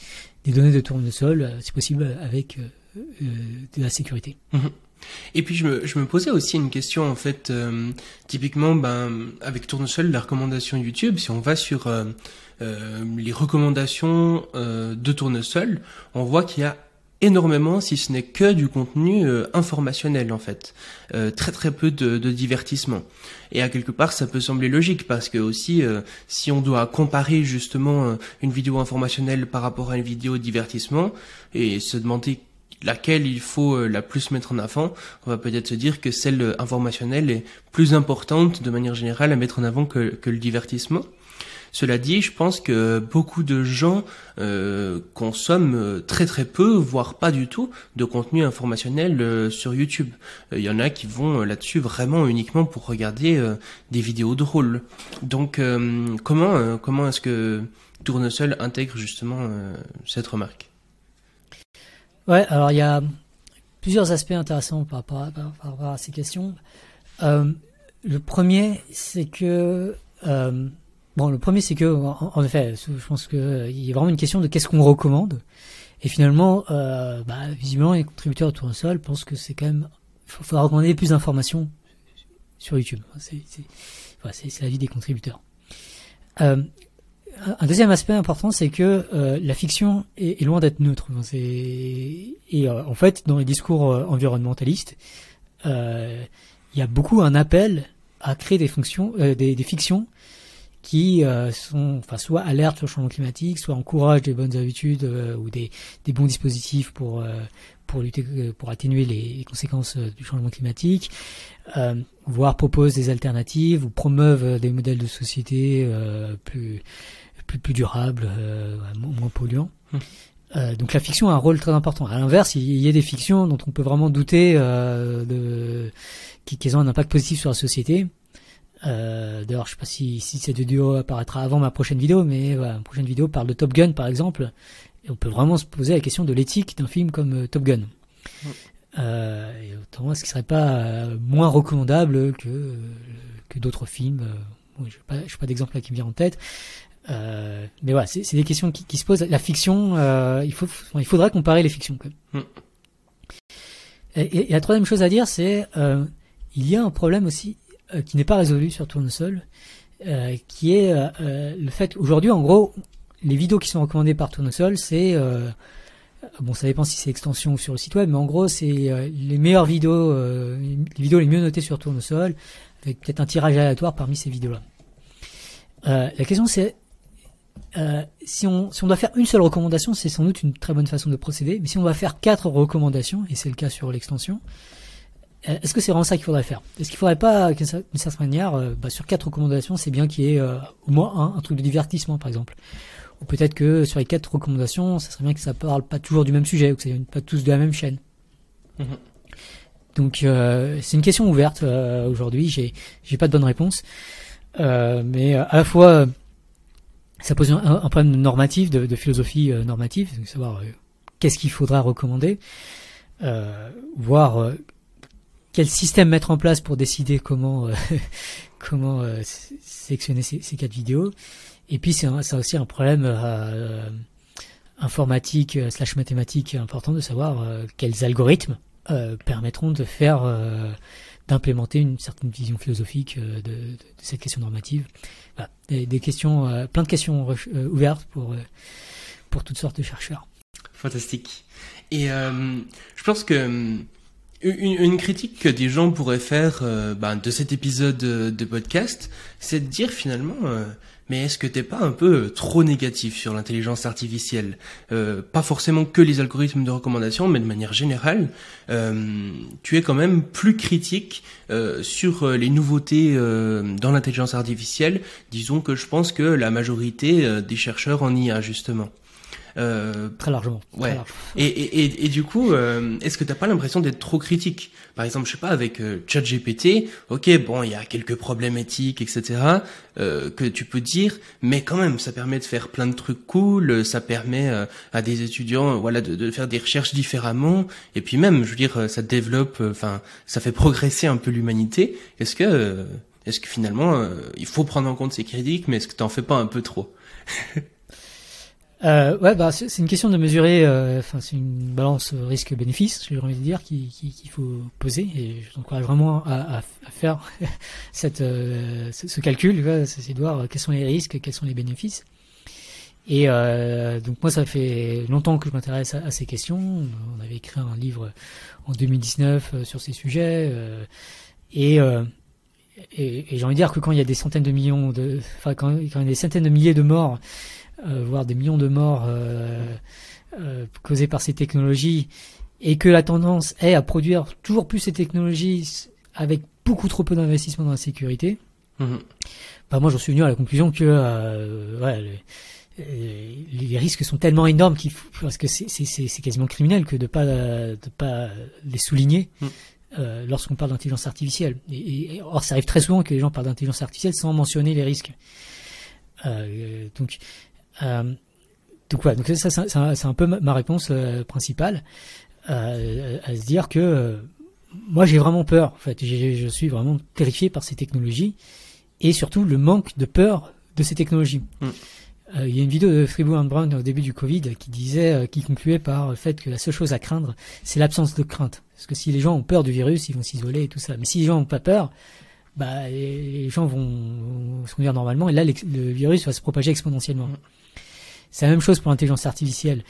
données de tournesol, euh, si possible avec euh, de la sécurité. Mhm. Et puis je me, je me posais aussi une question en fait, typiquement ben avec Tournesol, la recommandation YouTube, si on va sur les recommandations de Tournesol, on voit qu'il y a énormément, si ce n'est que du contenu euh, informationnel en fait, euh, très très peu de, de, divertissement. Et à quelque part, ça peut sembler logique parce que aussi, euh, si on doit comparer justement une vidéo informationnelle par rapport à une vidéo divertissement et se demander laquelle il faut la plus mettre en avant, on va peut-être se dire que celle informationnelle est plus importante de manière générale à mettre en avant que, le divertissement. Cela dit, je pense que beaucoup de gens euh, consomment euh, très très peu, voire pas du tout, de contenu informationnel euh, sur YouTube. Il y en a qui vont là-dessus vraiment uniquement pour regarder des vidéos drôles. Donc comment comment est-ce que Tournesol intègre justement cette remarque? Ouais, alors il y a plusieurs aspects intéressants par rapport à, par rapport à ces questions. le premier, c'est que Bon, le premier, c'est que, en, effet, je pense qu'il euh, y a vraiment une question de qu'est-ce qu'on recommande. Et finalement, euh, bah, visiblement, les contributeurs de Tournesol pensent que c'est quand même, il faudra recommander plus d'informations sur YouTube. C'est la vie des contributeurs. Euh, un deuxième aspect important, c'est que euh, la fiction est, loin d'être neutre. Et euh, en fait, dans les discours environnementalistes, il y a beaucoup un appel à créer des fonctions, des, fictions qui euh, sont, enfin, soit alertent sur le changement climatique, soit encouragent des bonnes habitudes euh, ou des, bons dispositifs pour euh, pour lutter, pour atténuer les conséquences du changement climatique, voire proposent des alternatives ou promeuvent des modèles de société plus plus plus durables, moins polluants. Hum. donc la fiction a un rôle très important. À l'inverse, il y a des fictions dont on peut vraiment douter de, qui, ont un impact positif sur la société. Euh, D'ailleurs, je sais pas si, si cette vidéo apparaîtra avant ma prochaine vidéo, mais voilà, ma prochaine vidéo parle de Top Gun par exemple. Et on peut vraiment se poser la question de l'éthique d'un film comme euh, Top Gun. Euh, et autant, est-ce qu'il serait pas euh, moins recommandable que que d'autres films bon, Je n'ai pas, pas d'exemple là qui me vient en tête. Mais voilà, c'est des questions qui, qui, se posent. La fiction, il faut, il faudrait comparer les fictions. Quand même. Et, et, la troisième chose à dire, c'est il y a un problème aussi euh, qui n'est pas résolu sur Tournesol, euh, qui est euh, le fait qu'aujourd'hui, en gros, les vidéos qui sont recommandées par Tournesol, c'est bon, ça dépend si c'est extension ou sur le site web, mais en gros, c'est les meilleures vidéos, les vidéos les mieux notées sur Tournesol, avec peut-être un tirage aléatoire parmi ces vidéos-là. la question c'est si, on, si on doit faire une seule recommandation, c'est sans doute une très bonne façon de procéder. Mais si on doit faire quatre recommandations, et c'est le cas sur l'extension, euh, est-ce que c'est vraiment ça qu'il faudrait faire? Est-ce qu'il faudrait pas, d'une certaine manière, euh, bah, sur quatre recommandations, c'est bien qu'il y ait euh, au moins un, un truc de divertissement, par exemple? Ou peut-être que sur les quatre recommandations, ça serait bien que ça parle pas toujours du même sujet, ou que ça vienne pas tous de la même chaîne. Mm-hmm. Donc c'est une question ouverte aujourd'hui. J'ai j'ai pas de bonne réponse, mais à la fois ça pose un, problème normatif, de, de philosophie normative, de savoir qu'est-ce qu'il faudra recommander, voir quel système mettre en place pour décider comment euh, euh, sélectionner ces, quatre vidéos. Et puis c'est aussi un problème euh, informatique slash mathématique important de savoir quels algorithmes permettront de faire d'implémenter une certaine vision philosophique de, cette question normative. Voilà. Des, questions, plein de questions ouvertes pour pour toutes sortes de chercheurs. Fantastique. Et je pense que une, une, critique que des gens pourraient faire euh, ben, de cet épisode de, podcast, c'est de dire finalement, euh, mais est-ce que t'es pas un peu trop négatif sur l'intelligence artificielle? Euh, Pas forcément que les algorithmes de recommandation, mais de manière générale, tu es quand même plus critique sur les nouveautés dans l'intelligence artificielle. Disons que je pense que la majorité des chercheurs en IA justement. Euh, très largement. Ouais. Et, et, et, du coup, euh, est-ce que t'as pas l'impression d'être trop critique? Par exemple, je sais pas, avec euh, ChatGPT, ok, bon, il y a quelques problèmes éthiques, etc., euh, que tu peux dire, mais quand même, ça permet de faire plein de trucs cool, ça permet euh, à des étudiants, voilà, de, de, faire des recherches différemment, et puis même, je veux dire, ça développe, enfin, ça fait progresser un peu l'humanité. Est-ce que, est-ce que finalement, il faut prendre en compte ces critiques, mais est-ce que t'en fais pas un peu trop? euh, ouais, bah c'est une question de mesurer. Euh, enfin, c'est une balance risque-bénéfice, j'ai envie de dire, qu'il qui, faut poser. Et je t'encourage vraiment à, faire cette, euh, ce, calcul, c'est de voir quels sont les risques, quels sont les bénéfices. Et euh, donc moi, ça fait longtemps que je m'intéresse à, ces questions. On avait écrit un livre en 2019 euh, sur ces sujets. et et, et j'ai envie de dire que quand il y a des centaines de millions de, enfin quand, il y a des centaines de milliers de morts euh, voire des millions de morts euh, euh, causés par ces technologies, et que la tendance est à produire toujours plus ces technologies avec beaucoup trop peu d'investissement dans la sécurité, mhm. bah moi j'en suis venu à la conclusion que ouais, les, les, risques sont tellement énormes qu'il faut, parce que c'est quasiment criminel que de pas de pas les souligner. Mhm. Euh, lorsqu'on parle d'intelligence artificielle. Et, et, or, ça arrive très souvent que les gens parlent d'intelligence artificielle sans mentionner les risques. Euh, donc, euh, donc voilà, donc ça, c'est un, peu ma, réponse euh, principale, euh, à se dire que moi j'ai vraiment peur. En fait, je suis vraiment terrifié par ces technologies et surtout le manque de peur de ces technologies. Mm. il y a une vidéo de Fribourg Brown au début du Covid qui disait, qui concluait par le fait que la seule chose à craindre, c'est l'absence de crainte. Parce que si les gens ont peur du virus, ils vont s'isoler et tout ça. Mais si les gens n'ont pas peur, bah, les gens vont, se conduire normalement et là, le virus va se propager exponentiellement. Mm. C'est la même chose pour l'intelligence artificielle.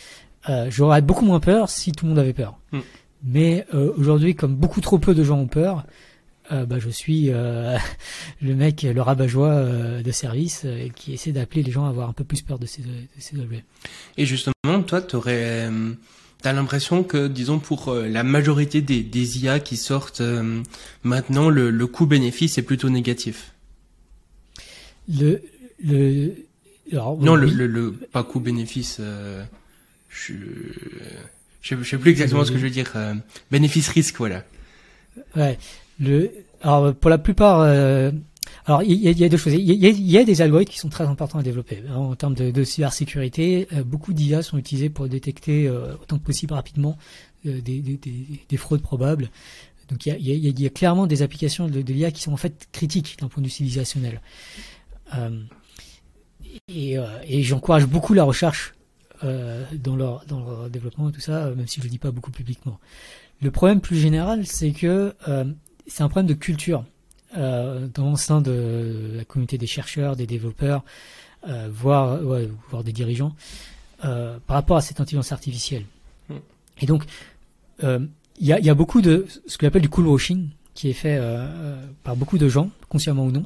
Euh, J'aurais beaucoup moins peur si tout le monde avait peur. Hmm. Mais euh, aujourd'hui, comme beaucoup trop peu de gens ont peur, euh, bah, je suis euh, le mec, le rabat-joie euh, de service qui essaie d'appeler les gens à avoir un peu plus peur de ces, de ces objets. Et justement, toi, tu aurais T'as l'impression que, disons, pour la majorité des, des IA qui sortent maintenant, le, le coût-bénéfice est plutôt négatif? Le, le, non, le, le, le, pas coût-bénéfice. je, je, sais plus exactement ce que je veux dire. Bénéfice-risque, voilà. Ouais. Le, alors pour la plupart, euh, alors il y, a, y, a deux choses. Il y, y, a, des algorithmes qui sont très importants à développer en termes de, de cybersécurité. Euh, beaucoup d'IA sont utilisés pour détecter euh, autant que possible rapidement des, des, des, fraudes probables. Donc il y a, y a, clairement des applications de, de l'IA qui sont en fait critiques d'un point de vue civilisationnel. Et, et j'encourage beaucoup la recherche dans leur dans leur développement et tout ça, même si je le dis pas beaucoup publiquement. Le problème plus général, c'est que euh, c'est un problème de culture euh, dans le sein de la communauté des chercheurs, des développeurs, euh, voire, voire des dirigeants, euh, par rapport à cette intelligence artificielle. Hmm. Et donc, il y a, y, a, beaucoup de ce qu'on appelle du cool washing qui est fait par beaucoup de gens, consciemment ou non,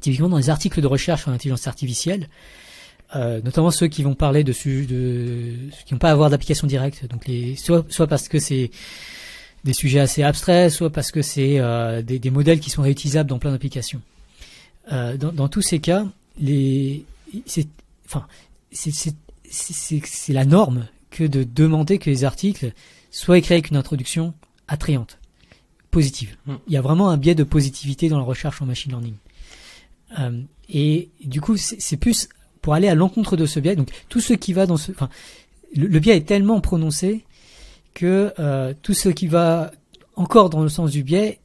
typiquement dans les articles de recherche sur l'intelligence artificielle. Euh, notamment ceux qui vont parler de, de qui n'ont pas à avoir d'application directe, donc les soit, soit parce que c'est des sujets assez abstraits, soit parce que c'est euh, des, des, modèles qui sont réutilisables dans plein d'applications. Euh, dans, dans, tous ces cas, les, c'est, enfin, c'est la norme que de demander que les articles soient écrits avec une introduction attrayante, positive. Hmm. Il y a vraiment un biais de positivité dans la recherche en machine learning. Euh, et du coup, c'est plus pour aller à l'encontre de ce biais. Donc tout ce qui va dans ce, enfin, le, biais est tellement prononcé que euh, tout ce qui va encore dans le sens du biais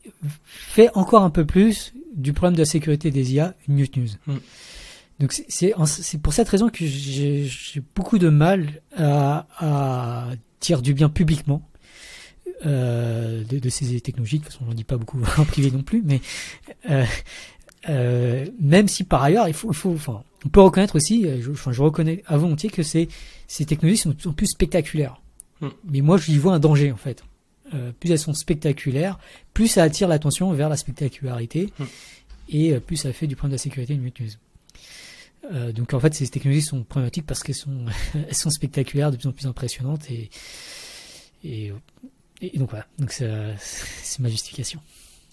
fait encore un peu plus du problème de la sécurité des IA une news. Mm. Donc c'est c'est pour cette raison que j'ai beaucoup de mal à, à dire du bien publiquement euh, de, de, ces technologies. De toute façon, on n'en dit pas beaucoup en privé non plus, mais euh, euh, même si par ailleurs, il faut, il faut, enfin, on peut reconnaître aussi, euh, je, enfin, je reconnais à volontiers que ces, ces technologies sont, sont plus spectaculaires. Hmm. Mais moi, je y vois un danger en fait. Euh, plus elles sont spectaculaires, plus ça attire l'attention vers la spectacularité, hmm. et plus ça fait du point de la sécurité une news. Euh, donc en fait, ces technologies sont problématiques parce qu'elles sont, elles sont spectaculaires, de plus en plus impressionnantes, et, et, et donc voilà. Donc c'est ma justification.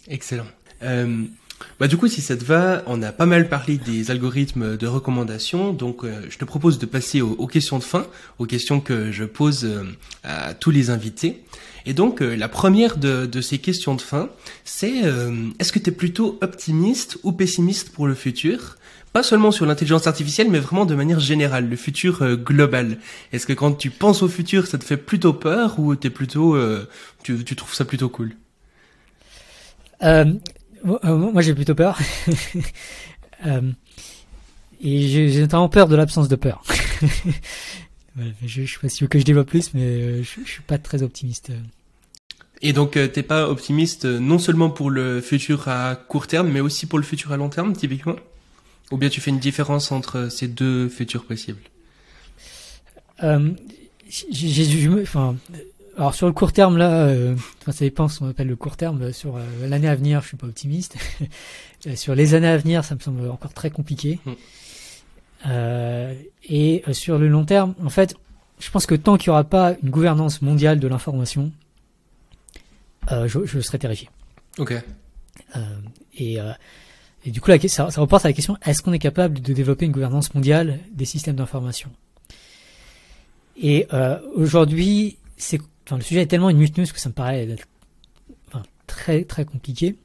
Excellent. Euh, bah du coup, si ça te va, on a pas mal parlé des algorithmes de recommandation, donc euh, je te propose de passer aux, questions de fin, aux questions que je pose euh, à tous les invités. Et donc, euh, la première de, de, ces questions de fin, c'est est-ce que tu es plutôt optimiste ou pessimiste pour le futur? Pas seulement sur l'intelligence artificielle, mais vraiment de manière générale, le futur global. Est-ce que quand tu penses au futur, ça te fait plutôt peur ou t'es plutôt, tu, tu trouves ça plutôt cool? Euh, moi, j'ai plutôt peur. euh, et j'ai notamment peur de l'absence de peur. je, je sais pas si que je développe plus, mais euh, je, je suis pas très optimiste. Et donc, euh, t'es pas optimiste non seulement pour le futur à court terme, mais aussi pour le futur à long terme, typiquement? Ou bien tu fais une différence entre ces deux futurs possibles? Euh, enfin, alors sur le court terme là, euh, enfin, ça dépend ce qu'on appelle le court terme. Sur euh, l'année à venir, je suis pas optimiste. Euh, sur les années à venir, ça me semble encore très compliqué. Mm. Euh, et euh, sur le long terme, en fait, je pense que tant qu'il n'y aura pas une gouvernance mondiale de l'information, je, je, serai terrifié. Ok. et, et du coup, la, ça, ça reporte à la question est-ce qu'on est capable de développer une gouvernance mondiale des systèmes d'information? Et aujourd'hui, c'est enfin, le sujet est tellement inutile que ça me paraît enfin, très très compliqué.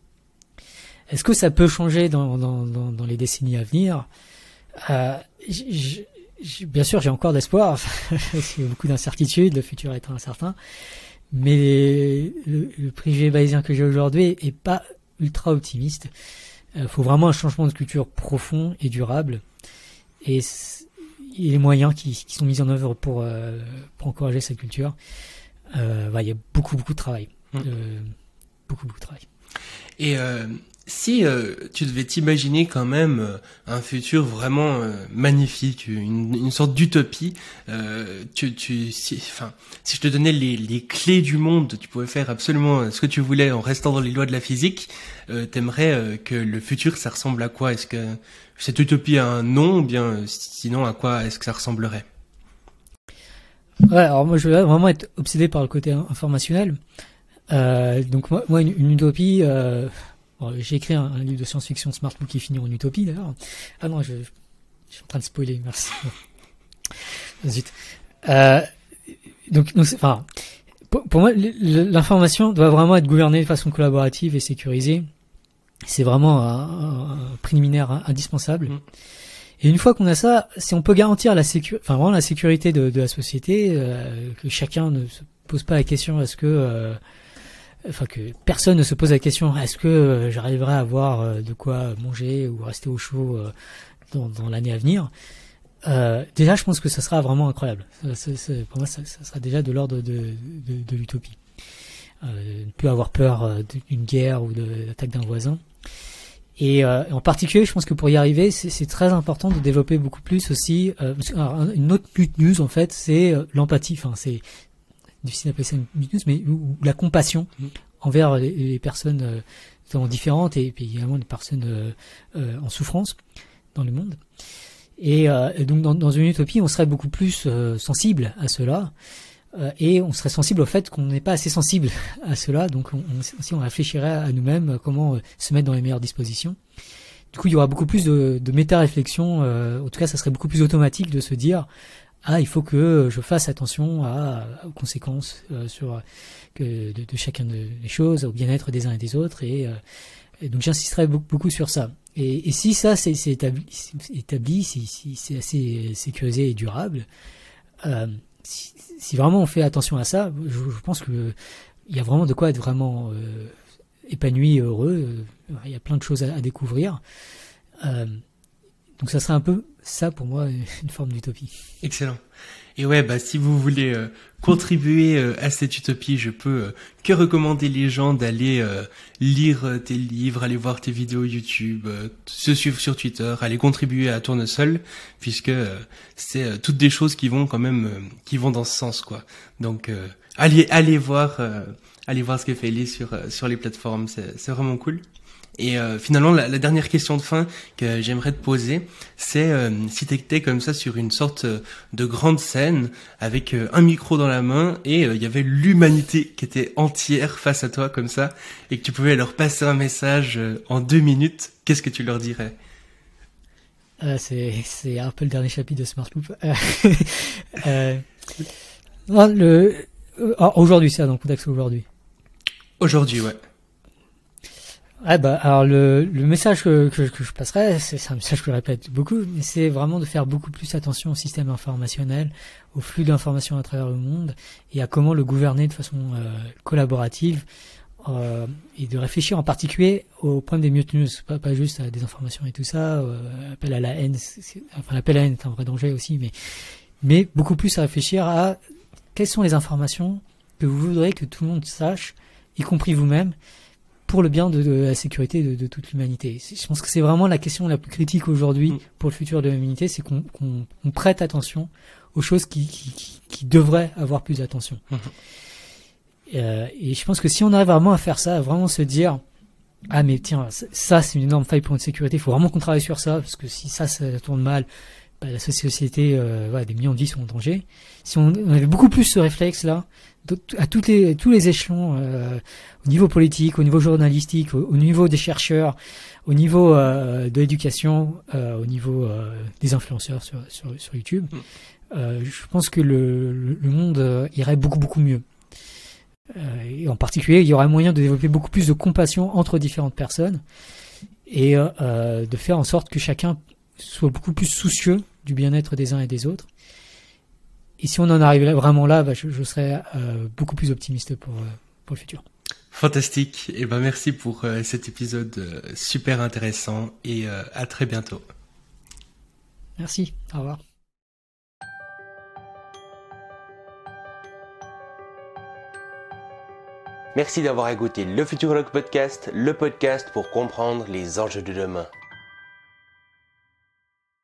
Est-ce que ça peut changer dans, dans, dans, dans les décennies à venir? Euh, Bien sûr, j'ai encore d'espoir. A beaucoup d'incertitudes, le futur est incertain. Mais le, le préjugé bayésien que j'ai aujourd'hui est pas ultra optimiste. Il euh, faut vraiment un changement de culture profond et durable. Et, et les moyens qui, qui, sont mis en œuvre pour, euh, pour encourager cette culture euh, il y a beaucoup beaucoup de travail, mmh. beaucoup beaucoup de travail. Et euh, Si euh, tu devais t'imaginer quand même euh, un futur vraiment euh, magnifique, une, une sorte d'utopie, tu, tu, si, enfin, si je te donnais les, les, clés du monde, tu pouvais faire absolument ce que tu voulais en restant dans les lois de la physique. T'aimerais que le futur, ça ressemble à quoi? Est-ce que cette utopie a un nom, ou bien sinon à quoi est-ce que ça ressemblerait? Ouais, alors moi je vais vraiment être obsédé par le côté informationnel. donc moi, une, utopie. J'ai écrit un, livre de science-fiction Smartbook qui finit en utopie d'ailleurs. Ah non, je, je, suis en train de spoiler, merci. Zut. Euh, donc, enfin, pour, moi, l'information doit vraiment être gouvernée de façon collaborative et sécurisée. C'est vraiment un, un, préliminaire indispensable. Mm. Et une fois qu'on a ça, si on peut garantir la sécurité, enfin vraiment la sécurité de, de la société, euh, que chacun ne se pose pas la question est-ce que euh, enfin que personne ne se pose la question est-ce que euh, j'arriverai à avoir euh, de quoi manger ou rester au chaud dans, dans l'année à venir déjà je pense que ça sera vraiment incroyable. Pour moi ça, ça, sera déjà de l'ordre de, de, de l'utopie. Ne plus avoir peur d'une guerre ou de l'attaque d'un voisin et en particulier je pense que pour y arriver c'est très important de développer beaucoup plus aussi une autre news en fait c'est l'empathie enfin c'est difficile d'appeler ça une news, mais ou, la compassion mm. envers les, personnes euh, différentes et, puis également les personnes euh, euh, en souffrance dans le monde. Et, donc dans, dans, une utopie, on serait beaucoup plus sensible à cela et on serait sensible au fait qu'on n'est pas assez sensible à cela. Donc on, si on réfléchirait à nous-mêmes comment se mettre dans les meilleures dispositions. Du coup, il y aura beaucoup plus de, de méta-réflexion. en tout cas, ça serait beaucoup plus automatique de se dire ah, il faut que je fasse attention à, aux conséquences euh, sur que de, de, chacun des choses, au bien-être des uns et des autres, et, euh, donc j'insisterai beaucoup, beaucoup, sur ça. Et, et si ça c'est établi, établi, si, si c'est assez sécurisé et durable, euh, si, vraiment on fait attention à ça, je, je pense que il y a vraiment de quoi être vraiment euh, épanoui, heureux. Il y a plein de choses à, découvrir. donc ça serait un peu ça pour moi une forme d'utopie. Excellent. Et ouais, bah si vous voulez euh, contribuer euh, à cette utopie, je peux euh, que recommander les gens d'aller lire tes livres, aller voir tes vidéos YouTube, se suivre sur Twitter, aller contribuer à Tournesol, puisque c'est toutes des choses qui vont quand même qui vont dans ce sens quoi. Donc allez allez voir allez voir ce que fait Ellie sur sur les plateformes, c'est vraiment cool. Et euh, finalement, la, la, dernière question de fin que j'aimerais te poser, c'est euh, si tu étais comme ça sur une sorte euh, de grande scène avec un micro dans la main et il y avait l'humanité qui était entière face à toi comme ça et que tu pouvais leur passer un message en deux minutes, qu'est-ce que tu leur dirais? C'est, c'est un peu le dernier chapitre de Smart Loop. le, aujourd'hui, c'est dans le contexte aujourd'hui. Aujourd'hui, ouais. Ah bah alors le, message que, je passerai, c'est un message que je répète beaucoup, c'est vraiment de faire beaucoup plus attention au système informationnel, au flux d'informations à travers le monde et à comment le gouverner de façon euh, collaborative euh, et de réfléchir en particulier au problème des mute news, pas, juste à des informations et tout ça, euh, appel à la haine, enfin l'appel à la haine est un vrai danger aussi, mais beaucoup plus à réfléchir à quelles sont les informations que vous voudrez que tout le monde sache, y compris vous-même, pour le bien de, de la sécurité de, de toute l'humanité. Je pense que c'est vraiment la question la plus critique aujourd'hui mm. pour le futur de l'humanité, c'est qu'on qu prête attention aux choses qui, qui, qui, devraient avoir plus d'attention. Mm-hmm. Euh, et je pense que si on arrive vraiment à faire ça, à vraiment se dire ah mais tiens ça c'est une énorme faille pour une sécurité, il faut vraiment qu'on travaille sur ça parce que si ça ça tourne mal, bah, la société, euh, voilà, des millions de vies sont en danger. Si on, on avait beaucoup plus ce réflexe là, à toutes les, tous les échelons, euh, au niveau politique, au niveau journalistique, au, niveau des chercheurs, au niveau euh, de l'éducation, euh, au niveau des influenceurs sur, sur, sur YouTube, mm. je pense que le, le monde irait beaucoup beaucoup mieux. et en particulier, il y aurait moyen de développer beaucoup plus de compassion entre différentes personnes et de faire en sorte que chacun soit beaucoup plus soucieux du bien-être des uns et des autres et si on en arrive vraiment là, bah, je, je, serais euh, beaucoup plus optimiste pour, euh, pour le futur. Fantastique. Et ben merci pour euh, cet épisode super intéressant et euh, à très bientôt. Merci. Au revoir. Merci d'avoir écouté le Futurologue Podcast, le podcast pour comprendre les enjeux de demain.